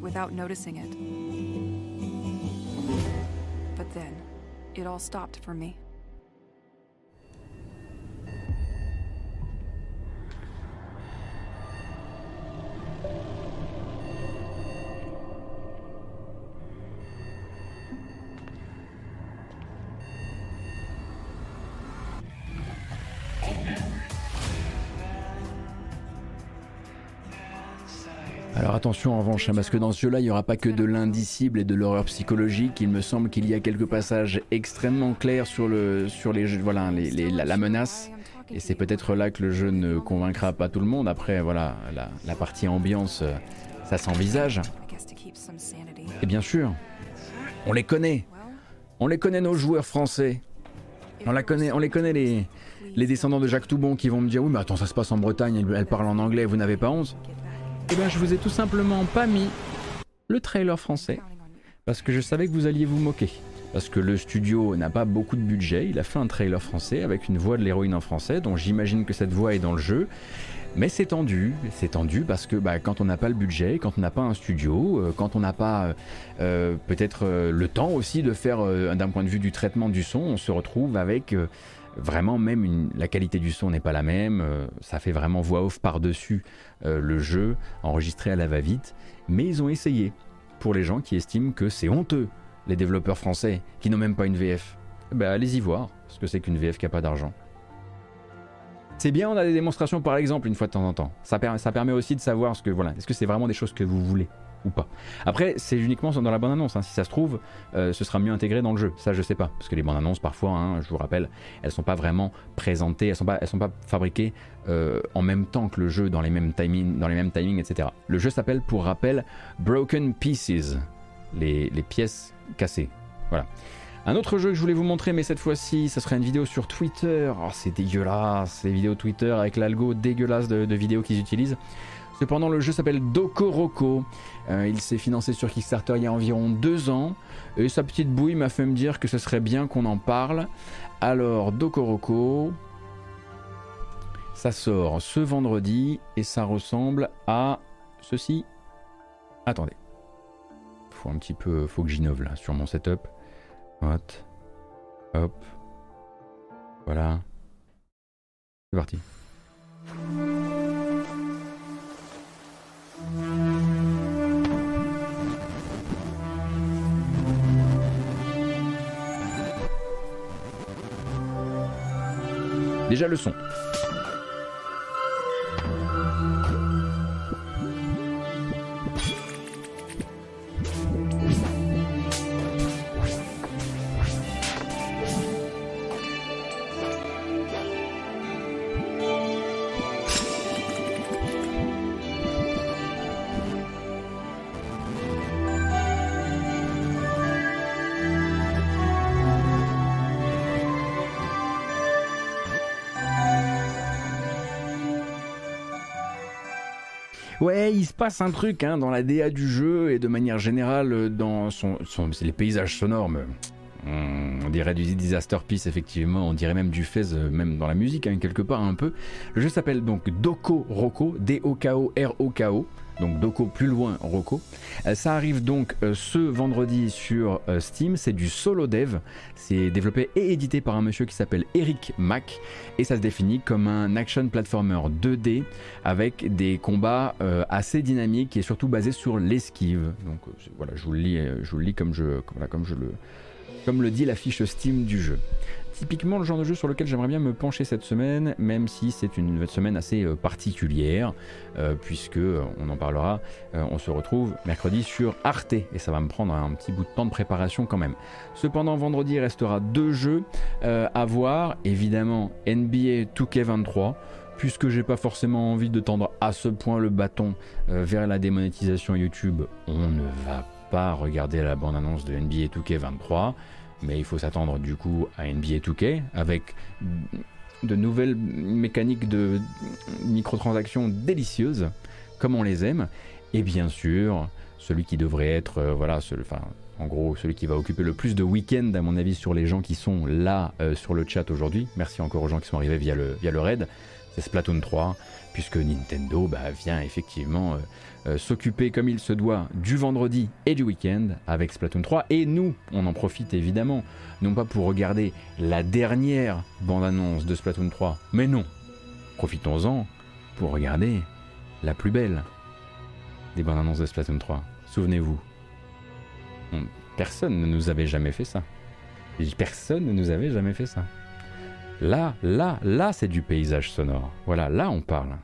without noticing it. But then, it all stopped for me. Attention en revanche, hein, parce que dans ce jeu-là, il n'y aura pas que de l'indicible et de l'horreur psychologique. Il me semble qu'il y a quelques passages extrêmement clairs sur, le, sur les, voilà, la, menace. Et c'est peut-être là que le jeu ne convaincra pas tout le monde. Après, voilà, la, partie ambiance, euh, ça s'envisage. Et bien sûr, on les connaît. On les connaît nos joueurs français. On, la connaît, on les connaît les, les descendants de Jacques Toubon qui vont me dire oui mais attends ça se passe en Bretagne, elle, parle en anglais, vous n'avez pas honte eh bien, je vous ai tout simplement pas mis le trailer français parce que je savais que vous alliez vous moquer. Parce que le studio n'a pas beaucoup de budget, il a fait un trailer français avec une voix de l'héroïne en français, dont j'imagine que cette voix est dans le jeu. Mais c'est tendu, c'est tendu parce que bah, quand on n'a pas le budget, quand on n'a pas un studio, euh, quand on n'a pas euh, euh, peut-être le temps aussi de faire d'un point de vue du traitement du son, on se retrouve avec vraiment même la qualité du son n'est pas la même, euh, ça fait vraiment voix off par-dessus euh, le jeu, enregistré à la va-vite, mais ils ont essayé, pour les gens qui estiment que c'est honteux, les développeurs français, qui n'ont même pas une VF. Eh ben, allez-y voir ce que c'est qu'une VF qui n'a pas d'argent. C'est bien, on a des démonstrations par exemple une fois de temps en temps. Ça, permet aussi de savoir ce que voilà, est-ce que c'est vraiment des choses que vous voulez? Ou pas. Après, c'est uniquement dans la bande-annonce. Hein. Si ça se trouve, euh, ce sera mieux intégré dans le jeu. Ça, je sais pas. Parce que les bandes-annonces, parfois, hein, je vous rappelle, elles sont pas vraiment présentées, elles sont pas, elles sont pas fabriquées euh, en même temps que le jeu, dans les mêmes timings, dans les mêmes timings, etc. Le jeu s'appelle, pour rappel, Broken Pieces. Les, pièces cassées. Voilà. Un autre jeu que je voulais vous montrer, mais cette fois-ci, ça serait une vidéo sur Twitter. Oh, c'est dégueulasse, les vidéos Twitter avec l'algo dégueulasse de vidéos qu'ils utilisent. Cependant, le jeu s'appelle Dokoroko. Euh, il s'est financé sur Kickstarter il y a environ deux ans. Et sa petite bouille m'a fait me dire que ce serait bien qu'on en parle. Alors, Dokoroko. Ça sort ce vendredi et ça ressemble à ceci. Attendez. Faut un petit peu. Faut que j'innove là sur mon setup. Hop. Hop. Voilà. C'est parti. Déjà le son. Ouais, il se passe un truc hein, dans la DA du jeu et de manière générale euh, dans son, les paysages sonores. on dirait du Disaster Piece effectivement, on dirait même du Fez, euh, même dans la musique hein, quelque part un peu. Le jeu s'appelle donc Doko Roko, D-O-K-O-R-O-K-O. Donc Doko plus loin Rocco. Euh, ça arrive donc euh, ce vendredi sur euh, Steam, c'est du solo dev, c'est développé et édité par un monsieur qui s'appelle Eric Mack et ça se définit comme un action platformer 2D avec des combats assez dynamiques et surtout basés sur l'esquive. Donc voilà, je vous le lis, je le lis comme je, comme je le, comme le dit la fiche Steam du jeu. Typiquement le genre de jeu sur lequel j'aimerais bien me pencher cette semaine, même si c'est une semaine assez euh, particulière, euh, puisque euh, on en parlera, on se retrouve mercredi sur Arte, et ça va me prendre un petit bout de temps de préparation quand même. Cependant, vendredi, restera deux jeux à voir, évidemment NBA 2K23 puisque j'ai pas forcément envie de tendre à ce point le bâton vers la démonétisation YouTube, on ne va pas regarder la bande-annonce de NBA 2K23 mais il faut s'attendre du coup à NBA 2K avec de nouvelles mécaniques de microtransactions délicieuses, comme on les aime, et bien sûr celui qui devrait être, euh, voilà, en gros celui qui va occuper le plus de week-end à mon avis sur les gens qui sont là euh, sur le chat aujourd'hui. Merci encore aux gens qui sont arrivés via le, via le raid. C'est Splatoon 3, puisque Nintendo bah, vient effectivement euh, euh, s'occuper comme il se doit du vendredi et du week-end avec Splatoon 3. Et nous, on en profite évidemment, non pas pour regarder la dernière bande-annonce de Splatoon 3, mais non, profitons-en pour regarder la plus belle des bandes-annonces de Splatoon 3. Souvenez-vous, personne ne nous avait jamais fait ça. Personne ne nous avait jamais fait ça. Là, là, là, c'est du paysage sonore. Voilà, là, on parle.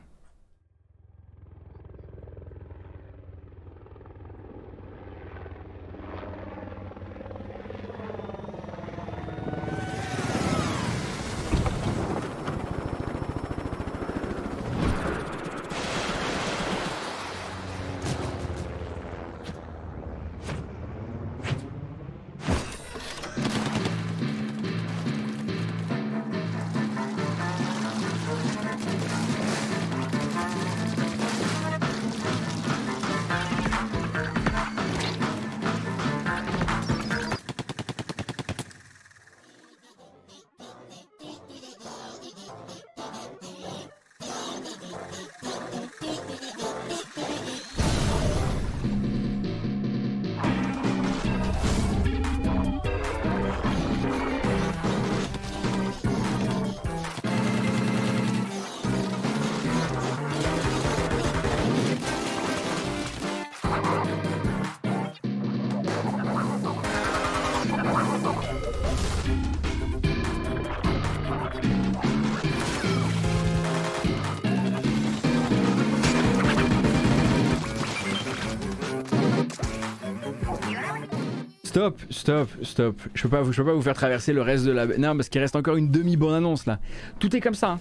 Stop, stop, stop. Je peux pas, je peux pas vous faire traverser le reste de la. Non, parce qu'il reste encore une demi-bande-annonce là. Tout est comme ça. Hein.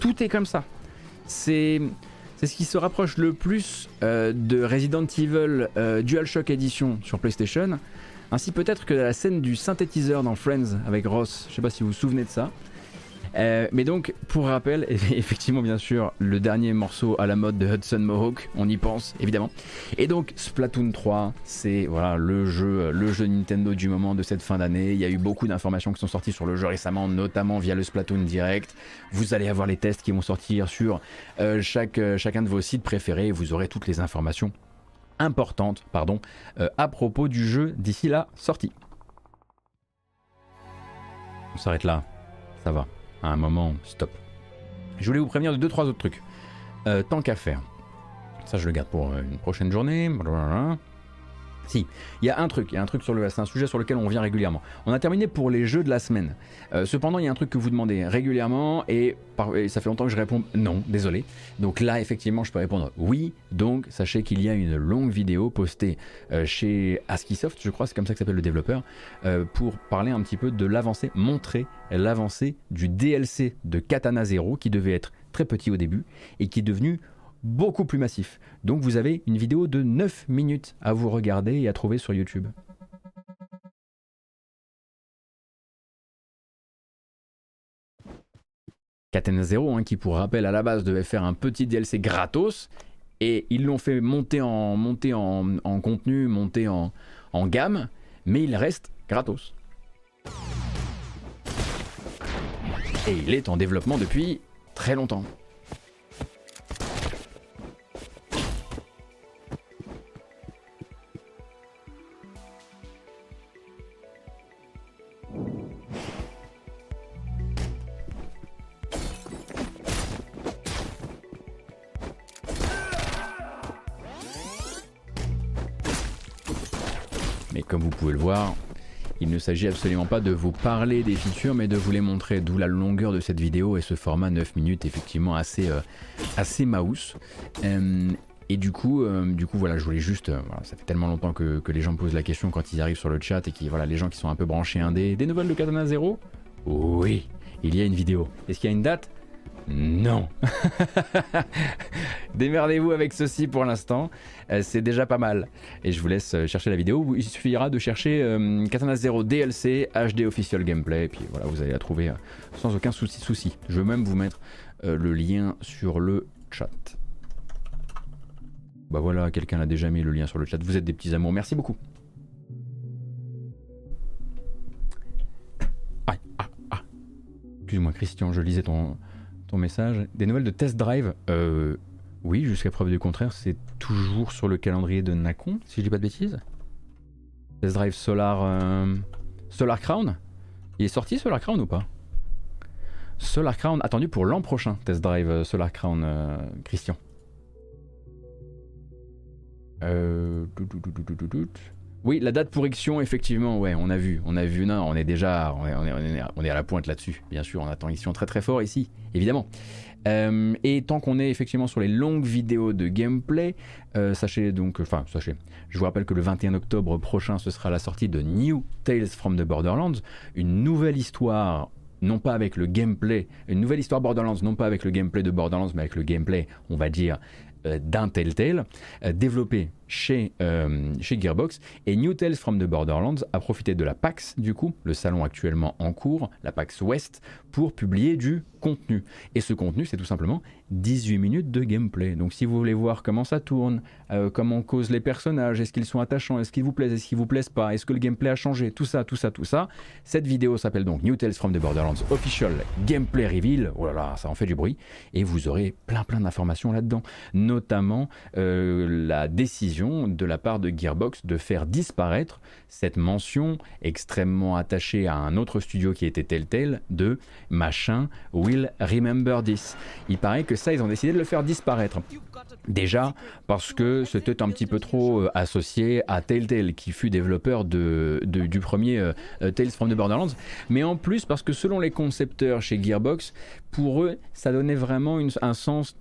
Tout est comme ça. C'est. Ce qui se rapproche le plus euh, de Resident Evil euh, DualShock Edition sur PlayStation, ainsi peut-être que la scène du synthétiseur dans Friends avec Ross. Je sais pas si vous vous souvenez de ça. Euh, mais donc, pour rappel, (laughs) effectivement, bien sûr, le dernier morceau à la mode de Hudson Mohawk, on y pense évidemment. Et donc, Splatoon 3, c'est voilà le jeu, le jeu Nintendo du moment de cette fin d'année. Il y a eu beaucoup d'informations qui sont sorties sur le jeu récemment, notamment via le Splatoon Direct. Vous allez avoir les tests qui vont sortir sur euh, chaque, euh, chacun de vos sites préférés. Vous aurez toutes les informations importantes, pardon, à propos du jeu d'ici la sortie. On s'arrête là, ça va à un moment, stop. Je voulais vous prévenir de deux trois autres trucs. Euh, tant qu'à faire. Ça, je le garde pour une prochaine journée. Si, il y a un truc, il y a un truc sur le, c'est un sujet sur lequel on vient régulièrement. On a terminé pour les jeux de la semaine. Euh, cependant, il y a un truc que vous demandez régulièrement et, ça fait longtemps que je réponds non, désolé. Donc là, effectivement, je peux répondre oui. Donc sachez qu'il y a une longue vidéo postée euh, chez Askisoft, je crois, c'est comme ça que s'appelle le développeur, euh, pour parler un petit peu de l'avancée, montrer l'avancée du DLC de Katana Zero qui devait être très petit au début et qui est devenu beaucoup plus massif. Donc vous avez une vidéo de 9 minutes à vous regarder et à trouver sur YouTube. Katana Zero, hein, qui pour rappel à la base devait faire un petit DLC gratos, et ils l'ont fait monter en, contenu, monter en gamme, mais il reste gratos. Et il est en développement depuis très longtemps. Comme vous pouvez le voir, il ne s'agit absolument pas de vous parler des features, mais de vous les montrer, d'où la longueur de cette vidéo et ce format 9 minutes effectivement assez, euh, mouse. Euh, et du coup, euh, du coup, voilà, je voulais juste, voilà, ça fait tellement longtemps que, les gens posent la question quand ils arrivent sur le chat et qui, voilà, les gens qui sont un peu branchés indés, des nouvelles de Katana Zero? Oui, il y a une vidéo. Est-ce qu'il y a une date? Non. (laughs) Démerdez-vous avec ceci pour l'instant. Euh, c'est déjà pas mal. Et je vous laisse euh, chercher la vidéo. Il suffira de chercher euh, Katana Zero DLC HD Official Gameplay. Et puis voilà, vous allez la trouver sans aucun souci. souci. Je vais même vous mettre le lien sur le chat. Bah voilà, quelqu'un a déjà mis le lien sur le chat. Vous êtes des petits amours. Merci beaucoup. Ah, ah, ah. Excuse-moi Christian, je lisais ton, message. Des nouvelles de Test Drive euh, Oui, jusqu'à preuve du contraire, c'est toujours sur le calendrier de Nacon, si je dis pas de bêtises. Test Drive Solar, euh, Solar Crown Il est sorti Solar Crown ou pas? Solar Crown attendu pour l'an prochain, Test Drive euh, Solar Crown, Christian. Oui, la date pour Ixion, effectivement, ouais, on a vu, on a vu, non, on est déjà, on est, on est, à la pointe là-dessus, bien sûr, on attend Ixion très très fort ici, évidemment. Euh, et tant qu'on est effectivement sur les longues vidéos de gameplay, euh, sachez donc, enfin, sachez, je vous rappelle que le 21 octobre prochain, ce sera la sortie de New Tales from the Borderlands, une nouvelle histoire non pas avec le gameplay, une nouvelle histoire Borderlands, non pas avec le gameplay de Borderlands, mais avec le gameplay, on va dire, euh, d'un Telltale, développé chez, euh, chez Gearbox. Et New Tales from the Borderlands a profité de la PAX, du coup, le salon actuellement en cours, la PAX West, pour publier du contenu. Et ce contenu, c'est tout simplement 18 minutes de gameplay. Donc si vous voulez voir comment ça tourne, euh, comment causent les personnages, est-ce qu'ils sont attachants, est-ce qu'ils vous plaisent, est-ce qu'ils vous plaisent pas, est-ce que le gameplay a changé, tout ça, tout ça, tout ça. Cette vidéo s'appelle donc New Tales from the Borderlands Official Gameplay Reveal. Oh là là, ça en fait du bruit. Et vous aurez plein plein d'informations là-dedans. Notamment euh, la décision de la part de Gearbox de faire disparaître cette mention extrêmement attachée à un autre studio qui était Telltale de machin will remember this. Il paraît que ça, ils ont décidé de le faire disparaître. Déjà parce que c'était un petit peu trop euh, associé à Telltale qui fut développeur du premier euh, Tales from the Borderlands, mais en plus parce que selon les concepteurs chez Gearbox, pour eux, ça donnait vraiment un sens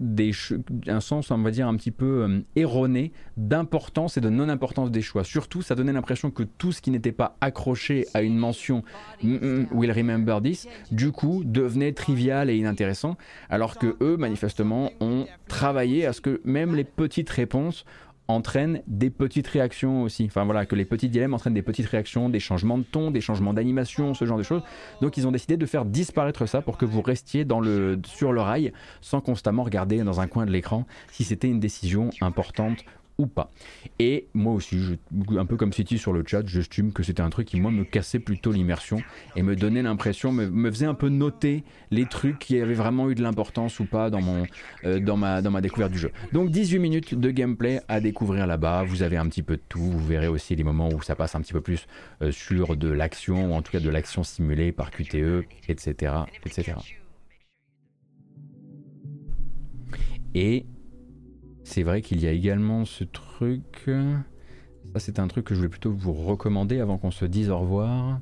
un sens, on va dire un petit peu euh, erroné d'importance et de non-importance des choix. Surtout, ça donnait l'impression que tout ce qui n'était pas accroché à une mention mm, mm, Will Remember This, du coup, devenait trivial et inintéressant, alors que eux, manifestement, ont travaillé à ce que même les petites réponses entraînent des petites réactions aussi. Enfin voilà, que les petits dilemmes entraînent des petites réactions, des changements de ton, des changements d'animation, ce genre de choses. Donc ils ont décidé de faire disparaître ça pour que vous restiez sur le rail sans constamment regarder dans un coin de l'écran si c'était une décision importante ou pas. Et moi aussi, je, un peu comme City sur le chat, j'estime que c'était un truc qui, moi, me cassait plutôt l'immersion et me donnait l'impression, me, me, faisait un peu noter les trucs qui avaient vraiment eu de l'importance ou pas dans, mon, euh, dans, ma, dans ma découverte du jeu. Donc 18 minutes de gameplay à découvrir là-bas, vous avez un petit peu de tout, vous verrez aussi les moments où ça passe un petit peu plus euh, sur de l'action, ou en tout cas de l'action simulée par QTE, etc. etc. Et c'est vrai qu'il y a également ce truc. Ça, c'est un truc que je voulais plutôt vous recommander avant qu'on se dise au revoir.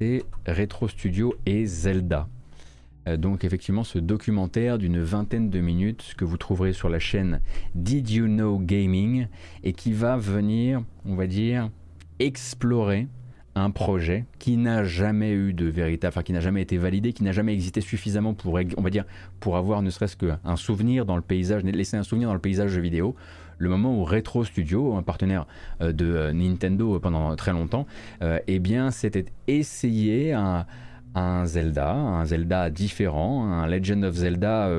C'est Retro Studio et Zelda. Euh, donc effectivement ce documentaire d'une vingtaine de minutes que vous trouverez sur la chaîne Did You Know Gaming et qui va venir, on va dire, explorer un projet qui n'a jamais eu de véritable, enfin qui n'a jamais été validé, qui n'a jamais existé suffisamment pour, on va dire, pour avoir ne serait-ce qu'un souvenir dans le paysage, laisser un souvenir dans le paysage vidéo. Le moment où Retro Studio, un partenaire euh, de euh, Nintendo pendant très longtemps, euh, eh bien, c'était essayer un, Zelda, un Zelda différent, un Legend of Zelda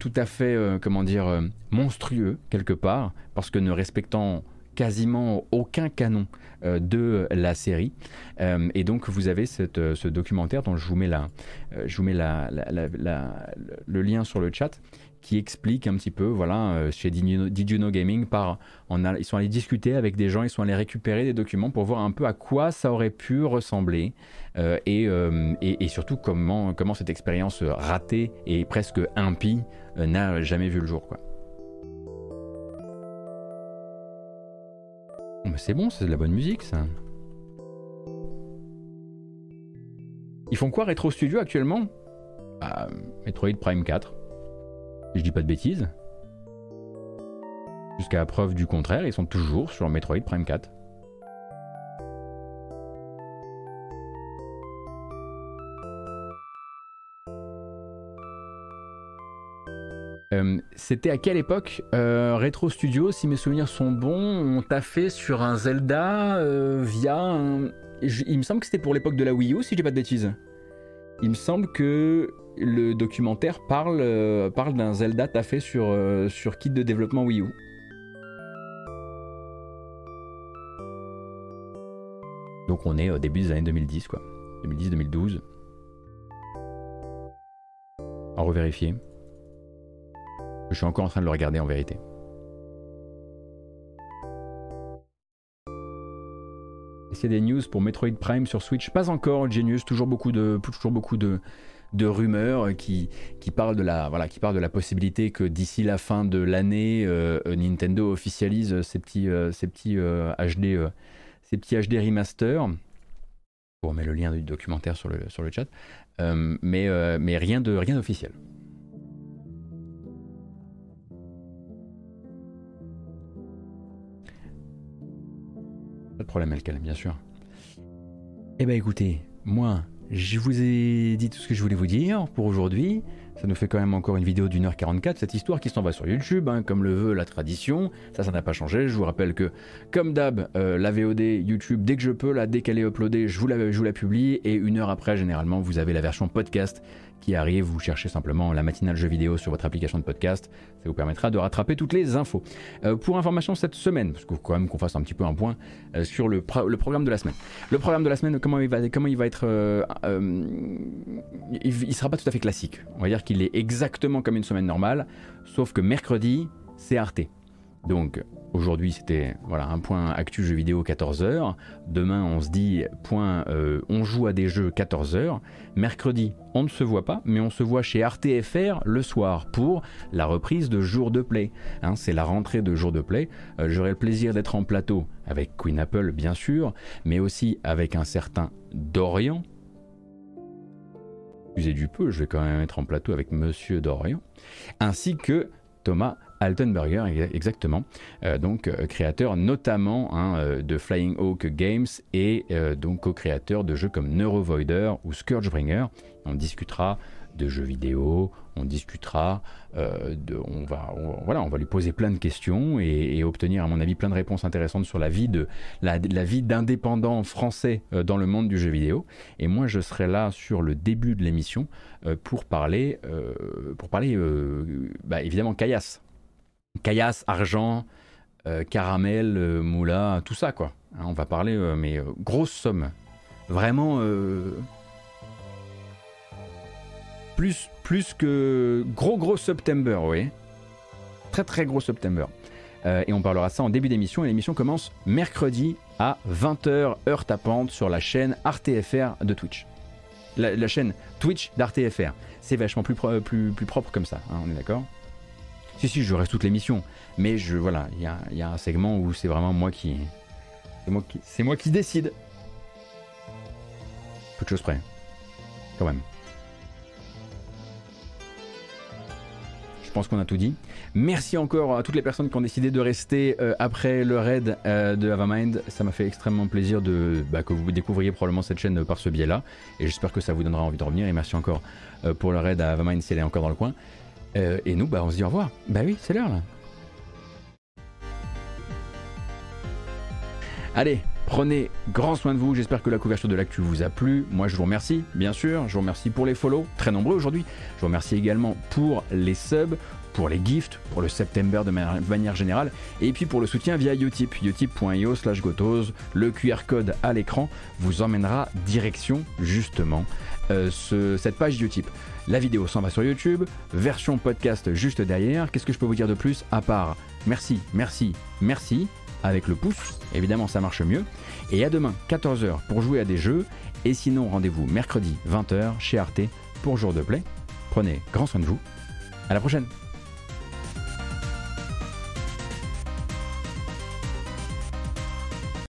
tout à fait, comment dire, monstrueux quelque part, parce que ne respectant quasiment aucun canon euh, de la série. Euh, et donc vous avez euh, ce documentaire dont je vous mets, le lien sur le chat qui explique un petit peu, voilà, chez Did Gaming, par, ils sont allés discuter avec des gens, ils sont allés récupérer des documents pour voir un peu à quoi ça aurait pu ressembler et, surtout comment, comment cette expérience ratée et presque impie n'a jamais vu le jour. Quoi. C'est bon, c'est de la bonne musique ça. Ils font quoi Retro Studio actuellement? Bah, Metroid Prime 4. Si je dis pas de bêtises. Jusqu'à preuve du contraire, ils sont toujours sur Metroid Prime 4. Euh, c'était à quelle époque euh, Retro Studio, si mes souvenirs sont bons, on t'a fait sur un Zelda euh, via. Il me semble que c'était pour l'époque de la Wii U, si dis pas de bêtises. Il me semble que le documentaire parle, d'un Zelda taffé sur, sur kit de développement Wii U. Donc on est au début des années 2010, quoi. 2010-2012. À revérifier. Je suis encore en train de le regarder en vérité. Est-ce y a des news pour Metroid Prime sur Switch? Pas encore, Genius. Toujours beaucoup de, toujours beaucoup de, rumeurs qui, qui, parlent de la, voilà, qui parlent de la possibilité que d'ici la fin de l'année, euh, Nintendo officialise ces petits, euh, petits HD, euh, ces petits HD remaster. On met le lien du documentaire sur le, sur le chat. mais, mais rien de rien problème, Elkel, bien sûr. Eh ben écoutez, moi, je vous ai dit tout ce que je voulais vous dire pour aujourd'hui. Ça nous fait quand même encore une vidéo d'une heure 44, cette histoire qui s'en va sur YouTube, hein, comme le veut la tradition. Ça, ça n'a pas changé. Je vous rappelle que, comme d'hab, euh, la VOD YouTube, dès que je peux, là, dès qu'elle est uploadée, je vous, la, je vous la publie. Et une heure après, généralement, vous avez la version podcast qui arrive, vous cherchez simplement la matinale jeu vidéo sur votre application de podcast, ça vous permettra de rattraper toutes les infos. Euh, pour information cette semaine, parce qu'il faut quand même qu'on fasse un petit peu un point euh, sur le, programme de la semaine. Le programme de la semaine, comment il va, comment il va être... Euh, il ne sera pas tout à fait classique. On va dire qu'il est exactement comme une semaine normale, sauf que mercredi, c'est Arte. Donc aujourd'hui c'était voilà un point actu jeu vidéo 14h. Demain on se dit point euh, on joue à des jeux 14h. Mercredi on ne se voit pas mais on se voit chez RTFR le soir pour la reprise de jour de play. Hein, c'est la rentrée de jour de play. Euh, j'aurai le plaisir d'être en plateau avec Queen Apple bien sûr mais aussi avec un certain Dorian. Excusez du peu, je vais quand même être en plateau avec Monsieur Dorian, ainsi que Thomas Altenberger, exactement. Euh, donc euh, créateur notamment hein, euh, de Flying Hawk Games et donc co-créateur de jeux comme Neurovoider ou Scourgebringer. On discutera de jeux vidéo, on discutera, de, on, va, voilà, on va lui poser plein de questions et, obtenir, à mon avis, plein de réponses intéressantes sur la vie de la, vie d'indépendants français dans le monde du jeu vidéo. Et moi, je serai là sur le début de l'émission pour parler, pour parler, bah, évidemment, Caillasse caillasse, argent, euh, caramel, euh, moula, tout ça quoi. Hein, on va parler, euh, mais grosse somme. Vraiment plus, plus que gros gros September, oui. Très très gros September. et on parlera ça en début d'émission. Et l'émission commence mercredi à 20h, heure tapante, sur la chaîne RTFR de Twitch. La, chaîne Twitch d'RTFR. C'est vachement plus, propre comme ça, hein, on est d'accord? Si, si, je reste toute l'émission. Mais je, voilà, il y a, un segment où c'est vraiment moi qui. C'est moi qui, c'est décide. Peu de choses près. Quand même. Je pense qu'on a tout dit. Merci encore à toutes les personnes qui ont décidé de rester euh, après le raid euh, de Havamind. Ça m'a fait extrêmement plaisir de, bah, que vous découvriez probablement cette chaîne par ce biais-là. Et j'espère que ça vous donnera envie de revenir. Et merci encore euh, pour le raid à Havamind si elle est encore dans le coin. Euh, et nous, bah, on se dit au revoir. Bah oui, c'est l'heure là. Allez, prenez grand soin de vous. J'espère que la couverture de l'actu vous a plu. Moi, je vous remercie, bien sûr. Je vous remercie pour les follow, très nombreux aujourd'hui. Je vous remercie également pour les subs, pour les gifts, pour le September de manière générale, et puis pour le soutien via Utip, utip.io slash gotos. Le QR code à l'écran vous emmènera direction justement euh, cette page Utip. La vidéo s'en va sur YouTube, version podcast juste derrière. Qu'est-ce que je peux vous dire de plus à part merci, merci, merci avec le pouce, évidemment ça marche mieux. Et à demain 14h pour jouer à des jeux. Et sinon rendez-vous mercredi 20h chez Arte pour jour de play. Prenez grand soin de vous. À la prochaine